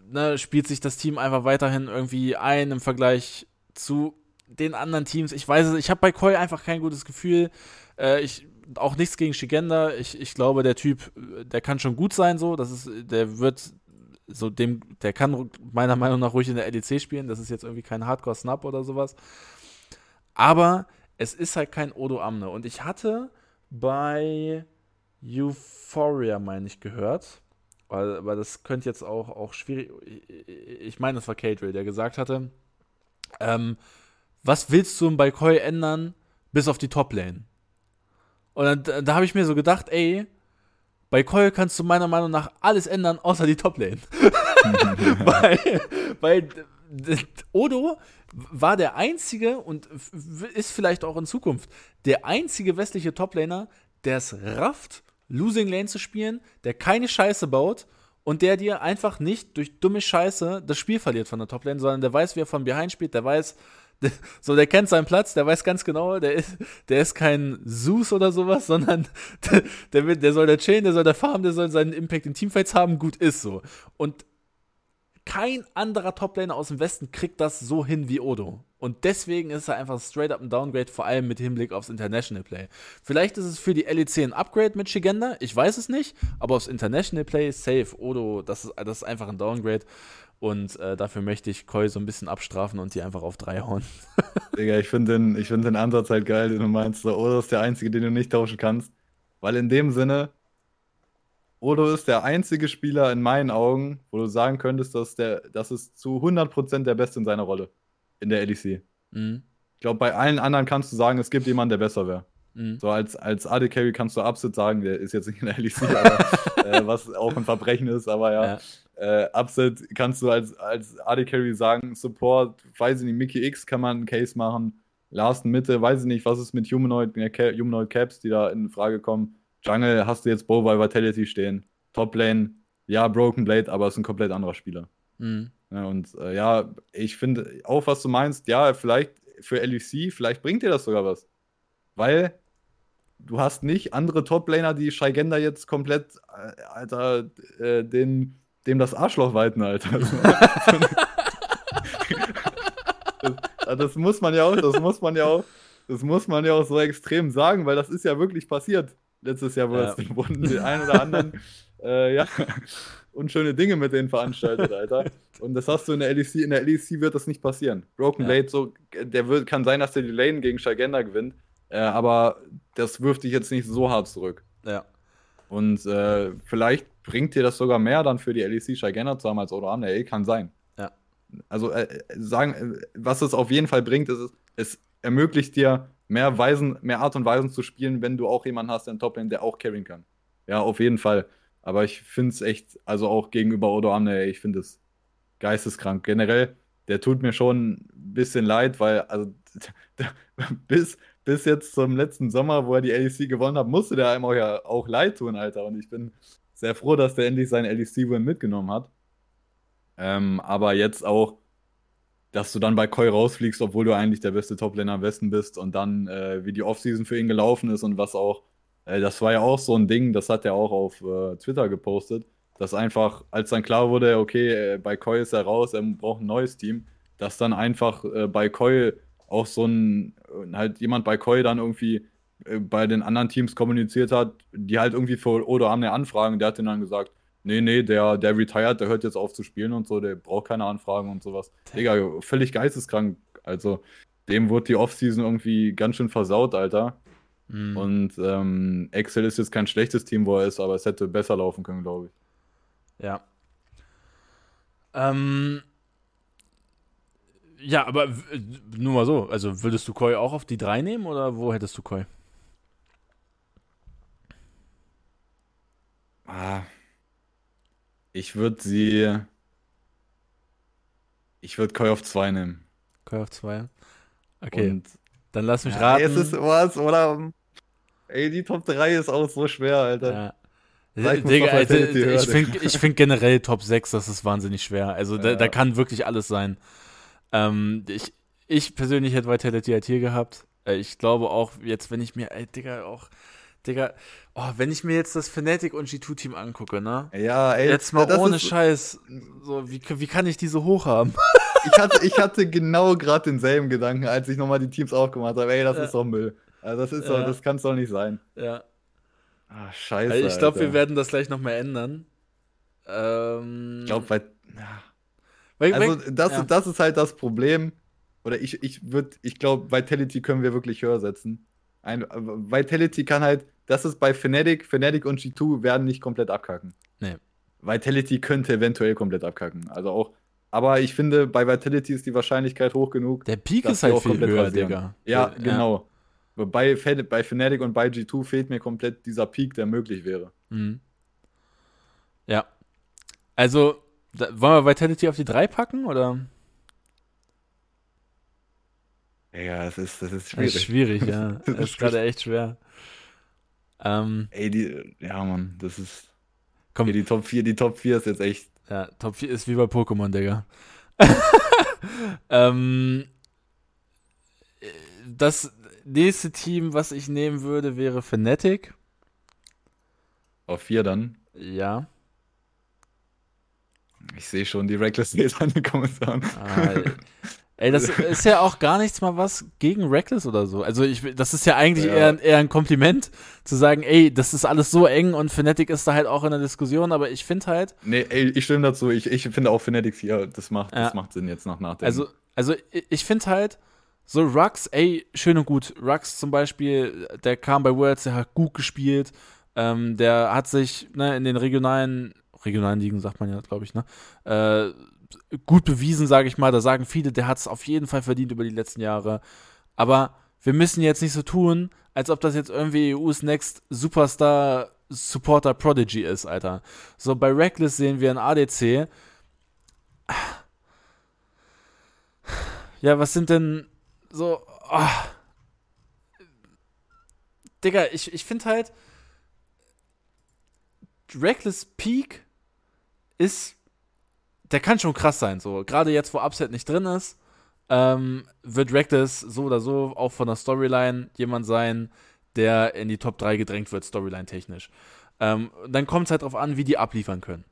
[SPEAKER 1] ne, spielt sich das Team einfach weiterhin irgendwie ein im Vergleich zu den anderen Teams? Ich weiß es, ich habe bei Koi einfach kein gutes Gefühl. Äh, ich auch nichts gegen Shigenda. Ich, ich glaube, der Typ, der kann schon gut sein, so. Das ist, der wird so dem, der kann meiner Meinung nach ruhig in der LEC spielen. Das ist jetzt irgendwie kein Hardcore-Snap oder sowas. Aber es ist halt kein Odo Amne. Und ich hatte bei Euphoria, meine ich, gehört. Weil, weil das könnte jetzt auch, auch schwierig. Ich meine, das war Cadrill, der gesagt hatte, ähm, was willst du bei Koi ändern, bis auf die Top-Lane? Und dann, da habe ich mir so gedacht, ey, bei Coil kannst du meiner Meinung nach alles ändern, außer die Top-Lane. weil, weil Odo war der einzige und ist vielleicht auch in Zukunft der einzige westliche Toplaner, der es rafft, Losing Lane zu spielen, der keine Scheiße baut und der dir einfach nicht durch dumme Scheiße das Spiel verliert von der Toplane, sondern der weiß, wie er von Behind spielt, der weiß, so, der kennt seinen Platz, der weiß ganz genau, der ist, der ist kein Zeus oder sowas, sondern der, der, der soll der chillen, der soll der farmen, der soll seinen Impact in Teamfights haben, gut ist so. Und kein anderer Toplaner aus dem Westen kriegt das so hin wie Odo. Und deswegen ist er einfach straight up ein Downgrade, vor allem mit Hinblick aufs International Play. Vielleicht ist es für die LEC ein Upgrade mit Shigenda, ich weiß es nicht, aber aufs International Play safe. Odo, das ist, das ist einfach ein Downgrade. Und äh, dafür möchte ich Koi so ein bisschen abstrafen und die einfach auf drei hauen.
[SPEAKER 2] Digga, ich finde den, find den Ansatz halt geil, den du meinst. Odo ist der einzige, den du nicht tauschen kannst. Weil in dem Sinne, Odo ist der einzige Spieler in meinen Augen, wo du sagen könntest, dass der, das ist zu 100% der Beste in seiner Rolle in der LEC. Mhm. Ich glaube, bei allen anderen kannst du sagen, es gibt jemanden, der besser wäre. Mhm. So als, als AD Carry kannst du absolut sagen, der ist jetzt nicht in der LEC, aber, äh, was auch ein Verbrechen ist, aber ja. ja. Äh, Upset kannst du als, als AD Carry sagen, Support, weiß ich nicht, Mickey X kann man einen Case machen, Last Mitte, weiß ich nicht, was ist mit Humanoid, Humanoid Caps, die da in Frage kommen. Jungle hast du jetzt Bow by Vitality stehen. Top Lane, ja, Broken Blade, aber ist ein komplett anderer Spieler. Mhm. Ja, und äh, ja, ich finde auch, was du meinst, ja, vielleicht für LEC, vielleicht bringt dir das sogar was. Weil du hast nicht andere Top-Laner, die Shaigenda jetzt komplett, äh, Alter, äh, den, dem das Arschloch weiten, Alter. das, das, muss man ja auch, das muss man ja auch, das muss man ja auch so extrem sagen, weil das ist ja wirklich passiert letztes Jahr, ja. es wurden die ein oder anderen äh, ja, unschöne Dinge mit denen veranstaltet, Alter. Und das hast du in der LEC. In der LEC wird das nicht passieren. Broken ja. Blade, so, der wird, kann sein, dass der die Lane gegen Shagenda gewinnt, äh, aber das wirft dich jetzt nicht so hart zurück.
[SPEAKER 1] Ja.
[SPEAKER 2] Und äh, vielleicht bringt dir das sogar mehr dann für die LEC Shagenda zu haben als Odoam. Der kann sein.
[SPEAKER 1] Ja.
[SPEAKER 2] Also äh, sagen, was es auf jeden Fall bringt, ist, es ermöglicht dir mehr Weisen, mehr Art und Weisen zu spielen, wenn du auch jemanden hast in Toplane, der auch carryen kann. Ja, auf jeden Fall. Aber ich finde es echt, also auch gegenüber Odo Amne, ich finde es geisteskrank. Generell, der tut mir schon ein bisschen leid, weil, also, bis, bis jetzt zum letzten Sommer, wo er die LEC gewonnen hat, musste der einem auch ja auch leid tun, Alter. Und ich bin sehr froh, dass der endlich seinen LEC-Win mitgenommen hat. Ähm, aber jetzt auch dass du dann bei Koi rausfliegst, obwohl du eigentlich der beste Toplaner am Westen bist und dann, äh, wie die Offseason für ihn gelaufen ist und was auch, äh, das war ja auch so ein Ding, das hat er auch auf äh, Twitter gepostet, dass einfach, als dann klar wurde, okay, äh, bei Koi ist er raus, er braucht ein neues Team, dass dann einfach äh, bei Koi auch so ein, halt jemand bei Koi dann irgendwie äh, bei den anderen Teams kommuniziert hat, die halt irgendwie für Odo Amne anfragen, der hat dann gesagt, nee, nee, der, der retired, der hört jetzt auf zu spielen und so, der braucht keine Anfragen und sowas. Digga, völlig geisteskrank. Also, dem wurde die Offseason irgendwie ganz schön versaut, Alter. Mhm. Und ähm, Excel ist jetzt kein schlechtes Team, wo er ist, aber es hätte besser laufen können, glaube ich.
[SPEAKER 1] Ja. Ähm, ja, aber nur mal so, also würdest du Koi auch auf die 3 nehmen oder wo hättest du Koi?
[SPEAKER 2] Ah, ich würde sie. Ich würde Koi auf 2 nehmen.
[SPEAKER 1] Koi auf 2? Okay. Und dann lass mich ja, raten.
[SPEAKER 2] Es ist was, oder? Ey, die Top 3 ist auch so schwer, Alter.
[SPEAKER 1] Ja. Digga, also, ich finde ich find generell Top 6, das ist wahnsinnig schwer. Also da, ja. da kann wirklich alles sein. Ähm, ich, ich persönlich hätte Vitality halt hier gehabt. Äh, ich glaube auch, jetzt, wenn ich mir, ey, Digga, auch Digga, oh, wenn ich mir jetzt das Fnatic und G2-Team angucke, ne?
[SPEAKER 2] Ja, ey.
[SPEAKER 1] Jetzt mal ohne Scheiß. So, wie, wie kann ich die so hoch haben?
[SPEAKER 2] ich, hatte, ich hatte genau gerade denselben Gedanken, als ich nochmal die Teams aufgemacht habe. Ey, das ja. ist doch Müll. Also das ist ja. doch, das kann es doch nicht sein.
[SPEAKER 1] Ja.
[SPEAKER 2] Ah, scheiße.
[SPEAKER 1] Also ich glaube, wir werden das gleich nochmal ändern. Ähm,
[SPEAKER 2] ich glaube, weil, ja. Also, das, ja. das ist halt das Problem. Oder ich, ich würde, ich glaube, Vitality können wir wirklich höher setzen. Ein, Vitality kann halt das ist bei Fnatic, Fnatic und G2 werden nicht komplett abkacken.
[SPEAKER 1] Nee.
[SPEAKER 2] Vitality könnte eventuell komplett abkacken. Also auch, aber ich finde, bei Vitality ist die Wahrscheinlichkeit hoch genug.
[SPEAKER 1] Der Peak ist halt viel höher, rasieren. Digga.
[SPEAKER 2] Ja, ja, genau. Bei, bei Fnatic und bei G2 fehlt mir komplett dieser Peak, der möglich wäre.
[SPEAKER 1] Mhm. Ja. Also, da, wollen wir Vitality auf die 3 packen, oder?
[SPEAKER 2] Ja, das ist, das ist schwierig.
[SPEAKER 1] Das ist schwierig, ja. das, das ist gerade echt schwer.
[SPEAKER 2] Ähm, Ey, die, ja, Mann, das ist. Komm. Hier, die Top 4, die Top 4 ist jetzt echt.
[SPEAKER 1] Ja, Top 4 ist wie bei Pokémon, Digga. ähm, das nächste Team, was ich nehmen würde, wäre Fnatic.
[SPEAKER 2] Auf 4 dann?
[SPEAKER 1] Ja.
[SPEAKER 2] Ich sehe schon die Reckless Days an den Kommentaren. Ah,
[SPEAKER 1] ey, das ist ja auch gar nichts mal was gegen Reckless oder so. Also ich, das ist ja eigentlich ja. Eher, eher ein Kompliment, zu sagen, ey, das ist alles so eng und Fnatic ist da halt auch in der Diskussion, aber ich finde halt.
[SPEAKER 2] Nee, ey, ich stimme dazu. Ich, ich finde auch Fnatic 4, das macht, ja. das macht Sinn jetzt nach Nachdenken.
[SPEAKER 1] Also, also ich finde halt, so Rux, ey, schön und gut. Rux zum Beispiel, der kam bei Worlds, der hat gut gespielt. Ähm, der hat sich ne, in den regionalen regionalen Ligen, sagt man ja, glaube ich, ne? Äh, gut bewiesen, sage ich mal. Da sagen viele, der hat es auf jeden Fall verdient über die letzten Jahre. Aber wir müssen jetzt nicht so tun, als ob das jetzt irgendwie EU's Next Superstar Supporter Prodigy ist, Alter. So, bei Reckless sehen wir ein ADC. Ja, was sind denn so. Oh. Digga, ich, ich finde halt. Reckless Peak ist, der kann schon krass sein. So, gerade jetzt, wo Upset nicht drin ist, ähm, wird Reckless so oder so auch von der Storyline jemand sein, der in die Top 3 gedrängt wird, Storyline-technisch. Ähm, dann kommt es halt darauf an, wie die abliefern können.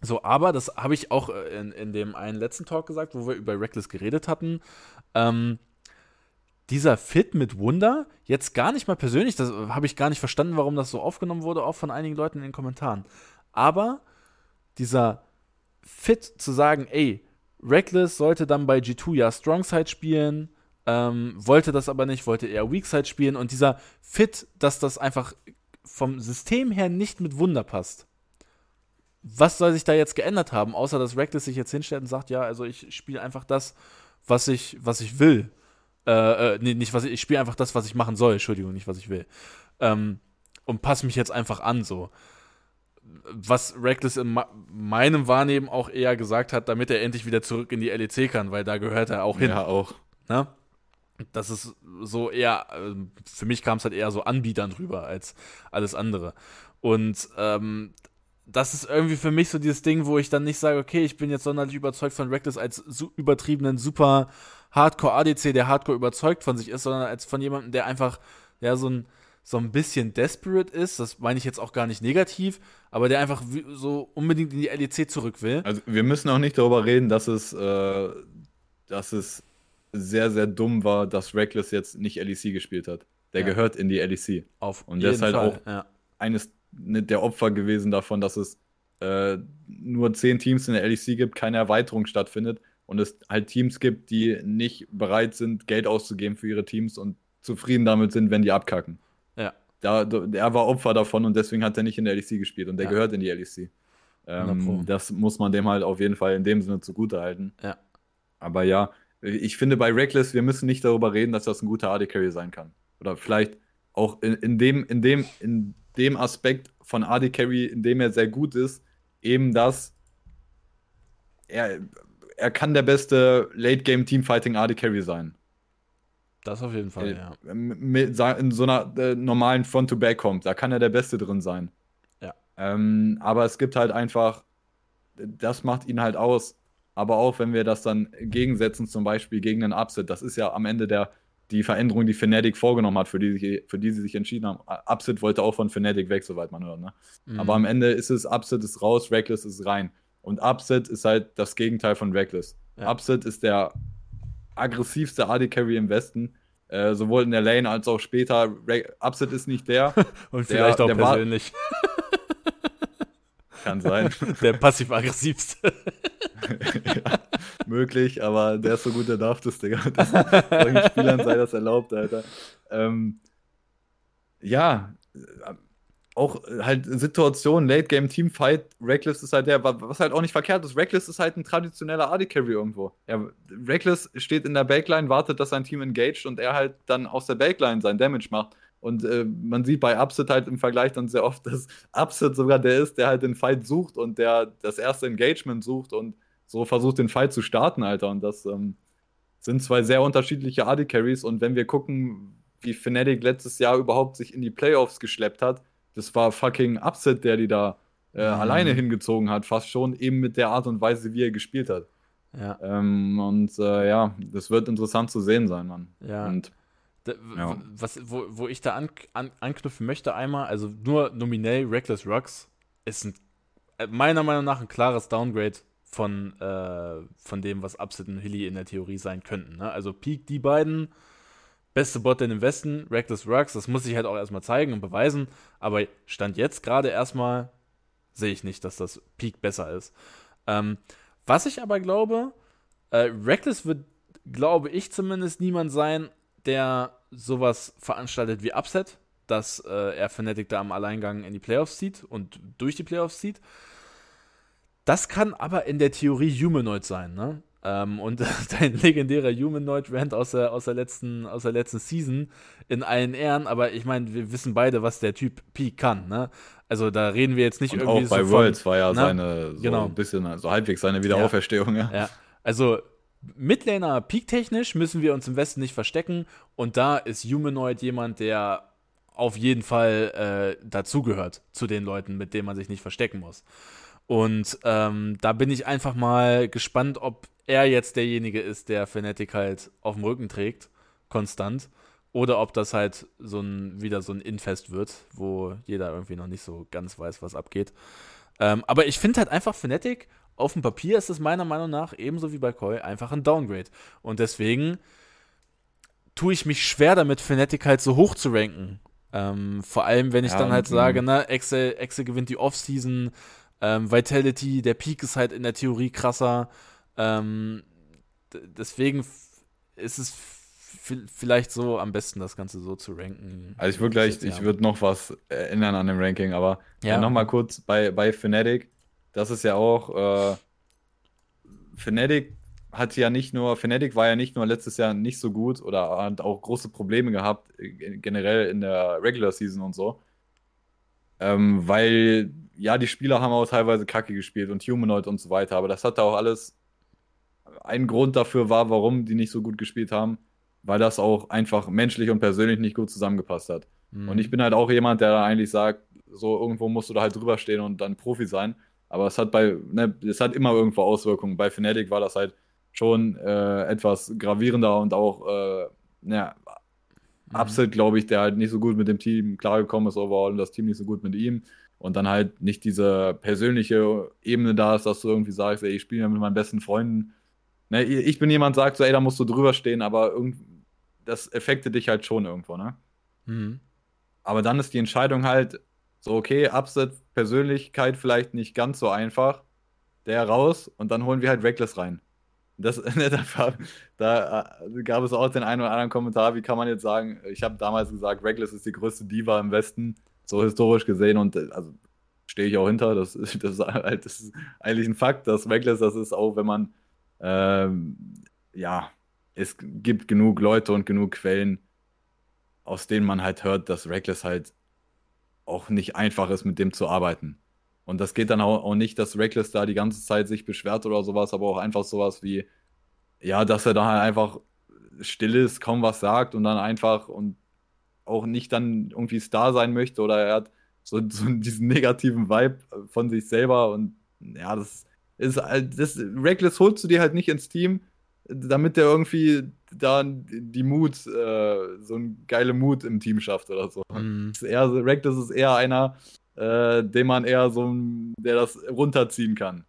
[SPEAKER 1] So, aber das habe ich auch äh, in, in dem einen letzten Talk gesagt, wo wir über Reckless geredet hatten. Ähm, dieser Fit mit Wunder, jetzt gar nicht mal persönlich, das habe ich gar nicht verstanden, warum das so aufgenommen wurde, auch von einigen Leuten in den Kommentaren. Aber dieser Fit zu sagen, ey, Reckless sollte dann bei G2 ja Strongside spielen, ähm, wollte das aber nicht, wollte eher Weakside spielen und dieser Fit, dass das einfach vom System her nicht mit Wunder passt. Was soll sich da jetzt geändert haben, außer dass Reckless sich jetzt hinstellt und sagt, ja, also ich spiele einfach das, was ich, was ich will. Äh, äh, nee, nicht was ich, ich spiele einfach das, was ich machen soll, Entschuldigung, nicht was ich will. Ähm, und passe mich jetzt einfach an, so was Reckless in meinem Wahrnehmen auch eher gesagt hat, damit er endlich wieder zurück in die LEC kann, weil da gehört er auch hin.
[SPEAKER 2] Ja, auch.
[SPEAKER 1] Ne? Das ist so eher, ähm, für mich kam es halt eher so Anbietern drüber als alles andere. Und ähm, das ist irgendwie für mich so dieses Ding, wo ich dann nicht sage, okay, ich bin jetzt sonderlich überzeugt von Reckless als su übertriebenen super Hardcore ADC, der Hardcore überzeugt von sich ist, sondern als von jemandem, der einfach ja so ein so ein bisschen desperate ist, das meine ich jetzt auch gar nicht negativ, aber der einfach so unbedingt in die LEC zurück will.
[SPEAKER 2] Also wir müssen auch nicht darüber reden, dass es, äh, dass es sehr, sehr dumm war, dass Reckless jetzt nicht LEC gespielt hat. Der ja. gehört in die LEC.
[SPEAKER 1] Auf
[SPEAKER 2] Und der ist halt Fall. auch ja. eines ne, der Opfer gewesen davon, dass es äh, nur zehn Teams in der LEC gibt, keine Erweiterung stattfindet und es halt Teams gibt, die nicht bereit sind, Geld auszugeben für ihre Teams und zufrieden damit sind, wenn die abkacken. Da, er war Opfer davon und deswegen hat er nicht in der LEC gespielt und der ja. gehört in die LEC. Ähm, das muss man dem halt auf jeden Fall in dem Sinne zugute halten.
[SPEAKER 1] Ja.
[SPEAKER 2] Aber ja, ich finde bei Reckless, wir müssen nicht darüber reden, dass das ein guter AD Carry sein kann. Oder vielleicht auch in, in, dem, in, dem, in dem Aspekt von AD Carry, in dem er sehr gut ist, eben das, er, er kann der beste Late Game Teamfighting AD Carry sein.
[SPEAKER 1] Das auf jeden Fall, äh, ja.
[SPEAKER 2] Mit, in so einer äh, normalen Front-to-Back kommt, da kann er der Beste drin sein.
[SPEAKER 1] Ja.
[SPEAKER 2] Ähm, aber es gibt halt einfach, das macht ihn halt aus. Aber auch wenn wir das dann gegensetzen, zum Beispiel gegen einen Upset, das ist ja am Ende der, die Veränderung, die Fnatic vorgenommen hat, für die, sich, für die sie sich entschieden haben. Upset wollte auch von Fnatic weg, soweit man hört. Ne? Mhm. Aber am Ende ist es, Upset ist raus, Reckless ist rein. Und Upset ist halt das Gegenteil von Reckless. Ja. Upset ist der aggressivste AD Carry im Westen. Äh, sowohl in der Lane als auch später. Upset ist nicht der.
[SPEAKER 1] Und vielleicht der, auch der persönlich.
[SPEAKER 2] Kann sein.
[SPEAKER 1] Der passiv-aggressivste.
[SPEAKER 2] ja, möglich, aber der ist so gut, der darf das, Digga. Das, solchen Spielern sei das erlaubt, Alter. Ähm, ja, auch halt Situation, Late Game Team Fight, Reckless ist halt der, was halt auch nicht verkehrt ist. Reckless ist halt ein traditioneller AD Carry irgendwo. Ja, Reckless steht in der Backline, wartet, dass sein Team engaged und er halt dann aus der Backline sein Damage macht. Und äh, man sieht bei Upset halt im Vergleich dann sehr oft, dass Upset sogar der ist, der halt den Fight sucht und der das erste Engagement sucht und so versucht, den Fight zu starten, Alter. Und das ähm, sind zwei sehr unterschiedliche AD Carries. Und wenn wir gucken, wie Fnatic letztes Jahr überhaupt sich in die Playoffs geschleppt hat, das war fucking Upset, der die da äh, mhm. alleine hingezogen hat, fast schon, eben mit der Art und Weise, wie er gespielt hat. Ja. Ähm, und äh, ja, das wird interessant zu sehen sein, Mann.
[SPEAKER 1] Ja.
[SPEAKER 2] Und,
[SPEAKER 1] da, ja. was, wo, wo ich da an, an, anknüpfen möchte, einmal, also nur nominell Reckless Rocks ist ein, äh, meiner Meinung nach ein klares Downgrade von, äh, von dem, was Upset und Hilly in der Theorie sein könnten. Ne? Also Peak die beiden, beste Bot in im Westen, Reckless Rocks, das muss ich halt auch erstmal zeigen und beweisen, aber Stand jetzt gerade erstmal sehe ich nicht, dass das Peak besser ist. Ähm, was ich aber glaube, äh, Reckless wird, glaube ich zumindest, niemand sein, der sowas veranstaltet wie Upset, dass äh, er Fnatic da am Alleingang in die Playoffs zieht und durch die Playoffs zieht. Das kann aber in der Theorie Humanoid sein, ne? Ähm, und dein legendärer Humanoid-Rant aus der, aus, der letzten, aus der letzten Season in allen Ehren, aber ich meine, wir wissen beide, was der Typ Peak kann, ne? Also da reden wir jetzt nicht
[SPEAKER 2] und
[SPEAKER 1] irgendwie
[SPEAKER 2] auch bei so Worlds war ja ne? seine, so genau. ein bisschen, also halbwegs seine Wiederauferstehung,
[SPEAKER 1] ja. ja. Also Midlaner Peak-technisch müssen wir uns im Westen nicht verstecken und da ist Humanoid jemand, der auf jeden Fall äh, dazugehört zu den Leuten, mit denen man sich nicht verstecken muss. Und ähm, da bin ich einfach mal gespannt, ob er jetzt derjenige ist, der Fnatic halt auf dem Rücken trägt, konstant. Oder ob das halt so ein, wieder so ein Infest wird, wo jeder irgendwie noch nicht so ganz weiß, was abgeht. Ähm, aber ich finde halt einfach Fnatic, auf dem Papier ist es meiner Meinung nach, ebenso wie bei Koi, einfach ein Downgrade. Und deswegen tue ich mich schwer damit, Fnatic halt so hoch zu ranken. Ähm, vor allem, wenn ich ja, dann halt sage, ne, Excel, Excel gewinnt die Offseason, ähm, Vitality, der Peak ist halt in der Theorie krasser. Ähm, deswegen ist es vielleicht so am besten, das Ganze so zu ranken.
[SPEAKER 2] Also ich würde gleich, ich würde noch was ändern an dem Ranking, aber ja. nochmal kurz bei, bei Fnatic, das ist ja auch, äh, Fnatic hat ja nicht nur, Fnatic war ja nicht nur letztes Jahr nicht so gut oder hat auch große Probleme gehabt, generell in der Regular Season und so. Ähm, weil ja, die Spieler haben auch teilweise Kacke gespielt und Humanoid und so weiter, aber das hatte auch alles ein Grund dafür war, warum die nicht so gut gespielt haben, weil das auch einfach menschlich und persönlich nicht gut zusammengepasst hat. Mhm. Und ich bin halt auch jemand, der da eigentlich sagt, so irgendwo musst du da halt drüber stehen und dann Profi sein. Aber es hat bei, ne, es hat immer irgendwo Auswirkungen. Bei Fnatic war das halt schon äh, etwas gravierender und auch, äh, ja, mhm. Upset, glaube ich, der halt nicht so gut mit dem Team klargekommen ist overall und das Team nicht so gut mit ihm und dann halt nicht diese persönliche Ebene da ist, dass du irgendwie sagst, ey, ich spiele ja mit meinen besten Freunden. Ne, ich bin jemand, der sagt so, ey, da musst du drüber stehen, aber das effekte dich halt schon irgendwo, ne? Mhm. Aber dann ist die Entscheidung halt so, okay, Upset, Persönlichkeit vielleicht nicht ganz so einfach, der raus und dann holen wir halt Reckless rein. Das, ne, da, da, äh, gab es auch den einen oder anderen Kommentar, wie kann man jetzt sagen, ich habe damals gesagt, Reckless ist die größte Diva im Westen so historisch gesehen und äh, also stehe ich auch hinter. Das, das, ist halt, das ist eigentlich ein Fakt, dass Reckless das ist, auch wenn man ähm, ja, es gibt genug Leute und genug Quellen, aus denen man halt hört, dass Reckless halt auch nicht einfach ist, mit dem zu arbeiten. Und das geht dann auch, nicht, dass Reckless da die ganze Zeit sich beschwert oder sowas, aber auch einfach sowas wie, ja, dass er da halt einfach still ist, kaum was sagt und dann einfach und auch nicht dann irgendwie Star sein möchte oder er hat so, so diesen negativen Vibe von sich selber und ja, das ist halt, das Reckless holst du dir halt nicht ins Team, damit der irgendwie da die Mut, äh, so ein geile Mut im Team schafft oder so. Mhm. Ist eher, Reckless ist eher einer, äh, dem man eher so, der das runterziehen kann.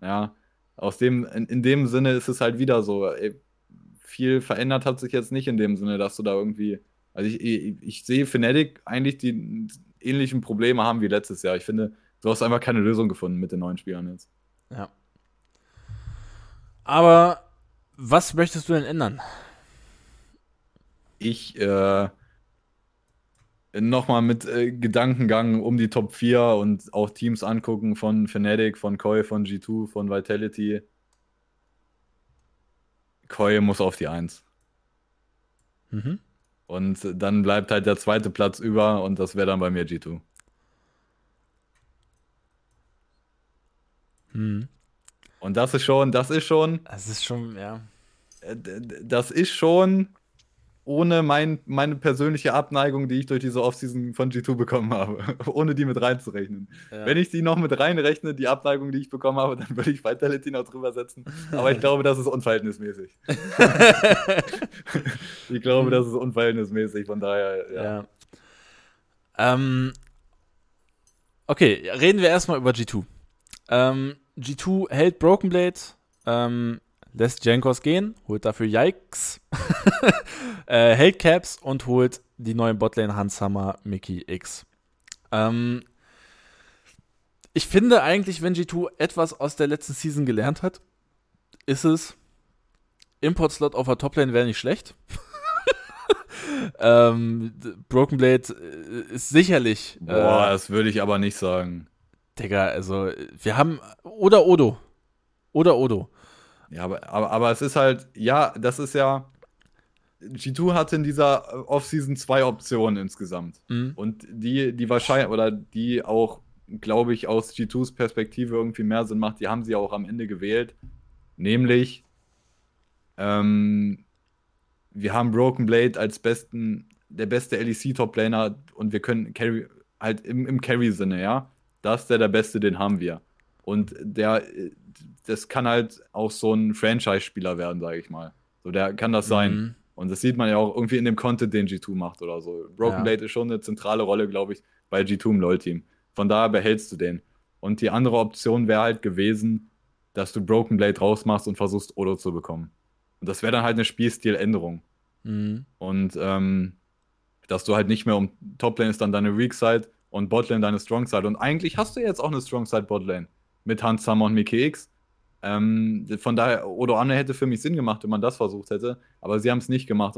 [SPEAKER 2] Ja, aus dem, in, in dem Sinne ist es halt wieder so, ey, viel verändert hat sich jetzt nicht in dem Sinne, dass du da irgendwie also ich, ich, ich sehe Fnatic eigentlich die ähnlichen Probleme haben wie letztes Jahr. Ich finde, du hast einfach keine Lösung gefunden mit den neuen Spielern jetzt.
[SPEAKER 1] Ja. Aber was möchtest du denn ändern?
[SPEAKER 2] Ich, äh, nochmal mit äh, Gedankengang um die Top 4 und auch Teams angucken von Fnatic, von Koi, von G2, von Vitality. Koi muss auf die 1. Mhm. Und dann bleibt halt der zweite Platz über und das wäre dann bei mir G2. Hm. Und das ist schon, das ist schon.
[SPEAKER 1] Das ist schon, ja.
[SPEAKER 2] Äh, das ist schon ohne mein, meine persönliche Abneigung, die ich durch diese Offseason von G2 bekommen habe, ohne die mit reinzurechnen. Ja. Wenn ich die noch mit reinrechne, die Abneigung, die ich bekommen habe, dann würde ich Vitality noch drüber setzen. Aber ich glaube, das ist unverhältnismäßig. ich glaube, das ist unverhältnismäßig, von daher, ja. ja.
[SPEAKER 1] Ähm, okay, reden wir erstmal über G2. Ähm, G2 hält Broken Blade. Ähm, lässt Jankos gehen, holt dafür Yikes, äh, hält Caps und holt die neuen Botlane Hanshammer Mickey X. Ähm, ich finde eigentlich, wenn G2 etwas aus der letzten Season gelernt hat, ist es, Import-Slot auf der Toplane wäre nicht schlecht. ähm, Broken Blade äh, ist sicherlich.
[SPEAKER 2] Boah, äh, das würde ich aber nicht sagen.
[SPEAKER 1] Digga, also, wir haben. Oder Odo. Oder Odo.
[SPEAKER 2] Ja, aber, aber, aber es ist halt, ja, das ist ja. G2 hatte in dieser Offseason zwei Optionen insgesamt. Mhm. Und die, die wahrscheinlich, oder die auch, glaube ich, aus G2s Perspektive irgendwie mehr Sinn macht, die haben sie auch am Ende gewählt. Nämlich, ähm, wir haben Broken Blade als besten, der beste LEC-Top-Laner und wir können Carry, halt im, im Carry-Sinne, ja. Das ist der, der Beste, den haben wir. Und der, das kann halt auch so ein Franchise-Spieler werden, sage ich mal. So, der kann das sein. Mhm. Und das sieht man ja auch irgendwie in dem Content, den G2 macht oder so. Broken ja. Blade ist schon eine zentrale Rolle, glaube ich, bei G2 im LoL-Team. Von daher behältst du den. Und die andere Option wäre halt gewesen, dass du Broken Blade rausmachst und versuchst, Odo zu bekommen. Und das wäre dann halt eine Spielstiländerung. Mhm. Und ähm, dass du halt nicht mehr um Toplane ist dann deine Weak Side und Botlane deine Strong Side. Und eigentlich hast du jetzt auch eine Strong Side Botlane mit Hans Summer und Mickey X. Ähm, von daher, Odo Anne hätte für mich Sinn gemacht, wenn man das versucht hätte, aber sie haben es nicht gemacht.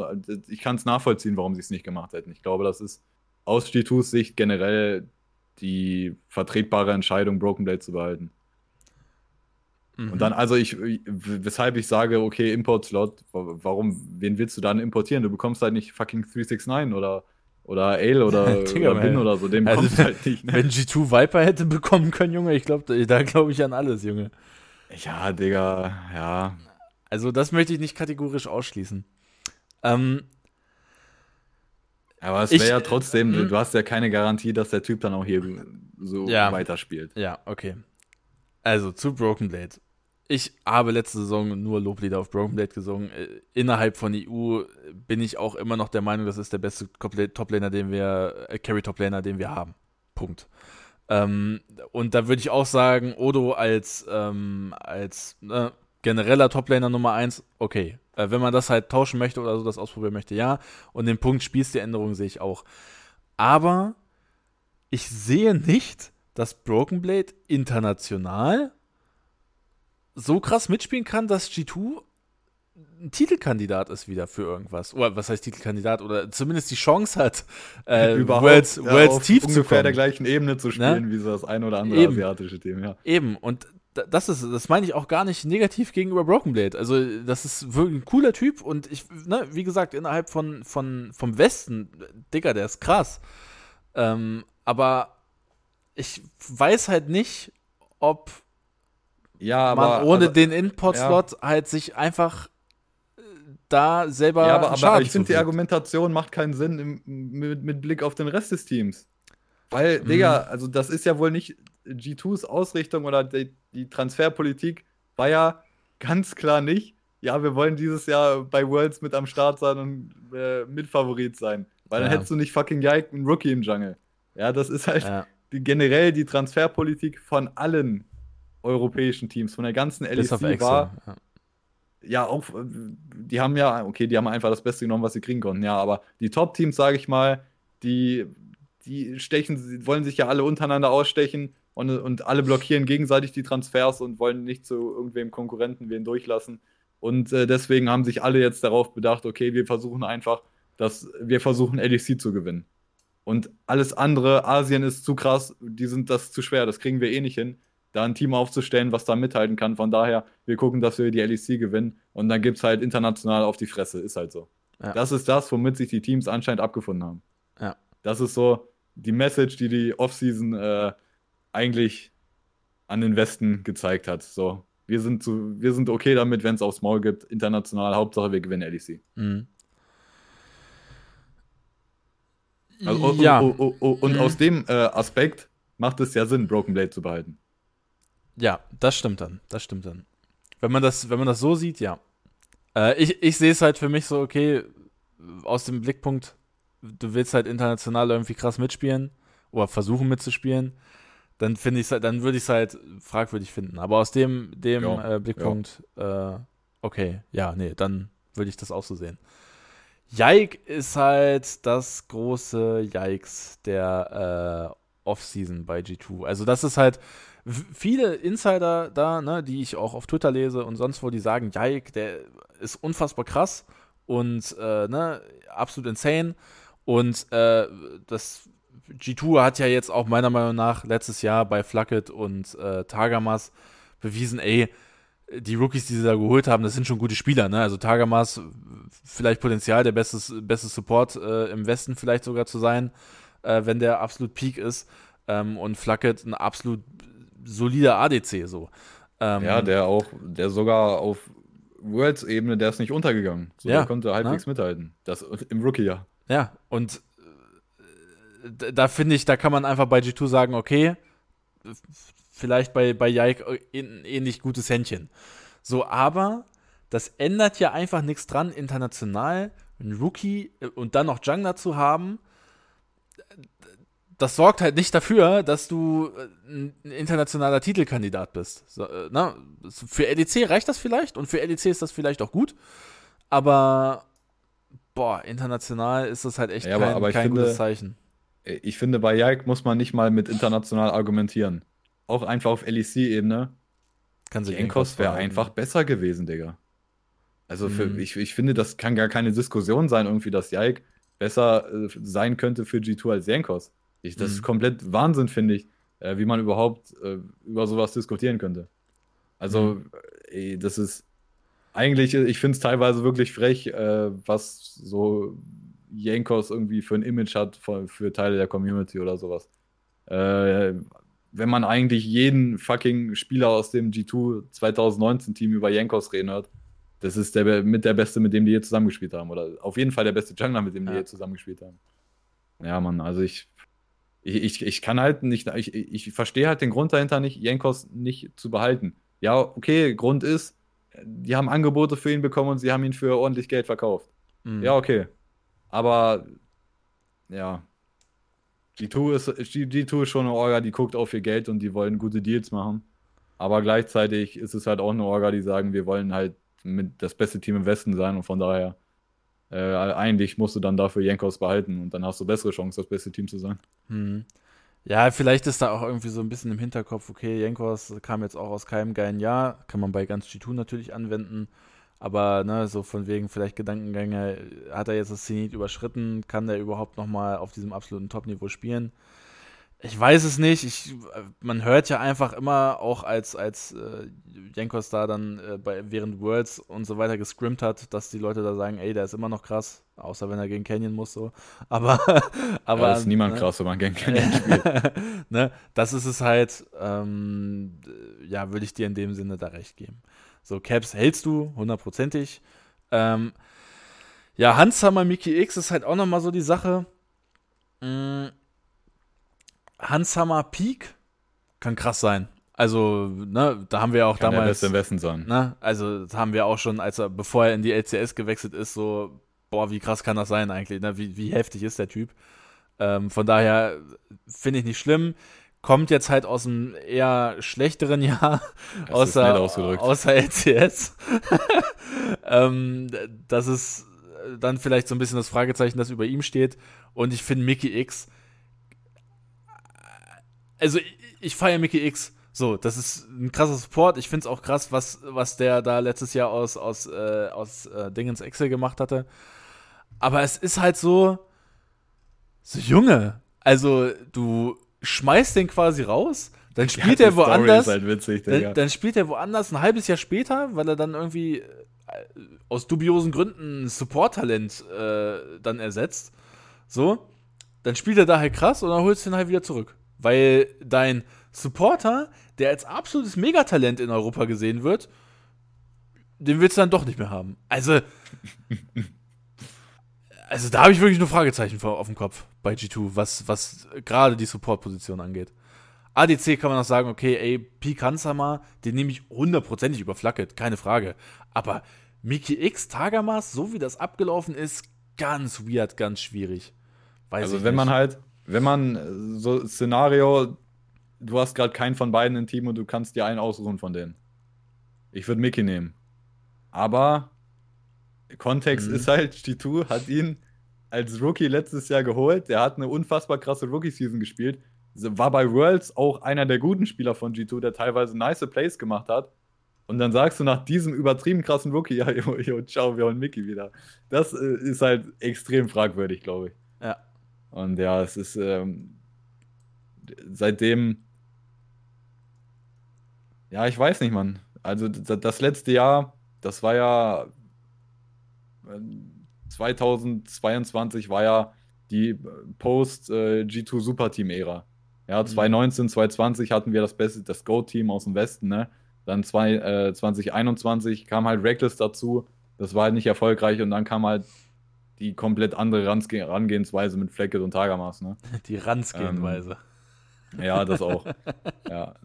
[SPEAKER 2] Ich kann es nachvollziehen, warum sie es nicht gemacht hätten. Ich glaube, das ist aus G2s Sicht generell die vertretbare Entscheidung, Broken Blade zu behalten. Mhm. Und dann, also ich, weshalb ich sage, okay, Import-Slot, warum, wen willst du dann importieren? Du bekommst halt nicht fucking 369 oder oder Ale oder, oder Bin oder so, dem also, kommt halt nicht.
[SPEAKER 1] Ne? Wenn G2 Viper hätte bekommen können, Junge, ich glaube, da glaube ich an alles, Junge.
[SPEAKER 2] Ja, Digga, ja.
[SPEAKER 1] Also, das möchte ich nicht kategorisch ausschließen. Ähm,
[SPEAKER 2] aber es wäre ja trotzdem, ich, du hast ja keine Garantie, dass der Typ dann auch hier so ja, weiterspielt.
[SPEAKER 1] Ja, okay. Also zu Broken Blade. Ich habe letzte Saison nur Loblieder auf Broken Blade gesungen. Äh, innerhalb von EU bin ich auch immer noch der Meinung, das ist der beste Toplaner, den wir, äh, Carry Toplaner, den wir haben. Punkt. Ähm, und da würde ich auch sagen, Odo als, ähm, als äh, genereller Toplaner Nummer 1, okay. Äh, wenn man das halt tauschen möchte oder so, das ausprobieren möchte, ja. Und den Punkt spielst die Änderung sehe ich auch. Aber ich sehe nicht, dass Broken Blade international so krass mitspielen kann, dass G2 ein Titelkandidat ist wieder für irgendwas. Oder was heißt Titelkandidat? Oder zumindest die Chance hat,
[SPEAKER 2] äh, Überhaupt, Worlds, ja, Worlds tief zu ungefähr der gleichen Ebene zu ne? spielen, ne? wie so das ein oder andere Eben. asiatische Team, ja.
[SPEAKER 1] Eben, und das ist, das meine ich auch gar nicht negativ gegenüber Broken Blade. Also, das ist wirklich ein cooler Typ und ich, ne, wie gesagt, innerhalb von, von, vom Westen, Digga, der ist krass. Ähm, aber ich weiß halt nicht, ob
[SPEAKER 2] ja,
[SPEAKER 1] man aber, ohne aber, den Import-Slot ja. halt sich einfach da selber.
[SPEAKER 2] Ja, aber, aber ich finde, die Argumentation macht keinen Sinn im, mit, mit, Blick auf den Rest des Teams. Weil, mhm. Digga, also das ist ja wohl nicht G2s Ausrichtung oder die, die Transferpolitik war ja ganz klar nicht, ja, wir wollen dieses Jahr bei Worlds mit am Start sein und äh, Mitfavorit sein. Weil dann ja. hättest du nicht fucking Yike einen Rookie im Jungle. Ja, das ist halt ja. die, generell die Transferpolitik von allen europäischen Teams, von der ganzen LEC war, ja ja, auch, die haben ja, okay, die haben einfach das Beste genommen, was sie kriegen konnten, ja, aber die Top-Teams, sage ich mal, die, die stechen, wollen sich ja alle untereinander ausstechen und, und alle blockieren gegenseitig die Transfers und wollen nicht zu irgendwem Konkurrenten wen durchlassen. Und äh, deswegen haben sich alle jetzt darauf bedacht, okay, wir versuchen einfach, dass wir versuchen, LEC zu gewinnen. und alles andere, Asien ist zu krass, die sind das zu schwer, das kriegen wir eh nicht hin, da ein Team aufzustellen, was da mithalten kann. Von daher, wir gucken, dass wir die LEC gewinnen und dann gibt es halt international auf die Fresse, ist halt so. Ja. Das ist das, womit sich die Teams anscheinend abgefunden haben.
[SPEAKER 1] Ja.
[SPEAKER 2] Das ist so die Message, die die Offseason äh, eigentlich an den Westen gezeigt hat. So, wir sind, zu, wir sind okay damit, wenn es aufs Maul gibt, international. Hauptsache, wir gewinnen LEC.
[SPEAKER 1] Mhm.
[SPEAKER 2] Also, ja. Und, und, und, und mhm. aus dem äh, Aspekt macht es ja Sinn, Broken Blade zu behalten.
[SPEAKER 1] Ja, das stimmt dann. Das stimmt dann. Wenn man das, wenn man das so sieht, ja. Äh, ich ich sehe es halt für mich so, okay, aus dem Blickpunkt, du willst halt international irgendwie krass mitspielen oder versuchen mitzuspielen, dann finde ich dann würde ich es halt fragwürdig finden. Aber aus dem, dem ja, äh, Blickpunkt, ja. Äh, okay, ja, nee, dann würde ich das auch so sehen. Yike ist halt das große Yikes der äh, Offseason bei G2. Also das ist halt viele Insider da, ne, die ich auch auf Twitter lese und sonst wo, die sagen, Yike, der ist unfassbar krass und äh, ne, absolut insane. Und äh, das G2 hat ja jetzt auch meiner Meinung nach letztes Jahr bei Flacket und äh, Tagamas bewiesen, ey, die Rookies, die sie da geholt haben, das sind schon gute Spieler, ne? Also Tagamas vielleicht Potenzial, der beste, beste Support äh, im Westen vielleicht sogar zu sein, äh, wenn der absolut Peak ist. Ähm, und Flacket ein absolut solider ADC so.
[SPEAKER 2] Ähm, ja, der auch, der sogar auf Worlds-Ebene, der ist nicht untergegangen. So, ja, der konnte halbwegs na? mithalten. Das im Rookie-Jahr.
[SPEAKER 1] Ja, und äh, da finde ich, da kann man einfach bei G2 sagen, okay, vielleicht bei, bei Yike ein ähnlich gutes Händchen. So, aber das ändert ja einfach nichts dran, international einen Rookie äh, und dann noch Jungler zu haben. Das sorgt halt nicht dafür, dass du äh, ein internationaler Titelkandidat bist. So, äh, na, für LEC reicht das vielleicht und für LEC ist das vielleicht auch gut, aber boah, international ist das halt echt
[SPEAKER 2] ja, kein, aber, aber kein finde, gutes Zeichen. Ich finde, bei Yike muss man nicht mal mit international argumentieren auch einfach auf LEC-Ebene, kann sich Enkos wäre einfach besser gewesen, Digga. Also für, mhm. ich, ich finde, das kann gar keine Diskussion sein, irgendwie, dass Jaik besser äh, sein könnte für G2 als Jankos. Ich, das mhm. ist komplett Wahnsinn, finde ich, äh, wie man überhaupt äh, über sowas diskutieren könnte. Also, mhm. ey, das ist eigentlich, ich finde es teilweise wirklich frech, äh, was so Jankos irgendwie für ein Image hat für, für Teile der Community oder sowas. Äh, wenn man eigentlich jeden fucking Spieler aus dem G2 2019-Team über Jankos reden hört, das ist der mit der Beste, mit dem die hier zusammengespielt haben. Oder auf jeden Fall der beste Jungler, mit dem die hier zusammengespielt haben. Ja, Mann, also ich, ich, ich, kann halt nicht, ich, ich verstehe halt den Grund dahinter nicht, Jankos nicht zu behalten. Ja, okay, Grund ist, die haben Angebote für ihn bekommen und sie haben ihn für ordentlich Geld verkauft. Mhm. Ja, okay. Aber, ja, G2 ist, G2 ist schon eine Orga, die guckt auf ihr Geld und die wollen gute Deals machen. Aber gleichzeitig ist es halt auch eine Orga, die sagen, wir wollen halt mit das beste Team im Westen sein und von daher äh, eigentlich musst du dann dafür Jankos behalten und dann hast du bessere Chancen, das beste Team zu sein.
[SPEAKER 1] Hm. Ja, vielleicht ist da auch irgendwie so ein bisschen im Hinterkopf, okay, Jankos kam jetzt auch aus keinem geilen Jahr, kann man bei ganz G2 natürlich anwenden. Aber ne, so von wegen vielleicht Gedankengänge, hat er jetzt das Zenit überschritten? Kann der überhaupt nochmal auf diesem absoluten Top-Niveau spielen? Ich weiß es nicht. Ich, man hört ja einfach immer, auch als, als äh, Jankos da dann äh, bei, während Worlds und so weiter gescrimmt hat, dass die Leute da sagen, ey, der ist immer noch krass, außer wenn er gegen Canyon muss so. Aber, aber
[SPEAKER 2] ja, ist niemand ne, krass, wenn man gegen Canyon spielt.
[SPEAKER 1] ne, das ist es halt, ähm, ja, würde ich dir in dem Sinne da recht geben. So, Caps hältst du, hundertprozentig. Ähm, ja, Hanshammer Mickey X ist halt auch nochmal so die Sache. Mhm. Hanshammer Peak kann krass sein. Also, ne, da haben wir auch kann damals. Der
[SPEAKER 2] Beste im Westen sein.
[SPEAKER 1] Ne, also, das haben wir auch schon, als er, bevor er in die LCS gewechselt ist, so, boah, wie krass kann das sein eigentlich? Ne? Wie, wie heftig ist der Typ? Ähm, von daher finde ich nicht schlimm kommt jetzt halt aus einem eher schlechteren Jahr, außer, außer LCS. ähm, das ist dann vielleicht so ein bisschen das Fragezeichen, das über ihm steht. Und ich finde Mickey X. Also, ich, ich feiere Mickey X. So, das ist ein krasser Support. Ich finde es auch krass, was, was der da letztes Jahr aus, aus, äh, aus äh, Dingens Excel gemacht hatte. Aber es ist halt so, So, Junge, also du schmeißt den quasi raus, dann spielt
[SPEAKER 2] Ja,
[SPEAKER 1] er woanders.
[SPEAKER 2] Halt witzig.
[SPEAKER 1] Dann, dann spielt er woanders ein halbes Jahr später, weil er dann irgendwie äh, aus dubiosen Gründen ein Support-Talent äh, dann ersetzt. So. Dann spielt er da halt krass und dann holst du ihn halt wieder zurück. Weil dein Supporter, der als absolutes Megatalent in Europa gesehen wird, den willst du dann doch nicht mehr haben. Also. Also da habe ich wirklich nur Fragezeichen vor, auf dem Kopf bei G2, was, was gerade die Support-Position angeht. ADC kann man noch sagen, okay, ey, Pi Kansama, den nehme ich hundertprozentig über Flacket, keine Frage. Aber Miki X, Tagamas, so wie das abgelaufen ist, ganz weird, ganz schwierig. Weiß
[SPEAKER 2] Also wenn man
[SPEAKER 1] nicht.
[SPEAKER 2] halt, wenn man äh, so Szenario, du hast gerade keinen von beiden im Team und du kannst dir einen aussuchen von denen. Ich würde Mickey nehmen. Aber Kontext
[SPEAKER 1] Mhm.
[SPEAKER 2] ist halt, G2 hat ihn als Rookie letztes Jahr geholt. Der hat eine unfassbar krasse Rookie-Season gespielt. War bei Worlds auch einer der guten Spieler von G2, der teilweise nice Plays gemacht hat. Und dann sagst du nach diesem übertrieben krassen Rookie, ja, jo, jo, ciao, wir holen Mickey wieder. Das äh, ist halt extrem fragwürdig, glaube ich.
[SPEAKER 1] Ja.
[SPEAKER 2] Und ja, es ist ähm, seitdem. Ja, ich weiß nicht, Mann. Also das letzte Jahr, das war ja äh, 2022 war ja die Post-G2 Superteam-Ära. Ja, 2019, 2020 hatten wir das beste, das Go-Team aus dem Westen, ne? Dann zwei, äh, 2021 kam halt Reckless dazu. Das war halt nicht erfolgreich und dann kam halt die komplett andere Herangehensweise mit Flecket und Tagamas, ne?
[SPEAKER 1] Die Ranzgehenweise.
[SPEAKER 2] Ja, das auch. ja.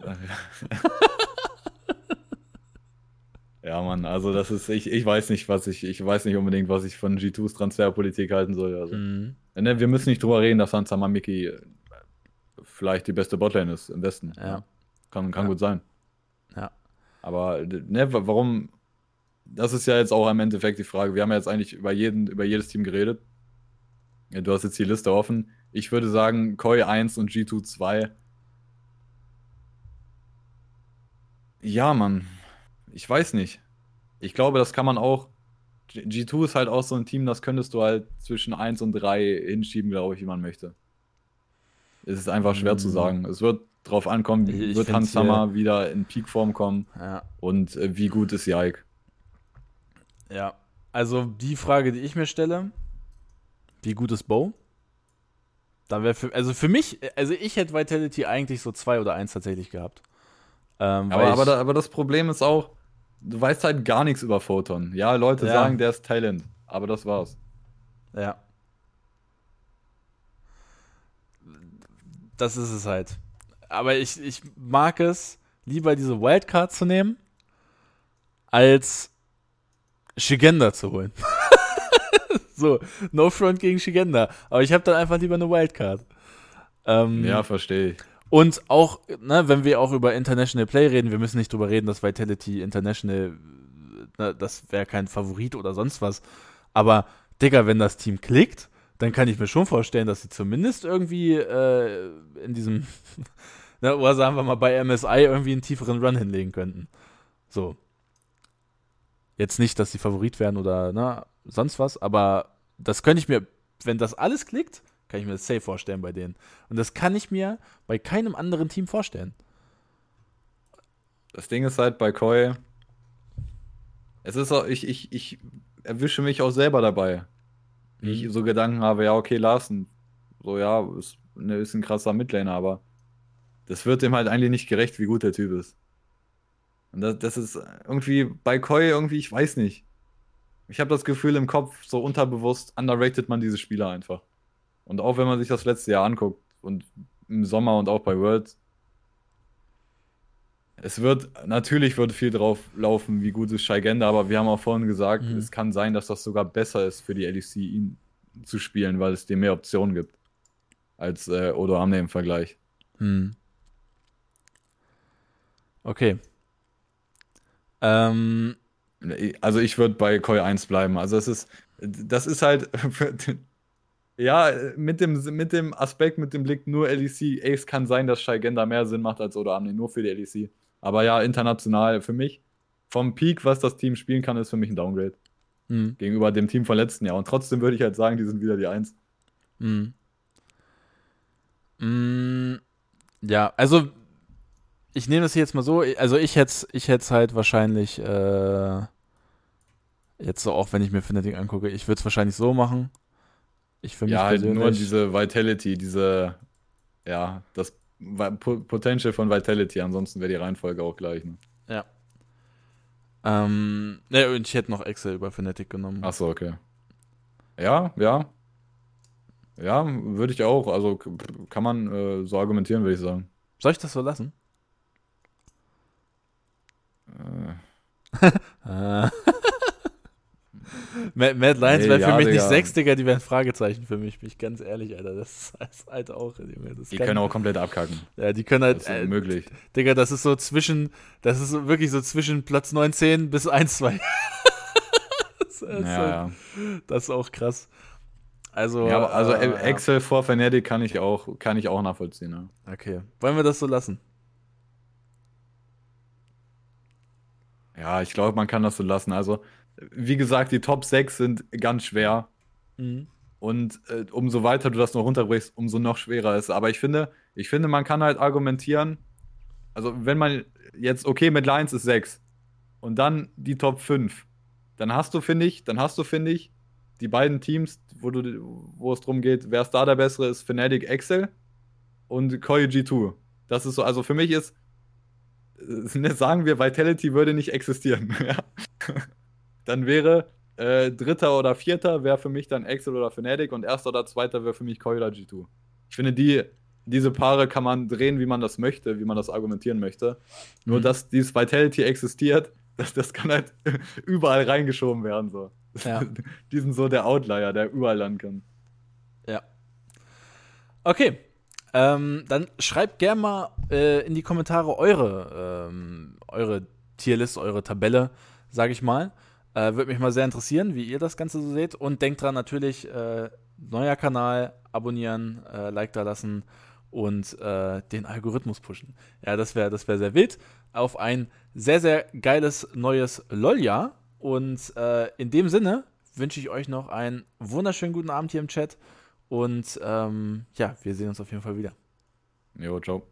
[SPEAKER 2] ja, Mann, also das ist, ich, ich weiß nicht, was ich, ich weiß nicht unbedingt, was ich von G2s Transferpolitik halten soll. Also.
[SPEAKER 1] Mhm.
[SPEAKER 2] Ne, wir müssen nicht drüber reden, dass Hans Miki äh, vielleicht die beste Botlane ist im Westen.
[SPEAKER 1] Ja.
[SPEAKER 2] Kann, kann
[SPEAKER 1] Ja.
[SPEAKER 2] gut sein.
[SPEAKER 1] Ja.
[SPEAKER 2] Aber ne, wa- warum? Das ist ja jetzt auch im Endeffekt die Frage. Wir haben ja jetzt eigentlich über jeden, über jedes Team geredet. Du hast jetzt die Liste offen. Ich würde sagen, Koi 1 und G2 2. Ja, Mann. Ich weiß nicht. Ich glaube, das kann man auch. G- G2 ist halt auch so ein Team, das könntest du halt zwischen 1 und 3 hinschieben, glaube ich, wie man möchte. Es ist einfach schwer zu
[SPEAKER 1] Mm.
[SPEAKER 2] sagen. Es wird drauf ankommen,
[SPEAKER 1] Ich-
[SPEAKER 2] wird Hans Hammer wieder in Peakform kommen
[SPEAKER 1] Ja.
[SPEAKER 2] und äh, wie gut ist Jaik.
[SPEAKER 1] Ja. Also die Frage, die ich mir stelle, wie gut ist Bo? Da wäre für, also für mich, also ich hätte Vitality eigentlich so zwei oder eins tatsächlich gehabt. Ähm,
[SPEAKER 2] Aber, aber, da, aber das Problem ist auch, du weißt halt gar nichts über Photon. Ja, Leute
[SPEAKER 1] Ja.
[SPEAKER 2] sagen, der ist Talent, aber das war's.
[SPEAKER 1] Ja. Das ist es halt. Aber ich, ich mag es, lieber diese Wildcard zu nehmen, als Shigenda zu holen. so, no front gegen Shigenda. Aber ich habe dann einfach lieber eine Wildcard. Ähm,
[SPEAKER 2] Ja, verstehe ich.
[SPEAKER 1] und auch, ne, wenn wir auch über International Play reden, wir müssen nicht drüber reden, dass Vitality International, ne, das wäre kein Favorit oder sonst was. Aber, Digga, wenn das Team klickt, dann kann ich mir schon vorstellen, dass sie zumindest irgendwie äh, in diesem, ne, oder sagen wir mal bei MSI irgendwie einen tieferen Run hinlegen könnten. So. Jetzt nicht, dass sie Favorit werden oder ne, sonst was, aber das könnte ich mir, wenn das alles klickt, kann ich mir das safe vorstellen bei denen. Und das kann ich mir bei keinem anderen Team vorstellen.
[SPEAKER 2] Das Ding ist halt bei Koi, es ist auch, ich, ich, ich erwische mich auch selber dabei. Wie ich so Gedanken habe, ja, okay, Larsen, so ja, ist, ne, ist ein krasser Midlaner, aber das wird dem halt eigentlich nicht gerecht, wie gut der Typ ist. Und das, das ist irgendwie bei Koi irgendwie, ich weiß nicht. Ich habe das Gefühl im Kopf, so unterbewusst underrated man diese Spieler einfach. Und auch wenn man sich das letzte Jahr anguckt und im Sommer und auch bei Worlds, es wird, natürlich wird viel drauf laufen, wie gut ist Shaigenda, aber wir haben auch vorhin gesagt,
[SPEAKER 1] Mhm.
[SPEAKER 2] es kann sein, dass das sogar besser ist für die LEC, ihn zu spielen, weil es dir mehr Optionen gibt. Als äh, Odo Amne im Vergleich.
[SPEAKER 1] Hm. Okay. Ähm,
[SPEAKER 2] Also ich würde bei Koi 1 bleiben. Also es ist, das ist halt, ja, mit dem, mit dem Aspekt, mit dem Blick nur LEC, es kann sein, dass Shaigenda mehr Sinn macht als Odo Amne, nur für die LEC. Aber ja, international für mich, vom Peak, was das Team spielen kann, ist für mich ein Downgrade.
[SPEAKER 1] hm,
[SPEAKER 2] gegenüber dem Team von letzten Jahr. Und trotzdem würde ich halt sagen, die sind wieder die Eins.
[SPEAKER 1] hm. Mm, ja, also ich nehme das jetzt mal so, also ich hätte ich es halt wahrscheinlich, äh, jetzt so auch wenn ich mir Fnatic angucke, ich würde es wahrscheinlich so machen.
[SPEAKER 2] Ich für mich ja, halt nur diese Vitality, diese, ja, das Potential von Vitality, ansonsten wäre die Reihenfolge auch gleich. Ne?
[SPEAKER 1] Ja. Ähm, ne, und ich hätte noch Excel über Fnatic genommen.
[SPEAKER 2] Achso, okay. Ja, ja. Ja, würde ich auch. Also kann man äh, so argumentieren, würde ich sagen.
[SPEAKER 1] Soll ich das so lassen? Äh. Mad Lions nee, wäre für ja, mich Digga. nicht sechs, Digga, die wären Fragezeichen für mich, bin ich ganz ehrlich, Alter. Das ist halt auch.
[SPEAKER 2] die können auch komplett abkacken.
[SPEAKER 1] Ja, die können halt.
[SPEAKER 2] Das ist äh, möglich.
[SPEAKER 1] Digga, das ist so zwischen, das ist wirklich so zwischen Platz 19 bis 1, 2. das, ist ja, halt, das ist auch krass. Also,
[SPEAKER 2] ja, also äh, Excel vor Fnatic kann ich auch, kann ich auch nachvollziehen. Ne?
[SPEAKER 1] Okay. Wollen wir das so lassen?
[SPEAKER 2] Ja, ich glaube, man kann das so lassen. Also, wie gesagt, die Top 6 sind ganz schwer. Mhm. Und äh, umso weiter du das noch runterbrichst, umso noch schwerer ist. Aber ich finde, ich finde, man kann halt argumentieren, also wenn man jetzt, okay, mit Lions ist 6 und dann die Top 5, dann hast du, finde ich, dann hast du, finde ich, die beiden Teams, wo, du, wo es darum geht, wer ist da der bessere, ist Fnatic Excel und Koi G2. Das ist so, also für mich ist, äh, sagen wir, Vitality würde nicht existieren. dann wäre äh, Dritter oder Vierter wäre für mich dann Excel oder Fnatic und Erster oder Zweiter wäre für mich Koi oder G2. Ich finde, die, diese Paare kann man drehen, wie man das möchte, wie man das argumentieren möchte. Mhm. Nur, dass dieses Vitality existiert, das, das kann halt überall reingeschoben werden. So. Ja. Die sind so der Outlier, der überall landen kann.
[SPEAKER 1] Ja. Okay. Ähm, dann schreibt gerne mal äh, in die Kommentare eure, ähm, eure Tierlist, eure Tabelle, sage ich mal. Äh, Würde mich mal sehr interessieren, wie ihr das Ganze so seht. Und denkt dran natürlich, äh, neuer Kanal, abonnieren, äh, Like da lassen und äh, den Algorithmus pushen. Ja, das wäre das wär sehr wild. Auf ein sehr, sehr geiles neues LOL-Jahr. Und äh, in dem Sinne wünsche ich euch noch einen wunderschönen guten Abend hier im Chat. Und ähm, ja, wir sehen uns auf jeden Fall wieder.
[SPEAKER 2] Jo, ciao.